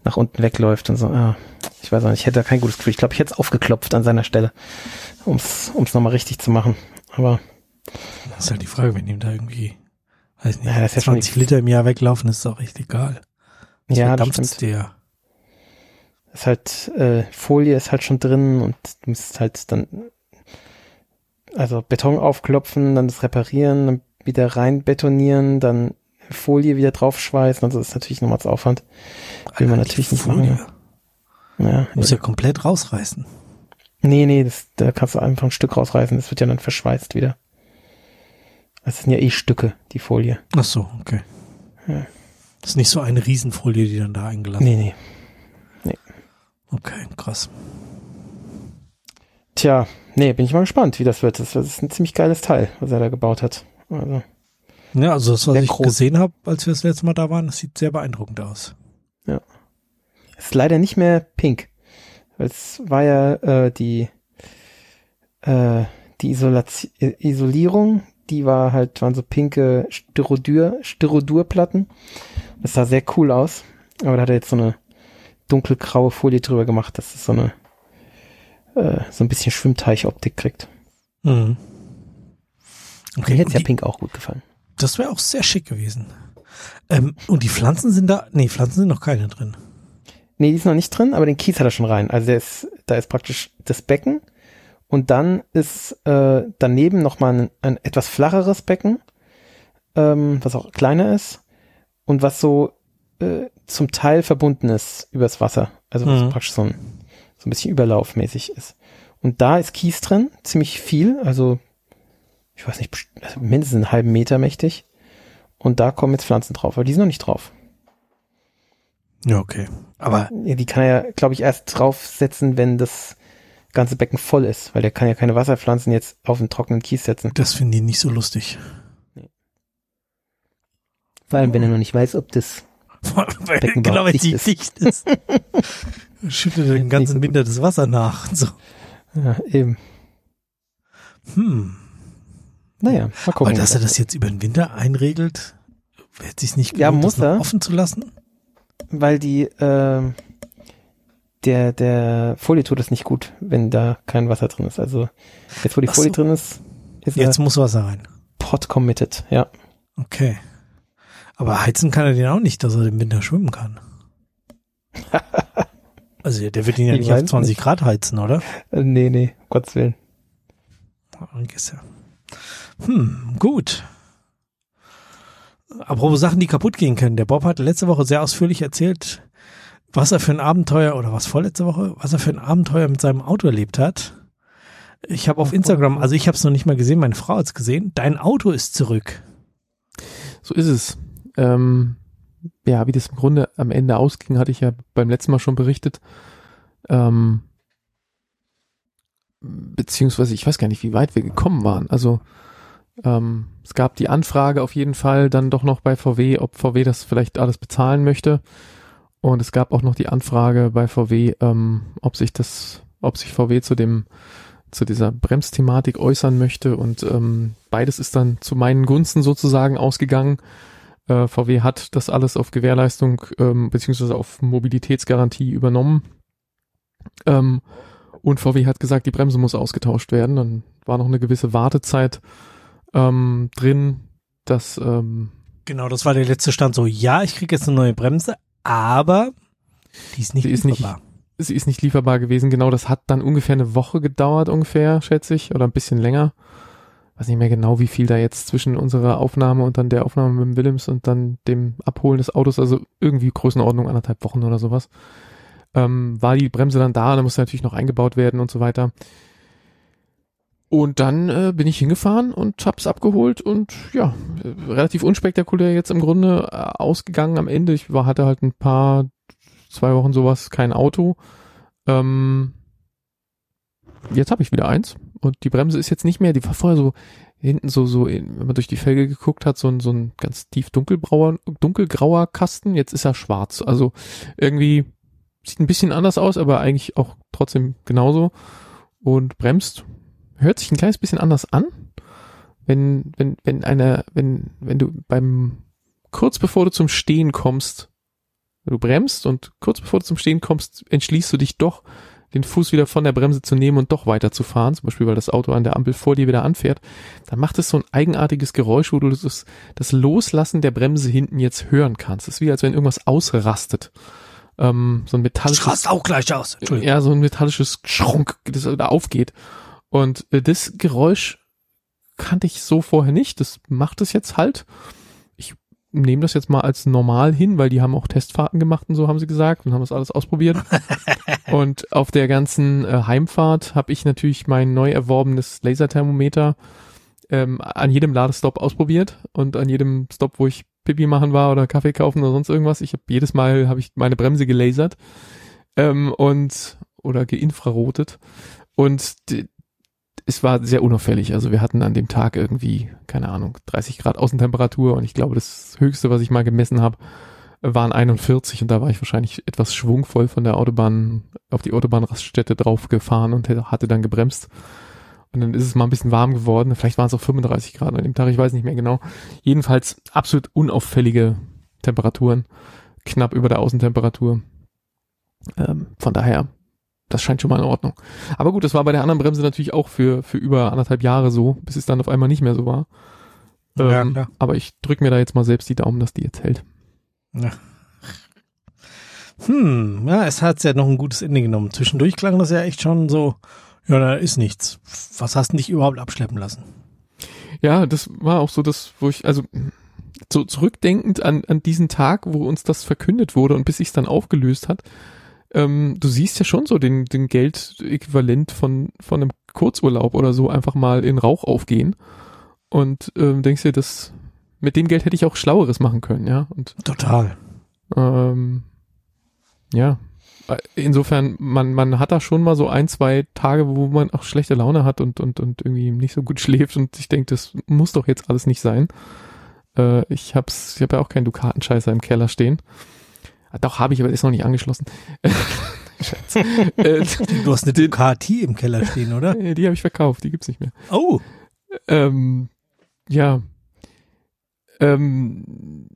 nach unten wegläuft und so. Ah, ich weiß auch nicht, ich hätte da kein gutes Gefühl. Ich glaube, ich hätte es aufgeklopft an seiner Stelle, um es nochmal richtig zu machen. Aber Das ist halt die Frage, wenn ihm da irgendwie, weiß nicht, Ja, das ist ja schon 20 die- Liter im Jahr weglaufen, ist doch echt egal. Das ja, das stimmt. dir. Ist halt, äh, Folie ist halt schon drin und du musst halt dann, also Beton aufklopfen, dann das reparieren, dann wieder rein betonieren, dann Folie wieder draufschweißen, also das ist natürlich nochmals Aufwand. Will man natürlich nicht machen. Folie. Ja. Muss ja komplett rausreißen. Nee, nee, das, da kannst du einfach ein Stück rausreißen, das wird ja dann verschweißt wieder. Das sind ja eh Stücke, die Folie. Ach so, okay. Ja. Das ist nicht so eine Riesenfolie, die dann da eingelassen Nee, nee. Okay, krass. Tja, nee, bin ich mal gespannt, wie das wird. Das ist ein ziemlich geiles Teil, was er da gebaut hat. Also, Ja, also das, was ich groß. gesehen habe, als wir das letzte Mal da waren, das sieht sehr beeindruckend aus. ist leider nicht mehr pink. Es war ja äh, die äh, die Isolation, Isolierung, die war halt waren so pinke Styrodur Styrodurplatten. Das sah sehr cool aus, aber da hat er jetzt so eine dunkelgraue Folie drüber gemacht, dass es so eine äh, so ein bisschen Schwimmteichoptik kriegt. Mhm. Mir Okay, hätte und ja pink auch gut gefallen. Das wäre auch sehr schick gewesen. Ähm, und die Pflanzen sind da, nee, Pflanzen sind noch keine drin. Nee, die ist noch nicht drin, aber den Kies hat er schon rein. Also ist, da ist praktisch das Becken und dann ist äh, daneben nochmal ein, ein etwas flacheres Becken, ähm, was auch kleiner ist und was so äh, zum Teil verbunden ist übers Wasser. Also was Mhm. praktisch so ein, so ein bisschen überlaufmäßig ist. Und da ist Kies drin, ziemlich viel, also ich weiß nicht, also mindestens einen halben Meter mächtig. Und da kommen jetzt Pflanzen drauf, aber die sind noch nicht drauf. Ja, okay. Aber Ja, die kann er ja, glaube ich, erst draufsetzen, wenn das ganze Becken voll ist, weil der kann ja keine Wasserpflanzen jetzt auf einen trockenen Kies setzen. das finden die nicht so lustig. Vor allem, wenn er noch nicht weiß, ob das. Weil, genau, weil die dicht dicht ist. Schüttet den ganzen Winter das Wasser nach. und So. Ja, eben. Hm. Naja, mal Aber gucken. dass er das jetzt über den Winter einregelt, hätte sich nicht Ja, gelohnt, muss das noch er. offen zu lassen? Weil die, ähm, der, der Folie tut es nicht gut, wenn da kein Wasser drin ist. Also, jetzt wo die Ach Folie drin ist, ist Jetzt er muss Wasser rein. pot committed, ja. Okay. Aber heizen kann er den auch nicht, dass er im Winter schwimmen kann. Also der wird ihn ja Ich nicht auf weiß 20 nicht. Grad heizen, oder? Äh, nee, nee, um Gottes Willen. Hm, gut. Apropos Sachen, die kaputt gehen können. Der Bob hat letzte Woche sehr ausführlich erzählt, was er für ein Abenteuer, oder was vorletzte Woche, was er für ein Abenteuer mit seinem Auto erlebt hat. Ich habe auf Instagram, also ich habe es noch nicht mal gesehen, meine Frau hat es gesehen, dein Auto ist zurück. So ist es. Ähm, ja, wie das im Grunde am Ende ausging, hatte ich ja beim letzten Mal schon berichtet. Ähm, beziehungsweise ich weiß gar nicht, wie weit wir gekommen waren. Also ähm, es gab die Anfrage auf jeden Fall dann doch noch bei VW, ob VW das vielleicht alles bezahlen möchte. Und es gab auch noch die Anfrage bei VW, ähm, ob sich das, ob sich VW zu dem zu dieser Bremsthematik äußern möchte und ähm, beides ist dann zu meinen Gunsten sozusagen ausgegangen. Äh, VW hat das alles auf Gewährleistung ähm, beziehungsweise auf Mobilitätsgarantie übernommen. Ähm, und VW hat gesagt, die Bremse muss ausgetauscht werden. Dann war noch eine gewisse Wartezeit ähm, drin, dass ähm, Genau, das war der letzte Stand. So, ja, ich kriege jetzt eine neue Bremse, aber die ist nicht Sie ist nicht- lieferbar. sie ist nicht lieferbar gewesen. Genau, das hat dann ungefähr eine Woche gedauert, ungefähr, schätze ich, oder ein bisschen länger. Weiß nicht mehr genau, wie viel da jetzt zwischen unserer Aufnahme und dann der Aufnahme mit dem Willems und dann dem Abholen des Autos, also irgendwie Größenordnung anderthalb Wochen oder sowas. Ähm, war die Bremse dann da, dann musste natürlich noch eingebaut werden und so weiter. Und dann äh, bin ich hingefahren und hab's abgeholt und ja, äh, relativ unspektakulär jetzt im Grunde äh, ausgegangen am Ende. Ich war, hatte halt ein paar, zwei Wochen sowas, kein Auto. Ähm, jetzt habe ich wieder eins und die Bremse ist jetzt nicht mehr, die war vorher so hinten so, so, wenn man durch die Felge geguckt hat, so ein, so ein ganz tief dunkelbrauer, dunkelgrauer Kasten. Jetzt ist er schwarz. Also irgendwie sieht ein bisschen anders aus, aber eigentlich auch trotzdem genauso und bremst. Hört sich ein kleines bisschen anders an. Wenn, wenn, wenn eine, wenn, wenn du beim, kurz bevor du zum Stehen kommst, du bremst und kurz bevor du zum Stehen kommst, entschließt du dich doch, den Fuß wieder von der Bremse zu nehmen und doch weiterzufahren, zum Beispiel weil das Auto an der Ampel vor dir wieder anfährt, dann macht es so ein eigenartiges Geräusch, wo du das, das Loslassen der Bremse hinten jetzt hören kannst. Es ist wie, als wenn irgendwas ausrastet. Ähm, so ein Das metallisches rast auch gleich aus. Entschuldigung. ja, so ein metallisches Schrunk, das da aufgeht. Und äh, das Geräusch kannte ich so vorher nicht. Das macht es jetzt halt. Ich nehme das jetzt mal als normal hin, weil die haben auch Testfahrten gemacht und so haben sie gesagt und haben das alles ausprobiert. und auf der ganzen äh, Heimfahrt habe ich natürlich mein neu erworbenes Laserthermometer ähm, an jedem Ladestopp ausprobiert und an jedem Stop, wo ich Pipi machen war oder Kaffee kaufen oder sonst irgendwas. Ich habe jedes Mal habe ich meine Bremse gelasert ähm, und oder geinfrarotet und es war sehr unauffällig. Also wir hatten an dem Tag irgendwie, keine Ahnung, 30 Grad Außentemperatur und ich glaube, das höchste, was ich mal gemessen habe, waren 41 und da war ich wahrscheinlich etwas schwungvoll von der Autobahn auf die Autobahnraststätte drauf gefahren und hatte dann gebremst. Und dann ist es mal ein bisschen warm geworden. Vielleicht waren es auch 35 Grad an dem Tag, ich weiß nicht mehr genau. Jedenfalls absolut unauffällige Temperaturen, knapp über der Außentemperatur. Ähm, von daher, das scheint schon mal in Ordnung. Aber gut, das war bei der anderen Bremse natürlich auch für, für über anderthalb Jahre so, bis es dann auf einmal nicht mehr so war. Ja, Ähm, klar. aber ich drück mir da jetzt mal selbst die Daumen, dass die jetzt hält. Ja. Hm, ja, es hat ja noch ein gutes Ende genommen. Zwischendurch klang das ja echt schon so, ja, da ist nichts. Was hast du dich überhaupt abschleppen lassen? Ja, das war auch so das, wo ich, also so zurückdenkend an, an diesen Tag, wo uns das verkündet wurde und bis sich dann aufgelöst hat, ähm, du siehst ja schon so den, den Geldäquivalent von, von einem Kurzurlaub oder so einfach mal in Rauch aufgehen und ähm, denkst dir, das mit dem Geld hätte ich auch Schlaueres machen können, ja. Und Total. ähm, ja, insofern, man, man hat da schon mal so ein, zwei Tage, wo man auch schlechte Laune hat und, und, und irgendwie nicht so gut schläft und ich denke, das muss doch jetzt alles nicht sein. Äh, ich hab's, ich habe ja auch keinen Dukatenscheißer im Keller stehen. Ah, Doch, habe ich, aber ist noch nicht angeschlossen. Äh, Du hast eine Ducati im Keller stehen, oder? die habe ich verkauft, die gibt's nicht mehr. Oh, Ähm, ja. Ähm,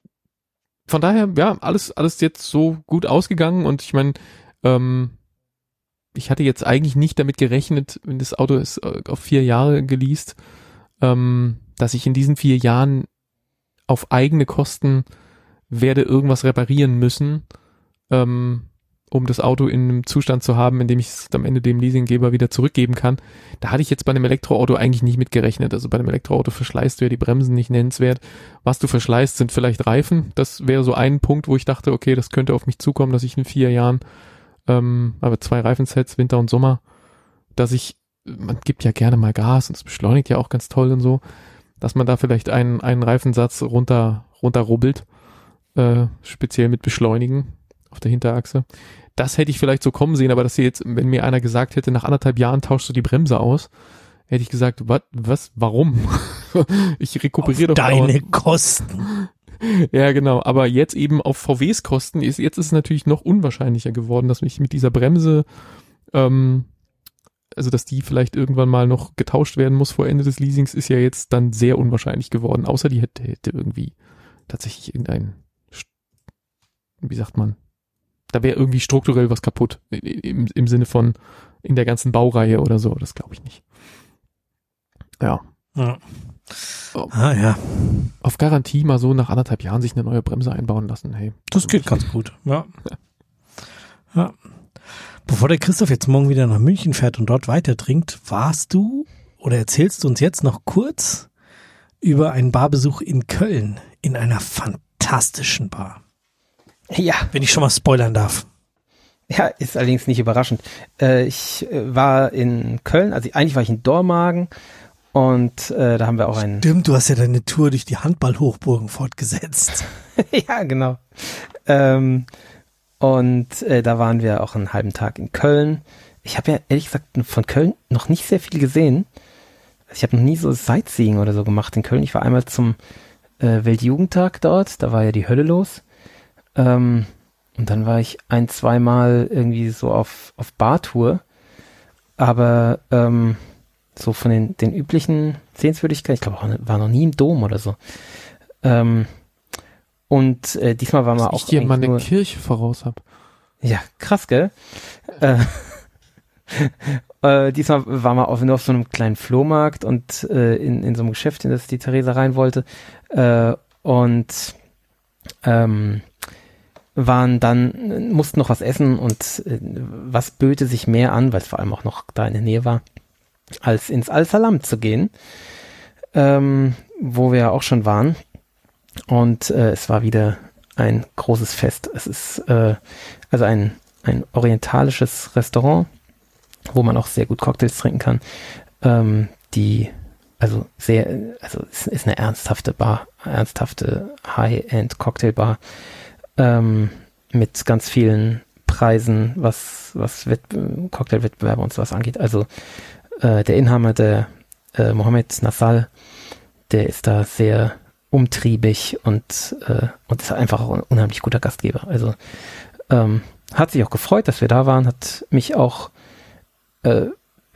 von daher, ja, alles, alles jetzt so gut ausgegangen und ich meine, ähm, ich hatte jetzt eigentlich nicht damit gerechnet, wenn das Auto ist äh, auf vier Jahre geleast, ähm, dass ich in diesen vier Jahren auf eigene Kosten werde irgendwas reparieren müssen, ähm, um das Auto in einem Zustand zu haben, in dem ich es am Ende dem Leasinggeber wieder zurückgeben kann. Da hatte ich jetzt bei einem Elektroauto eigentlich nicht mit gerechnet. Also bei einem Elektroauto verschleißt du ja die Bremsen nicht nennenswert. Was du verschleißt, sind vielleicht Reifen. Das wäre so ein Punkt, wo ich dachte, okay, das könnte auf mich zukommen, dass ich in vier Jahren, ähm, aber zwei Reifensets, Winter und Sommer, dass ich, man gibt ja gerne mal Gas und es beschleunigt ja auch ganz toll und so, dass man da vielleicht einen, einen Reifensatz runter, runterrubbelt, äh, speziell mit Beschleunigen auf der Hinterachse. Das hätte ich vielleicht so kommen sehen, aber dass hier jetzt, wenn mir einer gesagt hätte, nach anderthalb Jahren tauschst du die Bremse aus, hätte ich gesagt, was, was, warum? ich rekuperiere auf doch deine dauernd. Kosten. Ja, genau. Aber jetzt eben auf VWs Kosten ist, jetzt ist es natürlich noch unwahrscheinlicher geworden, dass mich mit dieser Bremse, ähm, also dass die vielleicht irgendwann mal noch getauscht werden muss vor Ende des Leasings, ist ja jetzt dann sehr unwahrscheinlich geworden. Außer die hätte, hätte irgendwie tatsächlich irgendein, St- wie sagt man, da wäre irgendwie strukturell was kaputt. Im, Im Sinne von in der ganzen Baureihe oder so. Das glaube ich nicht. Ja. Ja. Oh. Ah ja, Auf Garantie mal so nach anderthalb Jahren sich eine neue Bremse einbauen lassen. Hey. das geht ganz gut. Ja. ja. Bevor der Christoph jetzt morgen wieder nach München fährt und dort weiter trinkt, warst du oder erzählst du uns jetzt noch kurz über einen Barbesuch in Köln in einer fantastischen Bar. Ja, Wenn ich schon mal spoilern darf. ja, ist allerdings nicht überraschend. Äh, ich äh, war in Köln, also eigentlich war ich in Dormagen und äh, da haben wir auch einen. Stimmt, du hast ja deine Tour durch die Handballhochburgen fortgesetzt. ja, genau. Ähm, und da waren wir auch einen halben Tag in Köln. Ich habe ja ehrlich gesagt von Köln noch nicht sehr viel gesehen. Ich habe noch nie so Sightseeing oder so gemacht in Köln. Ich war einmal zum Weltjugendtag dort, da war ja die Hölle los. Ähm, und dann war ich ein, zweimal irgendwie so auf, auf Bartour. Aber ähm, so von den, den üblichen Sehenswürdigkeiten, ich glaube, war noch nie im Dom oder so. Ähm, und äh, diesmal waren wir Dass auch ich dir mal eine nur, Kirche voraus hab. ja, krass, gell? Äh, äh, diesmal waren wir auf, nur auf so einem kleinen Flohmarkt und äh, in, in so einem Geschäft, in das die Theresa rein wollte. Äh, und ähm, waren dann, mussten noch was essen und äh, was böte sich mehr an, weil es vor allem auch noch da in der Nähe war, als ins Al-Salam zu gehen, ähm, wo wir ja auch schon waren. Und äh, es war wieder ein großes Fest. Es ist äh, also ein, ein orientalisches Restaurant, wo man auch sehr gut Cocktails trinken kann. Ähm, die, also sehr, also es ist eine ernsthafte Bar, ernsthafte High-End Cocktailbar ähm, mit ganz vielen Preisen, was, was Wett Cocktailwettbewerbe und sowas angeht. Also äh, der Inhaber, der äh, Mohammed Nassal, der ist da sehr umtriebig und, äh, und ist einfach auch ein unheimlich guter Gastgeber. Also ähm, hat sich auch gefreut, dass wir da waren, hat mich auch äh,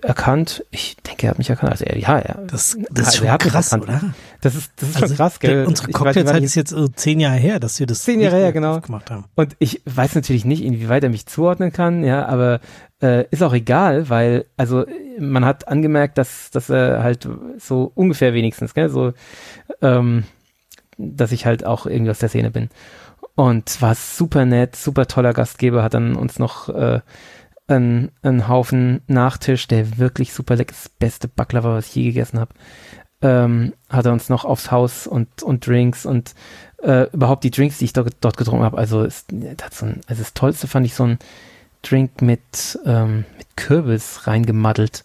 erkannt. Ich denke, er hat mich erkannt. Also er, ja, er, Das, das ist schon er hat krass, erkannt. oder? das ist, das ist Also, schon krass, gell? Unsere Cocktailzeit ist jetzt so zehn Jahre her, dass wir das Zehn Jahre her, genau. gemacht haben. Und ich weiß natürlich nicht, inwieweit er mich zuordnen kann, ja, aber äh, ist auch egal, weil, also man hat angemerkt, dass, dass er halt so ungefähr wenigstens, gell, so, ähm, dass ich halt auch irgendwie aus der Szene bin. Und war super nett, super toller Gastgeber, hat dann uns noch äh, einen, einen Haufen Nachtisch, der wirklich super lecker ist, das beste Baklava, was ich je gegessen habe, ähm, hat er uns noch aufs Haus und, und Drinks und äh, überhaupt die Drinks, die ich dort, dort getrunken habe. Also, das so ein, also das Tollste fand ich so ein Drink mit, ähm, mit Kürbis reingemaddelt.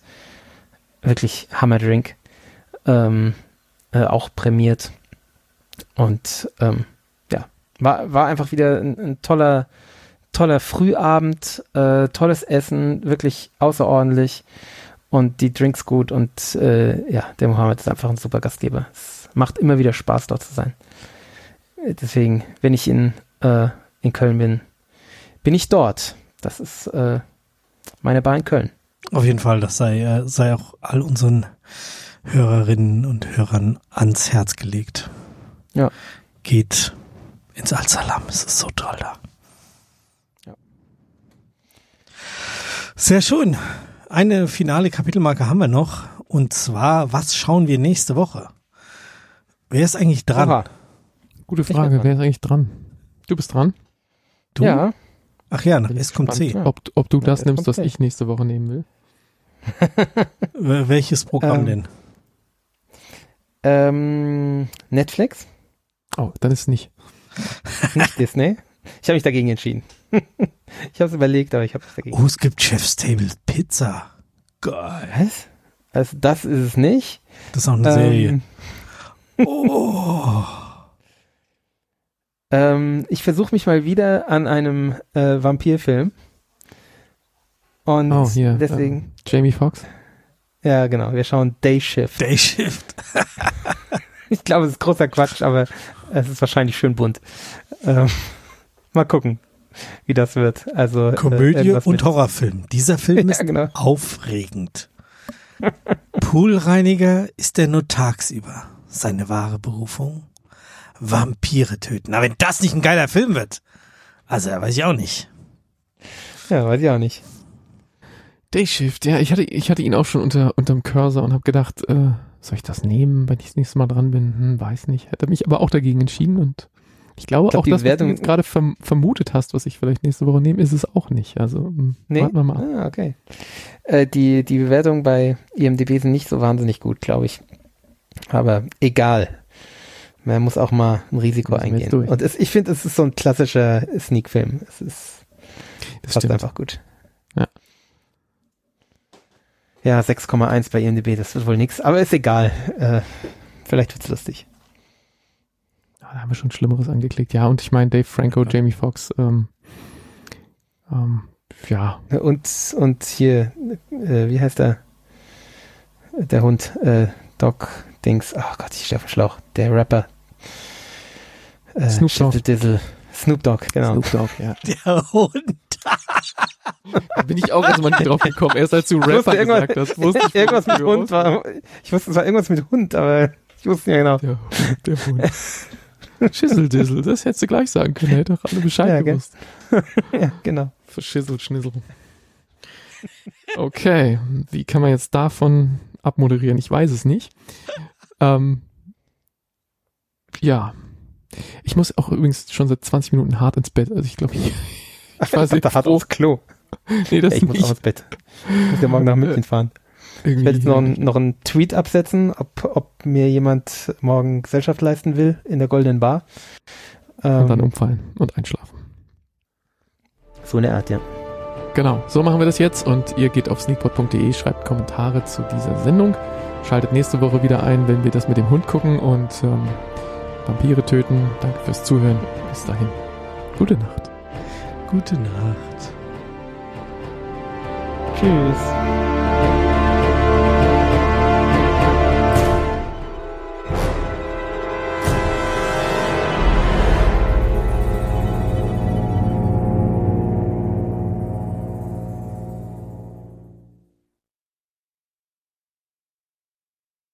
Wirklich Hammerdrink. Ähm, äh, auch prämiert. Und ähm, ja, war, war einfach wieder ein, ein toller, toller Frühabend, äh, tolles Essen, wirklich außerordentlich und die Drinks gut und äh, ja, der Mohammed ist einfach ein super Gastgeber. Es macht immer wieder Spaß, dort zu sein. Äh, Deswegen, wenn ich in, äh, in Köln bin, bin ich dort. Das ist äh, meine Bar in Köln. Auf jeden Fall, das sei, äh, sei auch all unseren Hörerinnen und Hörern ans Herz gelegt. Ja. Geht ins Al-Salam, es ist so toll da. Sehr schön. Eine finale Kapitelmarke haben wir noch. Und zwar, was schauen wir nächste Woche? Wer ist eigentlich dran? Oha. Gute Frage, wer ist eigentlich dran? Du bist dran. Du? Ja, Ach ja, nach S kommt C. Ob, ob du Ja, das nimmst, was C. ich nächste Woche nehmen will. Welches Programm Ähm, denn? ähm, Netflix, Oh, dann ist es nicht. nicht Disney. Ich habe mich dagegen entschieden. ich habe es überlegt, aber ich habe es dagegen. Oh, es gibt Chef's Table Pizza. Geil. Was? Also das ist es nicht. Das ist auch eine Serie. Ähm, Oh. ähm, ich versuche mich mal wieder an einem äh, Vampirfilm. Und Oh, hier. deswegen, Äh, Jamie Foxx. ja genau, wir schauen Day Shift. Day Shift. Ich glaube, es ist großer Quatsch, aber es ist wahrscheinlich schön bunt. Ähm, mal gucken, wie das wird. Also äh, Komödie irgendwas und Horrorfilm. Dieser Film ist Ja, genau. aufregend. Poolreiniger ist er nur tagsüber. Seine wahre Berufung? Vampire töten. Na, wenn das nicht ein geiler Film wird. Also, weiß ich auch nicht. Ja, weiß ich auch nicht. Dayshift, ja, ich hatte, ich hatte ihn auch schon unter, unterm Cursor und habe gedacht, äh, soll ich das nehmen, wenn ich das nächste Mal dran bin? Hm, weiß nicht. Hätte mich aber auch dagegen entschieden und ich glaube Ich glaub, auch, die das, was du gerade verm vermutet hast, was ich vielleicht nächste Woche nehme, ist es auch nicht. Also hm, Nee? warten wir mal ab. Ah, okay. Äh, die, die Bewertungen bei IMDb sind nicht so wahnsinnig gut, glaube ich. Aber egal. Man muss auch mal ein Risiko eingehen. Und es, ich finde, es ist so ein klassischer Sneak-Film. Es ist Das passt stimmt. einfach gut. Ja. Ja, 6,1 bei IMDb, das wird wohl nix. Aber ist egal. Äh, vielleicht wird's lustig. Da haben wir schon Schlimmeres angeklickt. Ja, und ich meine, Dave Franco, Jamie Foxx, ähm, ähm, ja, Und, und hier, äh, wie heißt der? Der Hund, äh, Doc Dings. Ach Gott, ich stehe auf dem Schlauch. Der Rapper. Äh, Snoop Dogg. Dizzle. Snoop Dogg, genau. Snoop Dogg, ja. Der Hund. Da bin ich auch erstmal nicht drauf gekommen. Erst als du Rapper gesagt hast, wusste ich, irgendwas mit Hund war. Ich wusste, es war irgendwas mit Hund, aber ich wusste nicht genau. Der, der Hund. Schisseldizzle, das hättest du gleich sagen können. Hätte doch alle Bescheid Ja, gewusst. Ja, genau. Verschissel, Schnissel. Okay, wie kann man jetzt davon abmoderieren? Ich weiß es nicht. Ähm, ja. Ich muss auch übrigens schon seit 20 Minuten hart ins Bett. Also ich glaube, ich, ich war sehr da froh. aufs Klo. Nee, das ich muss auch nicht. ins Bett. Ich muss ja morgen nach München fahren. Ich Irgendwie werde jetzt noch, einen- noch einen Tweet absetzen, ob, ob mir jemand morgen Gesellschaft leisten will in der Goldenen Bar. und dann Ähm, umfallen und einschlafen. so eine Art, ja. Genau, so machen wir das jetzt und ihr geht auf sneakpot.de, schreibt Kommentare zu dieser Sendung, schaltet nächste Woche wieder ein, wenn wir das mit dem Hund gucken und ähm, Vampire töten. Danke fürs Zuhören. Bis dahin. Gute Nacht. Gute Nacht. Tschüss.